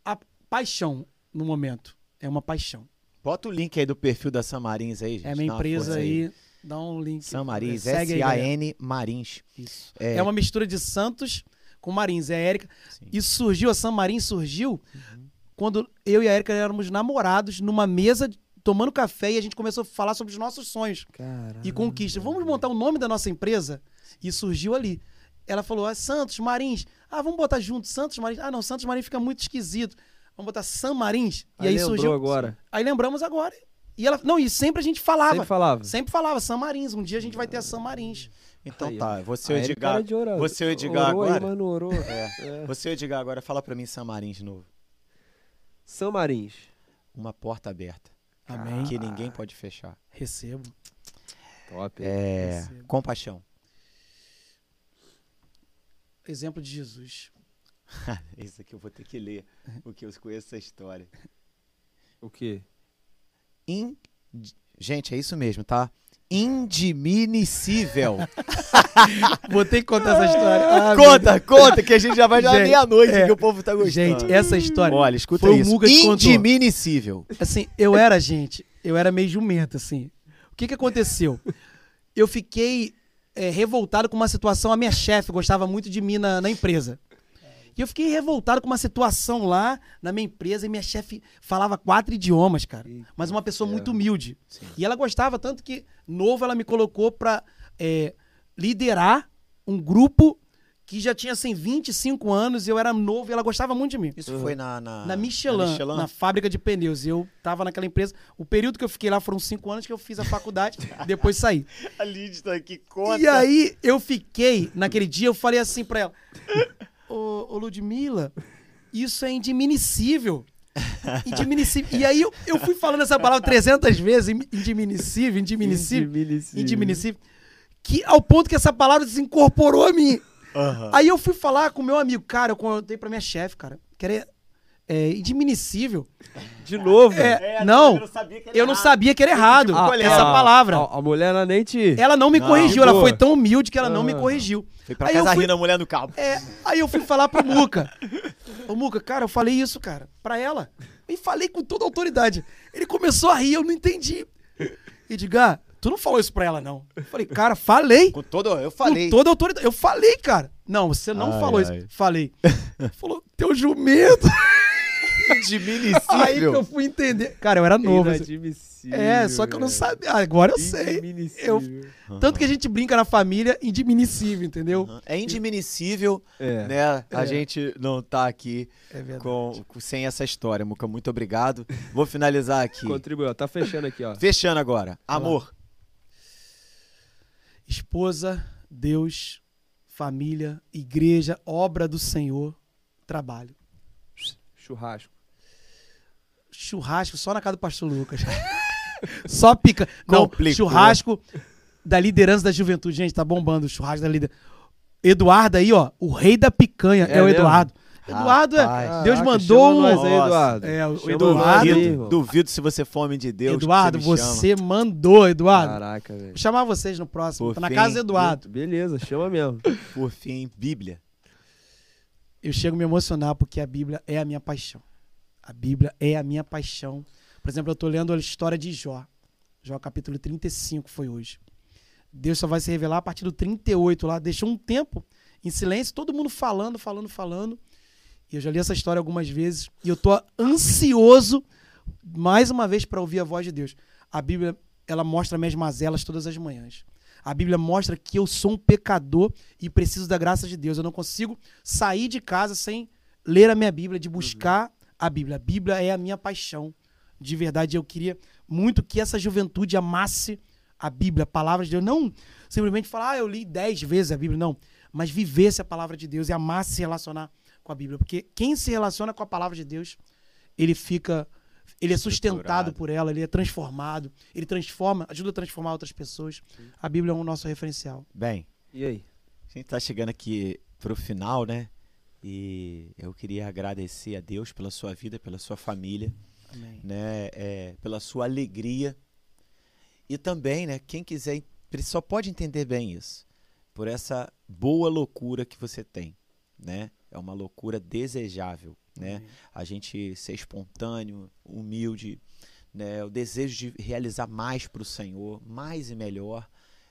a paixão no momento. É uma paixão. Bota o link aí do perfil da Samarins aí, gente. É minha empresa força aí. Dá um link. Samarins, aí. S-A-N Marins. Isso. É. É. uma mistura de Santos com Marins. É a Érica. Sim. Isso surgiu, a San Marins surgiu Uhum. quando eu e a Érica éramos namorados numa mesa tomando café e a gente começou a falar sobre os nossos sonhos Caramba. e conquistas. Vamos montar o nome da nossa empresa? E surgiu ali. Ela falou: ah, Santos Marins. Ah, vamos botar junto Santos Marins. Ah, não, Santos Marins fica muito esquisito. Vamos botar San Marins. E Aí aí, surgiu. agora. Aí lembramos agora. E ela, não, e sempre a gente falava. Sempre falava. Sempre falava San Marins. Um dia a gente vai ter a San Marins. Então Aí, tá, você o Edgar. orar. Você e o Edgar Orou aí, agora. mas não orou. É. É. Você e o Edgar agora, fala pra mim Samarins de novo. São Marins. Uma porta aberta. Amém. Que ninguém pode fechar. Recebo. Top. É. Recebo. Compaixão. Exemplo de Jesus. Isso aqui eu vou ter que ler, porque eu conheço essa história. O quê? In... Gente, é isso mesmo, tá? Indiminicível. Vou ter que contar essa história. Ah, conta, conta, que a gente já vai já meia-noite, é. que o povo tá gostando. Gente, essa história. Olha, escuta foi o isso. Muga que contou. Indiminicível. Assim, eu era, gente, eu era meio jumento, assim. O que que aconteceu? Eu fiquei é, revoltado com uma situação. A minha chefe gostava muito de mim na, na empresa. E eu fiquei revoltado com uma situação lá na minha empresa e minha chefe falava quatro idiomas, cara. Eita Mas uma pessoa muito ferro. humilde. Sim. E ela gostava tanto que, novo, ela me colocou pra é, liderar um grupo que já tinha, assim, 25 anos e eu era novo e ela gostava muito de mim. Isso Uhum. foi na... Na, Na Michelin, na, fábrica de pneus. Eu tava naquela empresa. O período que eu fiquei lá foram cinco anos que eu fiz a faculdade, depois saí. A Lid tá aqui, conta. E aí eu fiquei, naquele dia, eu falei assim pra ela: Ô, ô Ludmilla, isso é indiminicível. Indiminicível. E aí eu, eu fui falando essa palavra 300 vezes, in- indiminicível, indiminicível, Indiminicível. indiminicível, que ao ponto que essa palavra se incorporou a mim. Aham. Aí eu fui falar com o meu amigo, cara, eu contei pra minha chefe, cara, que era é, indiminível. De novo. É, não, não sabia que eu não sabia que era errado Ah, essa ah, palavra. A, a mulher, ela nem te. Ela não me Não, corrigiu, ela boa. foi tão humilde que ela não me Ah. corrigiu. Foi pra Aí casa eu fui- rindo a mulher no carro. É, aí eu fui falar pro Muca. Ô, Muca, cara, eu falei isso, cara, pra ela. E falei com toda a autoridade. Ele começou a rir, eu não entendi. Edgar, tu não falou isso pra ela, não. Eu falei, cara, falei. Com todo, eu falei. Com toda a autoridade. Eu falei, cara. Não, você não Ai, falou ai. isso. Falei. Falou, teu jumento. Indiminível. Aí que eu fui entender. Cara, eu era novo. assim. Inadmissível. É, só que eu não sabia. Agora eu sei. Indiminível. Tanto que a gente brinca na família, indiminível, entendeu? É indiminível, É. né? A É. gente não tá aqui É com, com- sem essa história, Muca. Muito obrigado. Vou finalizar aqui. Contribuiu. Tá fechando aqui, ó. Fechando agora. Amor. Esposa, Deus, família, igreja, obra do Senhor, trabalho. Churrasco. Churrasco só na casa do pastor Lucas. só pica. Não, Complicou. churrasco da liderança da juventude. Gente, tá bombando o churrasco da liderança. Eduardo aí, ó, o rei da picanha é, É o mesmo? Eduardo. Eduardo é. Rapaz. Deus Caraca, mandou um- aí. Eduardo. É, o Eduardo- Duvido, duvido se você for homem de Deus. Eduardo, chama. você mandou, Eduardo. Caraca, velho. Vou chamar vocês no próximo. Por Tá na casa do Eduardo. Beleza, chama mesmo. Por fim, Bíblia. eu chego a me emocionar porque a Bíblia é a minha paixão. A Bíblia é a minha paixão. Por exemplo, eu tô lendo a história de Jó. Jó capítulo 35 foi hoje. Deus só vai se revelar a partir do 38 lá. Deixou um tempo em silêncio, todo mundo falando, falando, falando. E eu já li essa história algumas vezes e eu tô ansioso mais uma vez para ouvir a voz de Deus. A Bíblia, ela mostra minhas mazelas todas as manhãs. A Bíblia mostra que eu sou um pecador e preciso da graça de Deus. Eu não consigo sair de casa sem ler a minha Bíblia, de buscar a Bíblia. A Bíblia é a minha paixão. De verdade, eu queria muito que essa juventude amasse a Bíblia, a palavra de Deus. Não simplesmente falar, ah, eu li dez vezes a Bíblia, não. Mas vivesse a palavra de Deus e amasse se relacionar com a Bíblia. Porque quem se relaciona com a palavra de Deus, ele fica. Ele é sustentado por ela, ele é transformado, ele transforma, ajuda a transformar outras pessoas. A Bíblia é o nosso referencial. Bem, E aí? a gente tá chegando aqui pro final, né? E eu queria agradecer a Deus pela sua vida, pela sua família, Amém. né? É, pela sua alegria. E também, né? Quem quiser, só pode entender bem isso. Por essa boa loucura que você tem, né? É uma loucura desejável, né? Amém. a gente ser espontâneo, humilde, né? o desejo de realizar mais para o Senhor, mais e melhor,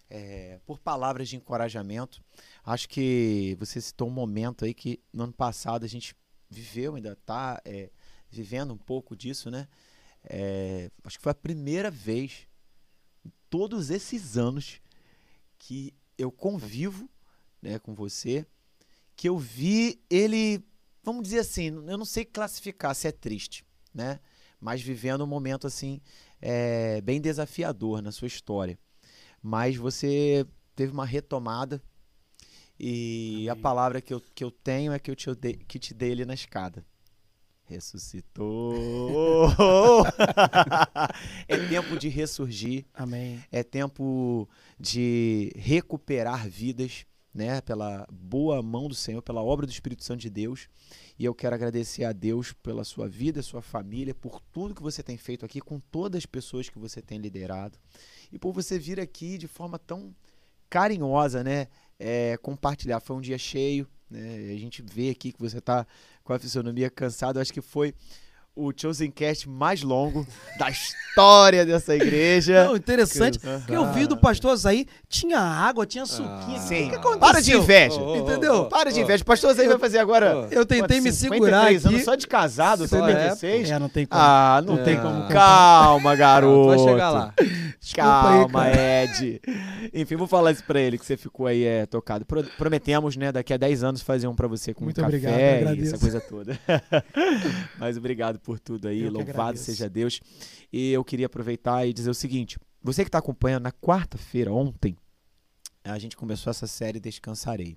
é, por palavras de encorajamento. Acho que você citou um momento aí que no ano passado a gente viveu, ainda está vivendo um pouco disso, né? É, acho que foi a primeira vez em todos esses anos que eu convivo né, com você, que eu vi ele vamos dizer assim, eu não sei classificar se é triste, né? Mas vivendo um momento assim é, bem desafiador na sua história. Mas você teve uma retomada e a Amém. palavra que eu, que eu tenho é que eu te, dei, que te dei ali na escada. Ressuscitou. é tempo de ressurgir Amém. é tempo de recuperar vidas, né, pela boa mão do Senhor, pela obra do Espírito Santo de Deus. E eu quero agradecer a Deus pela sua vida, sua família, por tudo que você tem feito aqui com todas as pessoas que você tem liderado e por você vir aqui de forma tão carinhosa, né, é, compartilhar. Foi um dia cheio, né? A gente vê aqui que você está com a fisionomia cansada. Acho que foi o Chosen Cast mais longo da história dessa igreja. Não, interessante. que eu vi do pastor Azaí, tinha água, tinha suquinho. Ah, O Sim. que, que aconteceu? Para de inveja. Ô, ô, Entendeu? Para de inveja. O pastor Zé vai fazer agora. Eu tentei me 53 segurar aqui. anos só de casado, Só 56? É, não tem como. Ah, não É. tem como. Calma, garoto. Vai chegar lá. Aí, Calma, cara. Ed. Enfim, vou falar isso pra ele, que você ficou aí é, tocado. Pro- prometemos, né, daqui a 10 anos fazer um pra você com Muito café obrigado, eu e essa coisa toda. Mas obrigado por tudo aí, louvado seja Deus. E eu queria aproveitar e dizer o seguinte, você que tá acompanhando na quarta-feira, ontem, a gente começou essa série Descansarei.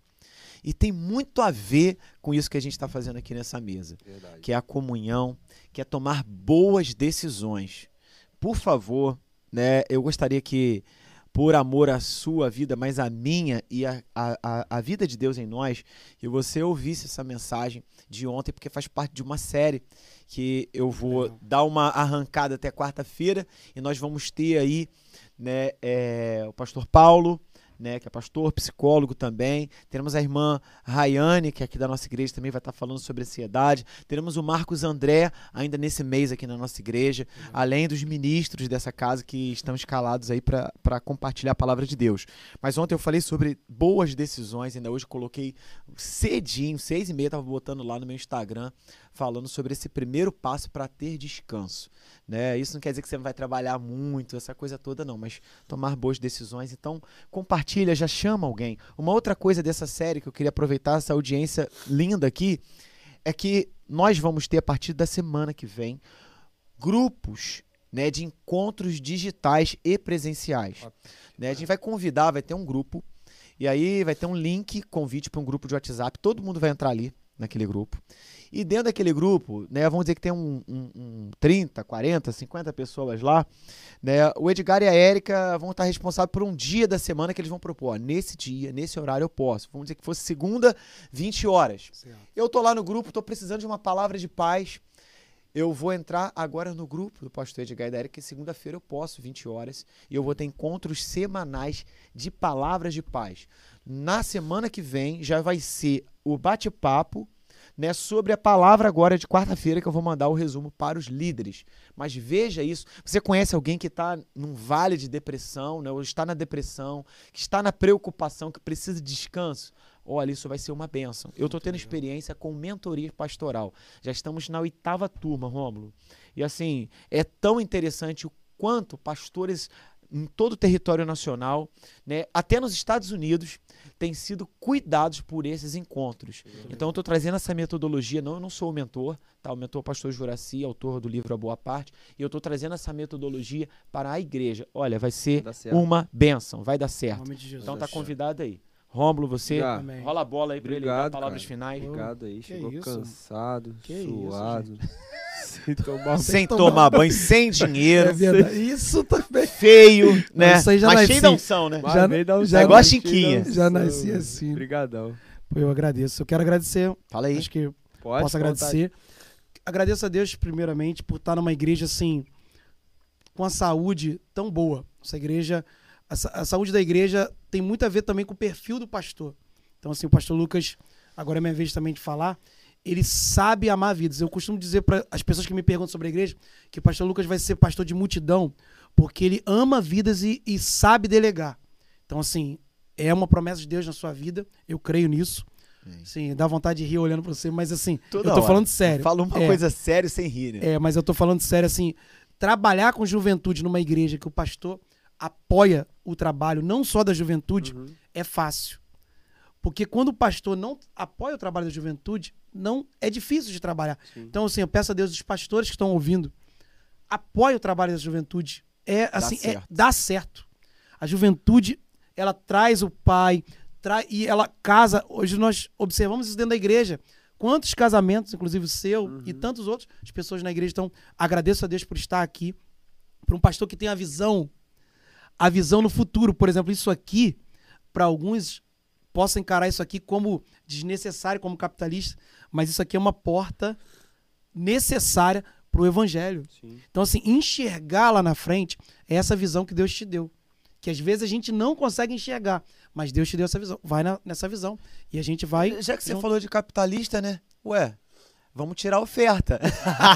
E tem muito a ver com isso que a gente está fazendo aqui nessa mesa Verdade. que é a comunhão, que é tomar boas decisões. Por favor, né, eu gostaria que por amor à sua vida, mas a minha e a, a, a vida de Deus em nós, que você ouvisse essa mensagem de ontem, porque faz parte de uma série que eu vou Legal. dar uma arrancada até quarta-feira e nós vamos ter aí né, é, o pastor Paulo, né, que é pastor, psicólogo também. Teremos a irmã Rayane, que é aqui da nossa igreja também vai estar falando sobre ansiedade. Teremos o Marcos André, ainda nesse mês aqui na nossa igreja, além dos ministros dessa casa que estão escalados aí para compartilhar a palavra de Deus. Mas ontem eu falei sobre boas decisões, ainda hoje coloquei cedinho, seis e meia, estava botando lá no meu Instagram, falando sobre esse primeiro passo para ter descanso. Né? Isso não quer dizer que você vai trabalhar muito, essa coisa toda, não, mas tomar boas decisões. Então, compartilha, já chama alguém. Uma outra coisa dessa série que eu queria aproveitar, essa audiência linda aqui, é que nós vamos ter a partir da semana que vem grupos né, de encontros digitais e presenciais. Né? A gente vai convidar, vai ter um grupo, e aí vai ter um link, convite para um grupo de WhatsApp, todo mundo vai entrar ali naquele grupo. E dentro daquele grupo, né, vamos dizer que tem um, um, um 30, 40, 50 pessoas lá, né, o Edgar e a Érica vão estar responsáveis por um dia da semana que eles vão propor. Ó, nesse dia, nesse horário eu posso. Vamos dizer que fosse segunda, 20 horas. Certo. Eu tô lá no grupo, tô precisando de uma palavra de paz. Eu vou entrar agora no grupo do pastor Edgar e da Érica, que segunda-feira eu posso, 20 horas, e eu vou ter encontros semanais de palavras de paz. Na semana que vem já vai ser o bate-papo né, sobre a palavra agora de quarta-feira que eu vou mandar o resumo para os líderes. Mas veja isso. Você conhece alguém que está num vale de depressão, né, ou está na depressão, que está na preocupação, que precisa de descanso? Olha, isso vai ser uma benção. Eu estou tendo experiência com mentoria pastoral. Já estamos na oitava turma, Rômulo. E assim, é tão interessante o quanto pastores em todo o território nacional, né, até nos Estados Unidos, têm sido cuidados por esses encontros. Então eu estou trazendo essa metodologia, não, eu não sou o mentor, tá? O mentor é o pastor Juraci, autor do livro A Boa Parte, e eu estou trazendo essa metodologia para a igreja. Olha, vai ser uma benção, vai dar certo. Então tá certo. convidado aí. Rômulo, você Já. Amém. rola a bola aí para ele dar Obrigado, palavras cara. finais. Obrigado aí, Que chegou isso? cansado, Que isso, suado, sem tomar Sem tomar- banho, sem dinheiro, É. Isso também. feio, né? isso aí já Mas nasci. cheio da unção, né? Mas Já- já salve, igual a Chiquinha. Já nasci assim. Obrigadão. Pô, eu agradeço. Eu quero agradecer. Fala aí. Acho que Pode, posso agradecer. Agradeço a Deus, primeiramente, por estar numa igreja assim, com a saúde tão boa. Essa igreja, a, sa- a saúde da igreja tem muito a ver também com o perfil do pastor. Então, assim, o pastor Lucas, agora é minha vez também de falar, ele sabe amar vidas. Eu costumo dizer para as pessoas que me perguntam sobre a igreja que o pastor Lucas vai ser pastor de multidão, porque ele ama vidas e, e sabe delegar. Então, assim, é uma promessa de Deus na sua vida, eu creio nisso. Sim, dá vontade de rir olhando pra você, mas assim, Toda eu tô hora. falando sério. Fala uma É. coisa séria sem rir, né? É, mas eu tô falando sério, assim, trabalhar com juventude numa igreja que o pastor apoia o trabalho, não só da juventude, Uhum. é fácil. Porque quando o pastor não apoia o trabalho da juventude, não é difícil de trabalhar. Sim. Então, assim, eu peço a Deus, os pastores que estão ouvindo, apoie o trabalho da juventude. É assim, é- certo. dá certo. A juventude, ela traz o pai, tra e ela casa. Hoje nós observamos isso dentro da igreja. Quantos casamentos, inclusive o seu e tantos outros, as pessoas na igreja estão. Agradeço a Deus por estar aqui. Para um pastor que tem a visão, a visão no futuro. Por exemplo, isso aqui, para alguns, possa encarar isso aqui como desnecessário, como capitalista, mas isso aqui é uma porta necessária para o evangelho. Sim. Então, assim, enxergar lá na frente é essa visão que Deus te deu. Que às vezes a gente não consegue enxergar, mas Deus te deu essa visão. Vai na- nessa visão. E a gente vai. Já que você falou de capitalista, né? Ué, vamos tirar a oferta.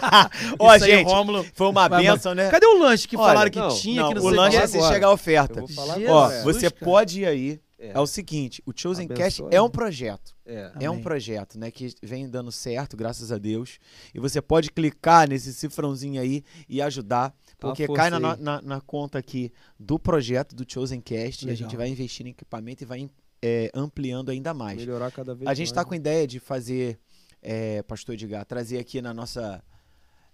Ó, gente, Rômulo. foi uma benção, né? Cadê o lanche que Olha, falaram que não, tinha? Não, que não o lanche é se chegar a oferta. Ó, você cara. pode ir aí. É. É. o seguinte, o Chosen Cast é um né? projeto. É. É um projeto, né, que vem dando certo, graças a Deus. E você pode clicar nesse cifrãozinho aí e ajudar, porque cai na, na, na conta aqui do projeto do Chosen Cast e a Legal. gente vai investir em equipamento e vai é, ampliando ainda mais. Melhorar cada vez A gente está com ideia de fazer, é, Pastor Edgar, trazer aqui na nossa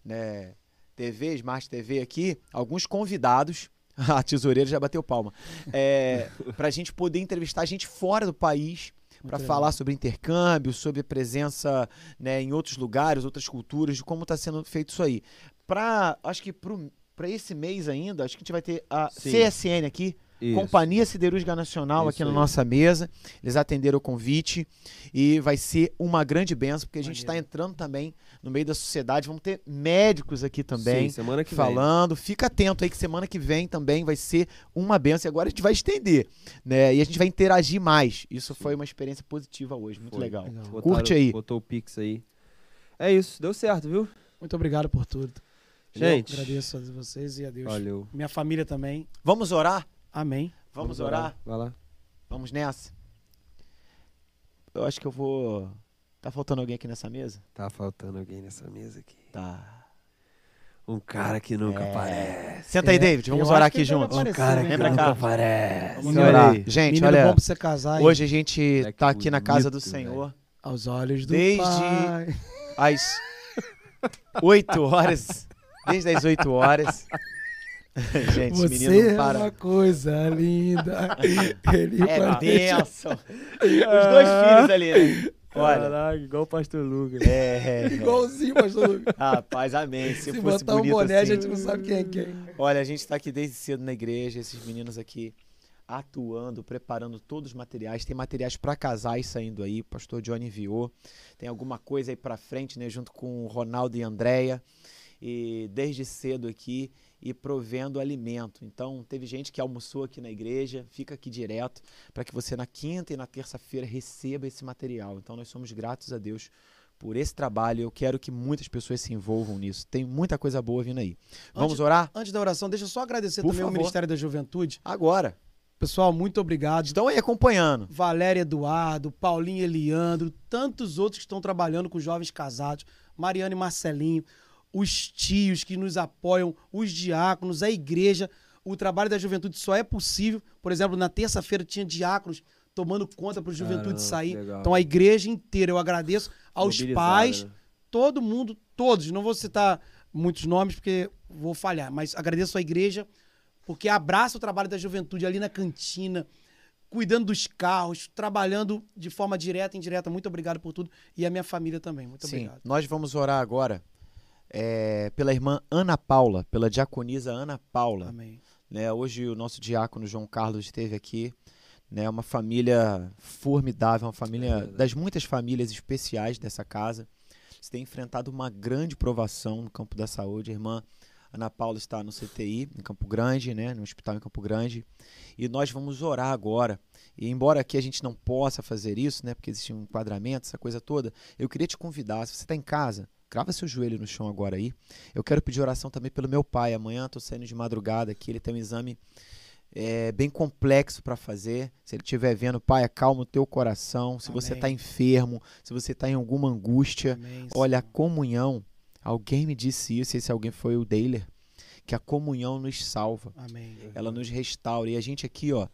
né, TV, Smart TV aqui, alguns convidados. A tesoureira já bateu palma. É, para a gente poder entrevistar gente fora do país para falar sobre intercâmbio, sobre presença né, em outros lugares, outras culturas, de como está sendo feito isso aí. Pra, acho que para esse mês ainda, acho que a gente vai ter a Sim. CSN aqui, Isso. Companhia Siderúrgica Nacional Isso aqui na aí. nossa mesa. Eles atenderam o convite e vai ser uma grande benção, porque a gente está entrando também no meio da sociedade. Vamos ter médicos aqui também Sim, semana que vem. falando. Fica atento aí que semana que vem também vai ser uma benção. E agora a gente vai estender, né? E a gente vai interagir mais. Isso foi uma experiência positiva hoje, muito Foi. legal. Legal. Botaram- Curte aí. Botou o Pix aí. É isso, deu certo, viu? Muito obrigado por tudo. Gente. Eu agradeço a vocês e a Deus. Valeu. Minha família também. Vamos orar? Amém. Vamos, orar? Vai lá. Vamos nessa? Eu acho que eu vou. Tá faltando alguém aqui nessa mesa? Tá faltando alguém nessa mesa aqui. Tá. Um cara que nunca É. aparece. Senta aí, É, David. Vamos eu orar aqui juntos. Um cara né, que nunca cá. aparece. Vamos Vamos orar. Gente, Menino olha. bom pra você casar. Hoje a gente Moleque tá aqui na casa do bonito, Senhor Aos olhos do Desde- Pai. às 8 horas. Desde as 8 horas. gente, esse menino Você não é para. uma coisa linda. Ele É bênção. Os dois filhos ali, né? Olha. Caraca, igual o pastor Lucas. É, é. Igualzinho, pastor Lucas. Rapaz, amém. Se, Se, fosse botar um boné, assim. a gente não sabe quem é quem. Olha, a gente está aqui desde cedo na igreja, esses meninos aqui atuando, preparando todos os materiais. Tem materiais para casais saindo aí, o pastor Johnny enviou. Tem alguma coisa aí para frente, né, junto com o Ronaldo e Andréia. E desde cedo aqui e provendo alimento. Então, teve gente que almoçou aqui na igreja, fica aqui direto, para que você na quinta e na terça-feira receba esse material. Então, nós somos gratos a Deus por esse trabalho. Eu quero que muitas pessoas se envolvam nisso. Tem muita coisa boa vindo aí. Vamos Antes- orar? Antes da oração, deixa eu só agradecer Por também ao favor. Ministério da Juventude. Agora. Pessoal, muito obrigado. Estão aí acompanhando. Valéria Eduardo, Paulinho Eliandro, tantos outros que estão trabalhando com jovens casados, Mariana e Marcelinho, os tios que nos apoiam, os diáconos, a igreja. O trabalho da juventude só é possível. Por exemplo, na terça-feira tinha diáconos tomando conta para o juventude Caramba, sair. legal. Então a igreja inteira, eu agradeço aos pais, né? todo mundo, todos. Não vou citar muitos nomes porque vou falhar, mas agradeço a igreja porque abraça o trabalho da juventude ali na cantina, cuidando dos carros, trabalhando de forma direta e indireta. Muito obrigado por tudo. E a minha família também. Muito Sim, obrigado. nós vamos orar agora é, pela irmã Ana Paula, pela diaconisa Ana Paula. Amém. né? Hoje o nosso diácono João Carlos esteve aqui. Né? Uma família formidável, uma família verdade. das muitas famílias especiais dessa casa. Você tem enfrentado uma grande provação no campo da saúde. A irmã Ana Paula está no CTI, em Campo Grande, né? no hospital em Campo Grande. E nós vamos orar agora. E embora aqui a gente não possa fazer isso, né? porque existe um enquadramento, essa coisa toda, eu queria te convidar, se você está em casa, crava seu joelho no chão agora aí. Eu quero pedir oração também pelo meu pai. Amanhã estou saindo de madrugada aqui, ele tem um exame é, bem complexo para fazer. Se ele estiver vendo, pai, acalma o teu coração. Se você Amém. está enfermo, se você está em alguma angústia, Amém, olha, a comunhão. Alguém me disse isso, esse alguém foi o Dailer, que a comunhão nos salva, Amém. ela nos restaura. E a gente aqui, ó,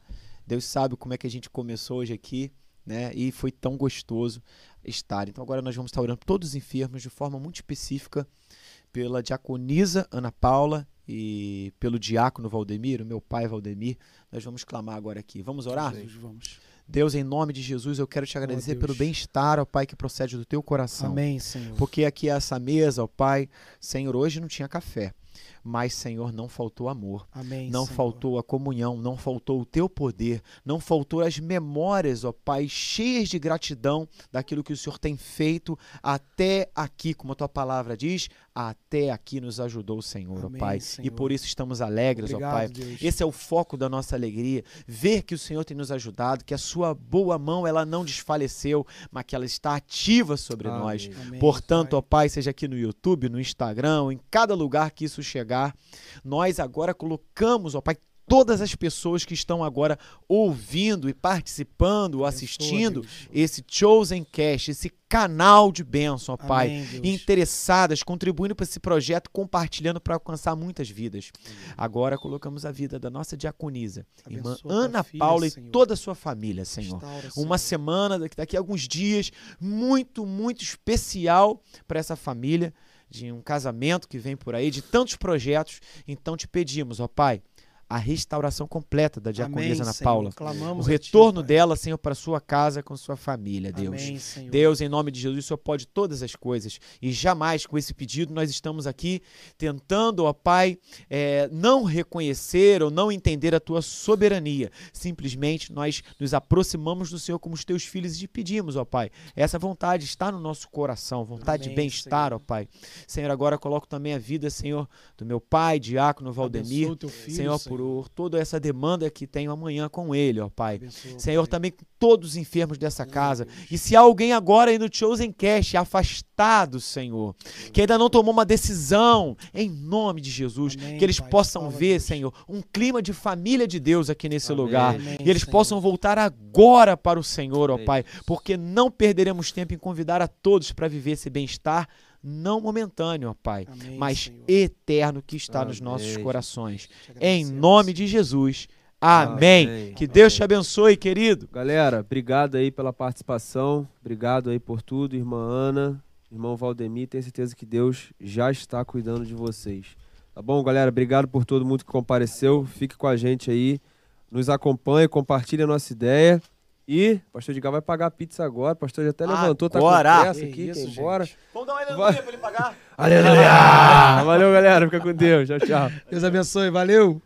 Deus sabe como é que a gente começou hoje aqui, né? E foi tão gostoso estar. Então agora nós vamos estar orando todos os enfermos de forma muito específica pela diaconisa Ana Paula e pelo diácono Valdemir, o meu pai Valdemir. Nós vamos clamar agora aqui. Vamos orar? Jesus, vamos. Deus, em nome de Jesus, eu quero te agradecer Deus. pelo bem-estar, ó Pai, que procede do teu coração. Amém, Senhor. Porque aqui essa mesa, ó Pai, Senhor, hoje não tinha café. Mas, Senhor, não faltou amor. Amém, Não Senhor. faltou a comunhão, não faltou o teu poder, não faltou as memórias, ó Pai, cheias de gratidão daquilo que o Senhor tem feito até aqui, como a tua palavra diz, até aqui nos ajudou o Senhor, Amém, ó Pai. E Senhor. por isso estamos alegres, ó Obrigado, Pai. Deus. Esse é o foco da nossa alegria, ver que o Senhor tem nos ajudado, que a sua boa mão ela não desfaleceu, mas que ela está ativa sobre Amém. nós. Portanto, ó Pai, seja aqui no YouTube, no Instagram, em cada lugar que isso chegar, nós agora colocamos, ó Pai, todas as pessoas que estão agora ouvindo e participando, assistindo Deus. esse Chosen Cast, esse canal de bênção, ó Pai. Amém, Deus. Interessadas, contribuindo para esse projeto, compartilhando para alcançar muitas vidas. Agora colocamos a vida da nossa diaconisa, irmã Abençoa tua Ana filha, Paula e Senhor. toda a sua família, Senhor Restaura, uma Senhor. semana, daqui, daqui a alguns dias, muito, muito especial para essa família, de um casamento que vem por aí, de tantos projetos. Então te pedimos, ó Pai, a restauração completa da diaconisa Ana Senhor. Paula. Clamamos O ti, retorno Pai. dela, Senhor, para sua casa com sua família, Deus. Amém, Senhor. Deus, em nome de Jesus, o Senhor pode todas as coisas. E jamais com esse pedido nós estamos aqui tentando, ó Pai, é, não reconhecer ou não entender a tua soberania. Simplesmente nós nos aproximamos do Senhor como os teus filhos e te pedimos, ó Pai. Essa vontade está no nosso coração, vontade de Amém, bem-estar, ó Senhor. Pai. Senhor, agora coloco também a vida, Senhor, do meu pai, diácono Valdemir. Filho, Senhor, por toda essa demanda que tenho amanhã com ele, ó Pai. Abençoa, Senhor, Pai. também com todos os enfermos dessa casa. E se há alguém agora aí no Chosen Cast afastado, Senhor, que ainda não tomou uma decisão, em nome de Jesus, Amém, que eles Pai. possam ver, Deus. Senhor, um clima de família de Deus aqui nesse Amém. lugar. Amém, E eles Senhor. possam voltar agora para o Senhor, ó Pai, porque não perderemos tempo em convidar a todos para viver esse bem-estar, não momentâneo, ó Pai, Amém, mas Senhor. eterno que está nos Amém. nossos corações. Em nome de Jesus. Amém. Amém. Que Deus te abençoe, querido. Galera, obrigado aí pela participação. Obrigado aí por tudo, irmã Ana, irmão Valdemir. Tenho certeza que Deus já está cuidando de vocês. Tá bom, galera? Obrigado por todo mundo que compareceu. Fique com a gente aí. Nos acompanhe, compartilhe a nossa ideia. E o pastor Edgar vai pagar a pizza agora. O pastor já até levantou, tá Agora! com pressa Que aqui, isso, quer ir embora. Vamos dar uma Vai. para ele pagar? Aleluia! Valeu, galera. Fica com Deus. Tchau, tchau. Deus abençoe, valeu.